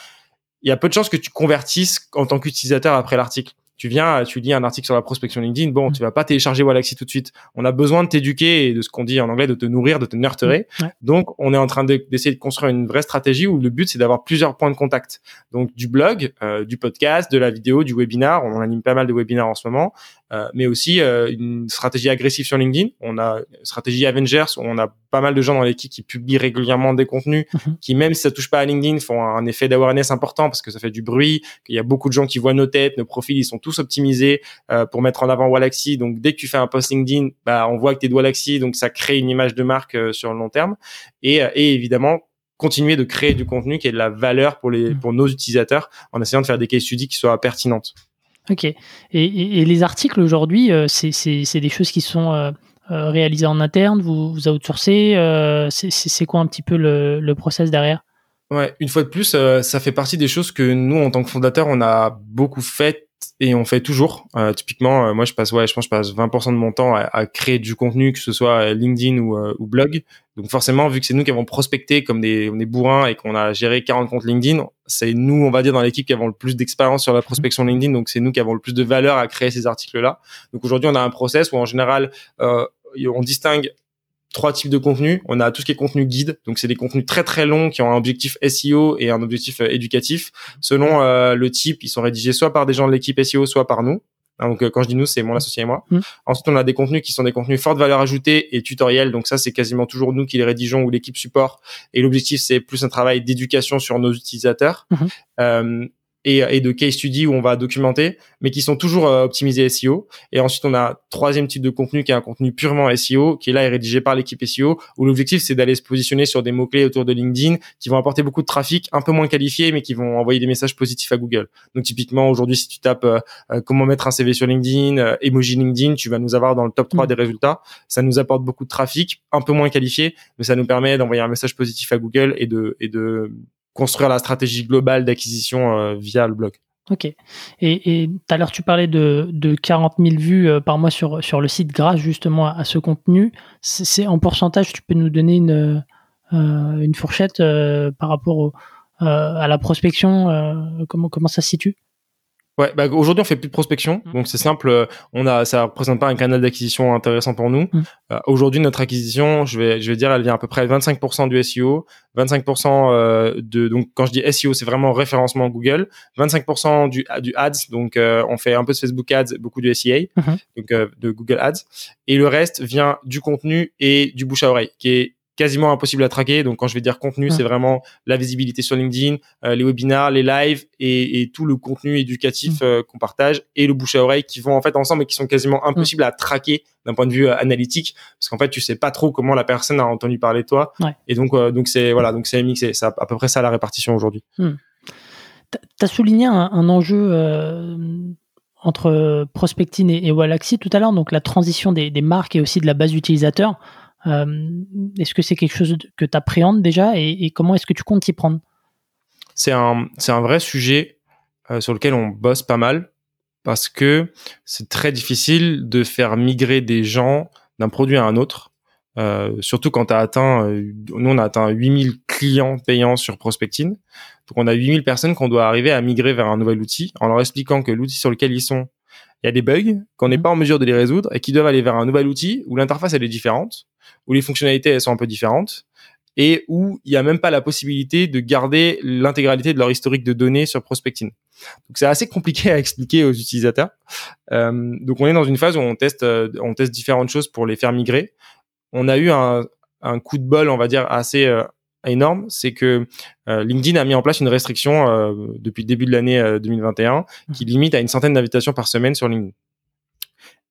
il y a peu de chances que tu convertisses en tant qu'utilisateur après l'article. Tu viens, tu lis un article sur la prospection LinkedIn, bon, tu vas pas télécharger Wallaxy tout de suite. On a besoin de t'éduquer et de ce qu'on dit en anglais, de te nourrir, de te nurturer. Donc, on est en train d'essayer de, construire une vraie stratégie où le but, c'est d'avoir plusieurs points de contact. Donc, du blog, euh, du podcast, de la vidéo, du webinar. On anime pas mal de webinars en ce moment. Euh, mais aussi euh, une stratégie agressive sur LinkedIn. On a une stratégie Avengers où on a pas mal de gens dans l'équipe qui publient régulièrement des contenus, mhm. qui même si ça touche pas à LinkedIn font un effet d'awareness important parce que ça fait du bruit, qu'il y a beaucoup de gens qui voient nos têtes, nos profils, ils sont tous optimisés euh, pour mettre en avant Wallaxy. Donc dès que tu fais un post LinkedIn, bah on voit que t'es de Wallaxy, donc ça crée une image de marque sur le long terme. Et, et évidemment continuer de créer du contenu qui ait de la valeur pour les mhm. pour nos utilisateurs en essayant de faire des case studies qui soient pertinentes. Ok. Et, et, les articles aujourd'hui, euh, c'est des choses qui sont euh, euh, réalisées en interne, vous, vous outsourcez, c'est quoi un petit peu le, le process derrière? Ouais, une fois de plus, ça fait partie des choses que nous, en tant que fondateurs, on a beaucoup fait et on fait toujours. Euh, typiquement, euh, moi, je passe, ouais, je pense, je passe 20% de mon temps à, créer du contenu, que ce soit LinkedIn ou, euh, ou blog. Donc forcément, vu que c'est nous qui avons prospecté comme des, des bourrins et qu'on a géré 40 comptes LinkedIn, c'est nous, on va dire, dans l'équipe qui avons le plus d'expérience sur la prospection LinkedIn. Donc c'est nous qui avons le plus de valeur à créer ces articles-là. Donc aujourd'hui, on a un process où en général, on distingue trois types de contenus. On a tout ce qui est contenu guide, donc c'est des contenus très très longs qui ont un objectif SEO et un objectif euh, éducatif. Selon euh, le type, ils sont rédigés soit par des gens de l'équipe SEO, soit par nous. Hein, donc euh, quand je dis nous, c'est mon associé et moi. Mmh. Ensuite, on a des contenus qui sont des contenus forte valeur ajoutée et tutoriels. Donc ça, c'est quasiment toujours nous qui les rédigeons ou l'équipe support. Et l'objectif, c'est plus un travail d'éducation sur nos utilisateurs. Mmh et, et, de case study où on va documenter, mais qui sont toujours euh, optimisés SEO. Et ensuite, on a troisième type de contenu qui est un contenu purement SEO, qui est là est rédigé par l'équipe SEO, où l'objectif c'est d'aller se positionner sur des mots clés autour de LinkedIn, qui vont apporter beaucoup de trafic, un peu moins qualifié, mais qui vont envoyer des messages positifs à Google. Donc typiquement aujourd'hui, si tu tapes euh, euh, comment mettre un CV sur LinkedIn, emoji LinkedIn, tu vas nous avoir dans le top 3 mmh. des résultats. Ça nous apporte beaucoup de trafic, un peu moins qualifié, mais ça nous permet d'envoyer un message positif à Google et de et de construire la stratégie globale d'acquisition euh, via le blog. Ok. Et tout à l'heure, tu parlais de, de 40 000 vues euh, par mois sur, le site grâce justement à, ce contenu. C'est en pourcentage, tu peux nous donner une, euh, fourchette par rapport à la prospection comment ça se situe? Ouais, bah aujourd'hui on fait plus de prospection, mmh. donc c'est simple. Euh, on a, ça représente pas un canal d'acquisition intéressant pour nous. Mmh. Euh, aujourd'hui notre acquisition, je vais, je vais dire, elle vient à peu près 25% du SEO, 25% euh, de, donc quand je dis SEO, c'est vraiment référencement Google, 25% du du ads, donc on fait un peu de Facebook Ads, beaucoup de SEA, mmh. donc de Google Ads, et le reste vient du contenu et du bouche à oreille, qui est quasiment impossible à traquer. Donc quand je vais dire contenu, c'est vraiment la visibilité sur LinkedIn, euh, les webinars, les lives et, et, tout le contenu éducatif mm. euh, qu'on partage et le bouche à oreille qui vont en fait ensemble et qui sont quasiment impossibles à traquer d'un point de vue euh, analytique parce qu'en fait tu sais pas trop comment la personne a entendu parler de toi. Et donc donc c'est voilà donc c'est mixé. C'est à peu près ça la répartition aujourd'hui. Mm. Tu as souligné un, un enjeu entre Prospectine et, et Wallaxy tout à l'heure, donc la transition des, des marques et aussi de la base utilisateur. Euh, est-ce que c'est quelque chose que tu appréhendes déjà et, comment est-ce que tu comptes t'y prendre? C'est un, un vrai sujet euh, sur lequel on bosse pas mal parce que c'est très difficile de faire migrer des gens d'un produit à un autre. Euh, surtout quand tu as atteint, nous on a atteint 8000 clients payants sur Prospectine. Donc on a 8000 personnes qu'on doit arriver à migrer vers un nouvel outil en leur expliquant que l'outil sur lequel ils sont, il y a des bugs, qu'on n'est mmh. pas en mesure de les résoudre et qu'ils doivent aller vers un nouvel outil où l'interface elle est différente où les fonctionnalités elles sont un peu différentes et où il n'y a même pas la possibilité de garder l'intégralité de leur historique de données sur Prospectine. Donc c'est assez compliqué à expliquer aux utilisateurs. Euh, donc on est dans une phase où on teste, euh, on teste différentes choses pour les faire migrer. On a eu un, un coup de bol, on va dire, assez euh, énorme, c'est que LinkedIn a mis en place une restriction depuis le début de l'année 2021 qui limite à une centaine d'invitations par semaine sur LinkedIn.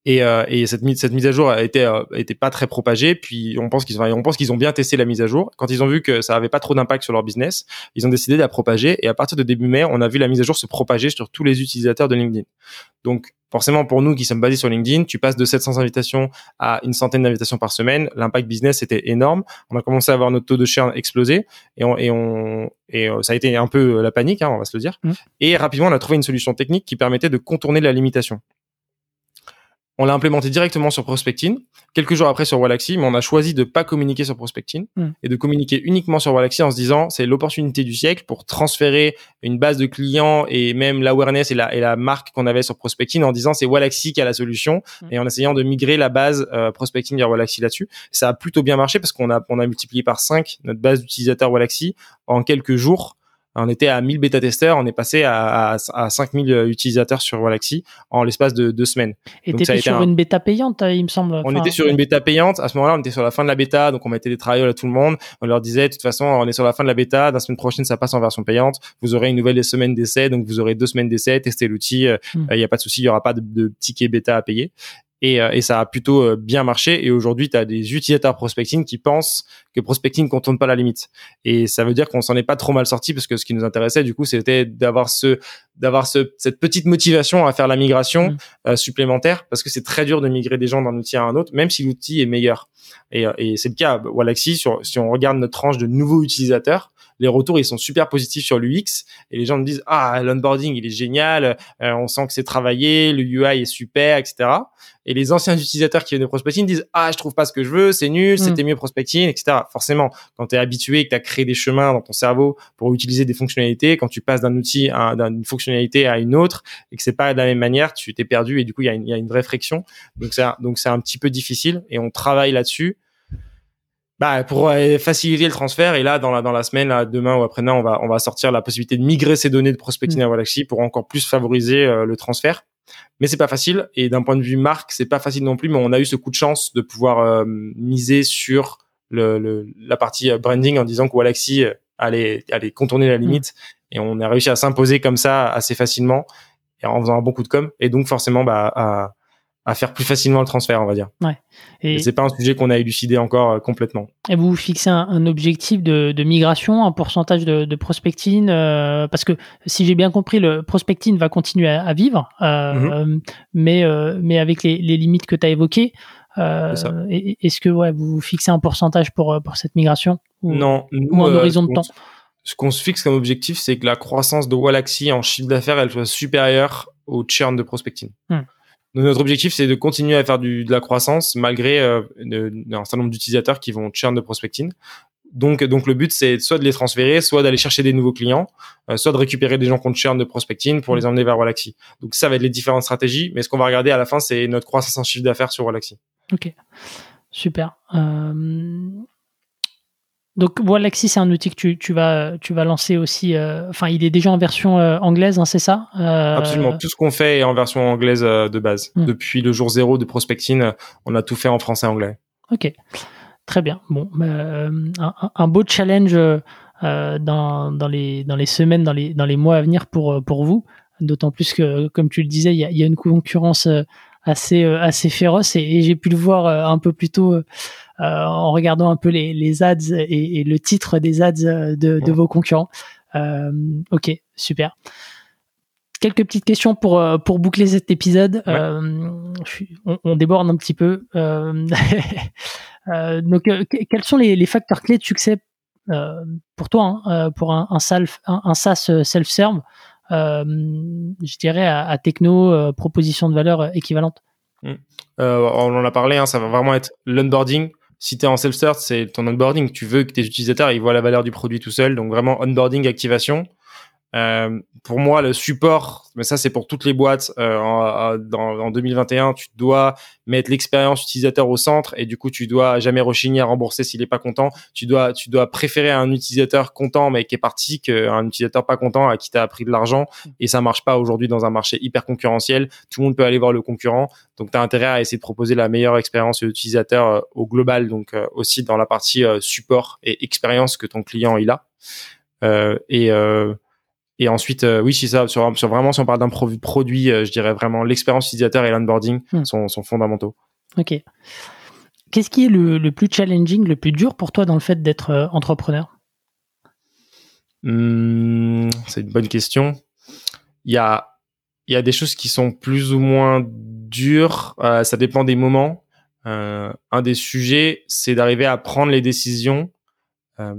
Et, euh, et cette, mise, cette mise à jour a été, euh, était pas très propagée. Puis on pense qu'ils on pense qu'ils ont bien testé la mise à jour. Quand ils ont vu que ça avait pas trop d'impact sur leur business, ils ont décidé de la propager. Et à partir de début mai, on a vu la mise à jour se propager sur tous les utilisateurs de LinkedIn. Donc forcément pour nous qui sommes basés sur LinkedIn, tu passes de 700 invitations à une centaine d'invitations par semaine. L'impact business était énorme. On a commencé à voir notre taux de share exploser et on et on et euh, ça a été un peu la panique, hein, on va se le dire. Mmh. Et rapidement, on a trouvé une solution technique qui permettait de contourner la limitation on l'a implémenté directement sur Prospecting, quelques jours après sur Wallaxy, mais on a choisi de pas communiquer sur Prospecting Mm. et de communiquer uniquement sur Wallaxy en se disant c'est l'opportunité du siècle pour transférer une base de clients et même l'awareness et la, et la marque qu'on avait sur Prospecting en disant c'est Wallaxy qui a la solution Mm. et en essayant de migrer la base euh, Prospecting vers Wallaxy là-dessus. Ça a plutôt bien marché parce qu'on a, on a multiplié par 5 notre base d'utilisateurs Wallaxy en quelques jours. On était à 1000 bêta-testeurs, on est passé à, à, à 5000 utilisateurs sur Wallaxy en l'espace de deux semaines. Et t'étais sur un- une bêta payante, il me semble. On était sur une bêta payante. À ce moment-là, on était sur la fin de la bêta, donc on mettait des trials à tout le monde. On leur disait, de toute façon, on est sur la fin de la bêta. La semaine prochaine, ça passe en version payante. Vous aurez une nouvelle semaine d'essai, donc vous aurez deux semaines d'essai. Testez l'outil. Il Mm. n'y a pas de souci, il y aura pas de, de ticket bêta à payer. Et, euh, et ça a plutôt euh, bien marché. Et aujourd'hui, tu as des utilisateurs prospecting qui pensent que prospecting contourne pas la limite. Et ça veut dire qu'on s'en est pas trop mal sorti parce que ce qui nous intéressait, du coup, c'était d'avoir ce, d'avoir ce, cette petite motivation à faire la migration Mm. euh, supplémentaire parce que c'est très dur de migrer des gens d'un outil à un autre, même si l'outil est meilleur. Et, euh, et c'est le cas. Wallaxy, sur, si on regarde notre tranche de nouveaux utilisateurs, les retours ils sont super positifs sur l'UX et les gens me disent ah l'onboarding il est génial, euh, on sent que c'est travaillé, le UI est super, etc. Et les anciens utilisateurs qui viennent de prospecting disent ah je trouve pas ce que je veux, c'est nul, Mm. c'était mieux prospecting, etc. Forcément, quand tu es habitué et que tu as créé des chemins dans ton cerveau pour utiliser des fonctionnalités, quand tu passes d'un outil à d'une fonctionnalité à une autre et que c'est pas de la même manière, tu t'es perdu et du coup il y, a une- il y a une vraie friction. Donc c'est donc c'est un petit peu difficile et on travaille là-dessus. Bah, pour euh, faciliter le transfert et là dans la dans la semaine là, demain ou après-demain on va on va sortir la possibilité de migrer ces données de prospecting Mm. à Wallaxy pour encore plus favoriser euh, le transfert. Mais c'est pas facile et d'un point de vue marque c'est pas facile non plus mais on a eu ce coup de chance de pouvoir euh, miser sur le, le- la partie branding en disant que Wallaxy euh, allait allait contourner la limite. Et on a réussi à s'imposer comme ça assez facilement et en faisant un bon coup de com et donc forcément bah à à faire plus facilement le transfert on va dire Et, et c'est pas un sujet qu'on a élucidé encore euh, complètement et vous fixez un, un objectif de, de migration, un pourcentage de, de prospecting, euh, parce que si j'ai bien compris, le prospecting va continuer à, à vivre, euh, Mhm. mais, mais avec les, les limites que tu as évoquées. Est-ce que ouais, vous fixez un pourcentage pour, pour cette migration ou, non nous, ou un horizon de temps ce qu'on se fixe comme objectif, c'est que la croissance de Wallaxy en chiffre d'affaires, elle soit supérieure au churn de prospecting. Hmm. Donc notre objectif, c'est de continuer à faire du, de la croissance malgré euh, un certain nombre d'utilisateurs qui vont churn de prospecting. Donc, donc le but, c'est soit de les transférer, soit d'aller chercher des nouveaux clients, euh, soit de récupérer des gens qu'on churn de prospecting pour les emmener vers Wallaxy. Donc ça va être les différentes stratégies, mais ce qu'on va regarder à la fin, c'est notre croissance en chiffre d'affaires sur Wallaxy. Ok, super. Euh, Donc Wallaxy, c'est un outil que tu, tu, vas, tu vas lancer aussi. euh, Enfin, il est déjà en version euh, anglaise, hein, c'est ça Euh, Absolument. Tout ce qu'on fait est en version anglaise de base. Hmm. Depuis le jour zéro de prospecting, on a tout fait en français et anglais. Ok, très bien. Bon, bah, un, beau challenge dans, dans, les, dans les semaines, dans les, dans les mois à venir pour, pour vous. D'autant plus que, comme tu le disais, il y a, il y a une concurrence assez, euh, assez féroce et, et j'ai pu le voir euh, un peu plus tôt euh, euh, en regardant un peu les, les ads et, et le titre des ads de, de Ouais. vos concurrents. Euh, ok, super. Quelques petites questions pour, pour boucler cet épisode. Ouais. Euh, on, on déborde un petit peu. Donc, que- quels sont les, les facteurs clés de succès euh, pour toi, hein, pour un, un, self, un, un SaaS self-serve, je dirais à, techno, euh, proposition de valeur euh, équivalente Euh, on en a parlé, hein, ça va vraiment être l'onboarding. Si tu es en self-start, c'est ton onboarding. Tu veux que tes utilisateurs ils voient la valeur du produit tout seul. Donc vraiment onboarding, activation. Euh, pour moi, le support, mais ça c'est pour toutes les boîtes. euh, en, dans, en 2021, tu dois mettre l'expérience utilisateur au centre et du coup, tu dois jamais rechigner à rembourser s'il est pas content. Tu dois, tu dois préférer un utilisateur content mais qui est parti qu'un utilisateur pas content à qui t'as appris de l'argent. Et ça marche pas aujourd'hui dans un marché hyper concurrentiel. Tout le monde peut aller voir le concurrent. Donc, tu as intérêt à essayer de proposer la meilleure expérience utilisateur euh, au global, donc euh, aussi dans la partie euh, support et expérience que ton client il a. Euh, et euh, et ensuite, euh, oui, si ça, sur, sur vraiment, si on parle d'un pro- produit, euh, je dirais vraiment l'expérience utilisateur et l'onboarding Hmm. sont, sont fondamentaux. Ok. Qu'est-ce qui est le, le plus challenging, le plus dur pour toi dans le fait d'être euh, entrepreneur? Hmm, c'est une bonne question. Il y a, il y a des choses qui sont plus ou moins dures. euh, ça dépend des moments. Euh, un des sujets, c'est d'arriver à prendre les décisions euh,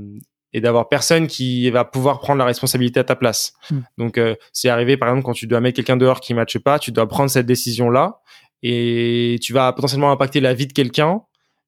et d'avoir personne qui va pouvoir prendre la responsabilité à ta place. Hmm. Donc, euh, c'est arrivé, par exemple, quand tu dois mettre quelqu'un dehors qui ne matche pas, tu dois prendre cette décision-là. et tu vas potentiellement impacter la vie de quelqu'un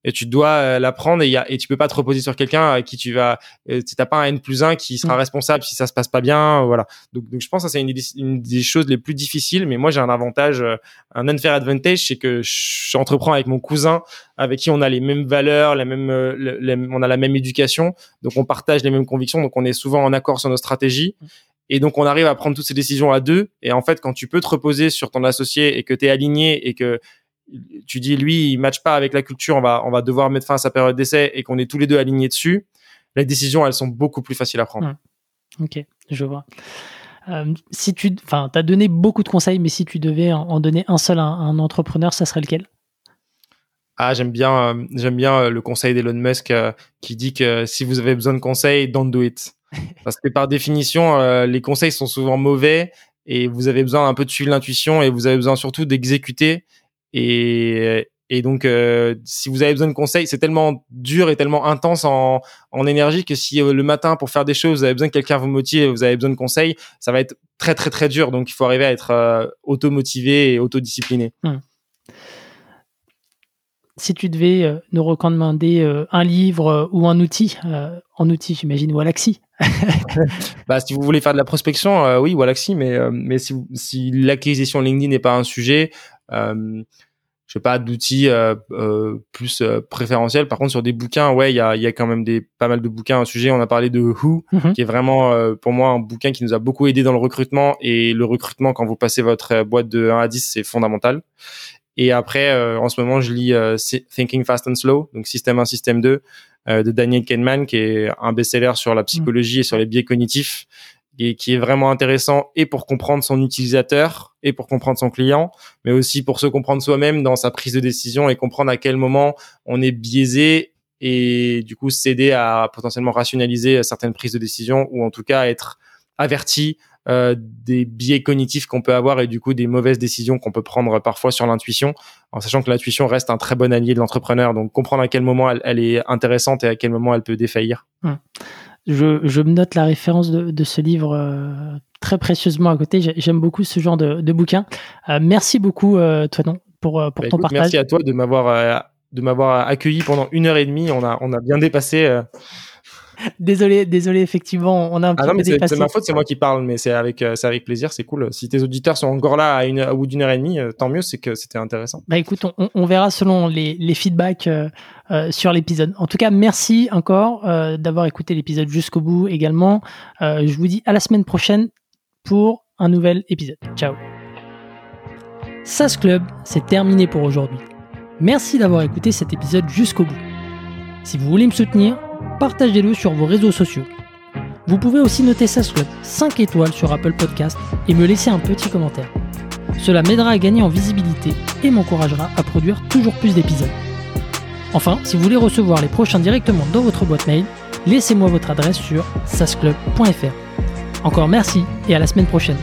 et tu dois euh, l'apprendre et, y a, et tu peux pas te reposer sur quelqu'un à qui tu vas euh, tu n'as pas un N plus 1 qui sera mm. responsable si ça se passe pas bien voilà donc, donc je pense que c'est une, une, des choses les plus difficiles mais moi j'ai un avantage euh, un unfair advantage c'est que j'entreprends avec mon cousin avec qui on a les mêmes valeurs la même on a la même éducation donc on partage les mêmes convictions donc on est souvent en accord sur nos stratégies mm. Et donc, on arrive à prendre toutes ces décisions à deux. Et en fait, quand tu peux te reposer sur ton associé et que tu es aligné et que tu dis lui il match pas avec la culture, on va on va devoir mettre fin à sa période d'essai et qu'on est tous les deux alignés dessus, les décisions elles sont beaucoup plus faciles à prendre. Ok, je vois. Euh, si tu, enfin, as donné beaucoup de conseils, mais si tu devais en, donner un seul à un, entrepreneur, ça serait lequel? Ah, j'aime bien, euh, j'aime bien euh, le conseil d'Elon Musk qui dit que si vous avez besoin de conseils, don't do it. Parce que par définition, les conseils sont souvent mauvais et vous avez besoin un peu de suivre l'intuition et vous avez besoin surtout d'exécuter et, et donc, euh, si vous avez besoin de conseils, c'est tellement dur et tellement intense en, en énergie que si euh, le matin, pour faire des choses, vous avez besoin que quelqu'un vous motive, vous avez besoin de conseils, ça va être très très très dur. Donc, il faut arriver à être euh, auto-motivé et autodiscipliné. Hum. Si tu devais nous recommander un livre ou un outil, en outil, j'imagine Walaxy. bah, si vous voulez faire de la prospection, oui, Walaxy, mais, mais si, si l'acquisition LinkedIn n'est pas un sujet, euh, je sais pas d'outils euh, euh, plus euh, préférentiels. Par contre, sur des bouquins, ouais, il y a, y a quand même des pas mal de bouquins à sujet. On a parlé de Who, mhm. qui est vraiment pour moi un bouquin qui nous a beaucoup aidé dans le recrutement. Et le recrutement, quand vous passez votre boîte de 1 à 10, c'est fondamental. Et après, en ce moment, je lis Thinking Fast and Slow, donc Système 1, Système 2, de Daniel Kahneman, qui est un best-seller sur la psychologie et sur les biais cognitifs et qui est vraiment intéressant et pour comprendre son utilisateur et pour comprendre son client, mais aussi pour se comprendre soi-même dans sa prise de décision et comprendre à quel moment on est biaisé et du coup s'aider à potentiellement rationaliser certaines prises de décision ou en tout cas être averti euh, des biais cognitifs qu'on peut avoir et du coup des mauvaises décisions qu'on peut prendre parfois sur l'intuition, en sachant que l'intuition reste un très bon allié de l'entrepreneur. Donc comprendre à quel moment elle, est intéressante et à quel moment elle peut défaillir. Hum. Je, me note la référence de, ce livre euh, très précieusement à côté. J'aime beaucoup ce genre de, de bouquin. Euh, merci beaucoup, euh, toi non, pour, pour bah, ton partage. Merci à toi de m'avoir de m'avoir accueilli pendant une heure et demie. On a on a bien dépassé désolé, désolé, effectivement, on a un ah peu C'est ma faute, c'est moi qui parle, mais c'est avec, euh, c'est avec plaisir, c'est cool. Si tes auditeurs sont encore là à, une, à bout d'une heure et demie, euh, tant mieux, c'est que c'était intéressant. Bah écoute, on, on verra selon les, les feedbacks euh, sur l'épisode. En tout cas, merci encore d'avoir écouté l'épisode jusqu'au bout également. je vous dis à la semaine prochaine pour un nouvel épisode. Ciao. SAS Club, c'est terminé pour aujourd'hui. Merci d'avoir écouté cet épisode jusqu'au bout. Si vous voulez me soutenir, partagez-le sur vos réseaux sociaux. Vous pouvez aussi noter Club 5 étoiles sur Apple Podcast et me laisser un petit commentaire. Cela m'aidera à gagner en visibilité et m'encouragera à produire toujours plus d'épisodes. Enfin, si vous voulez recevoir les prochains directement dans votre boîte mail, laissez-moi votre adresse sur sasclub.fr. Encore merci et à la semaine prochaine.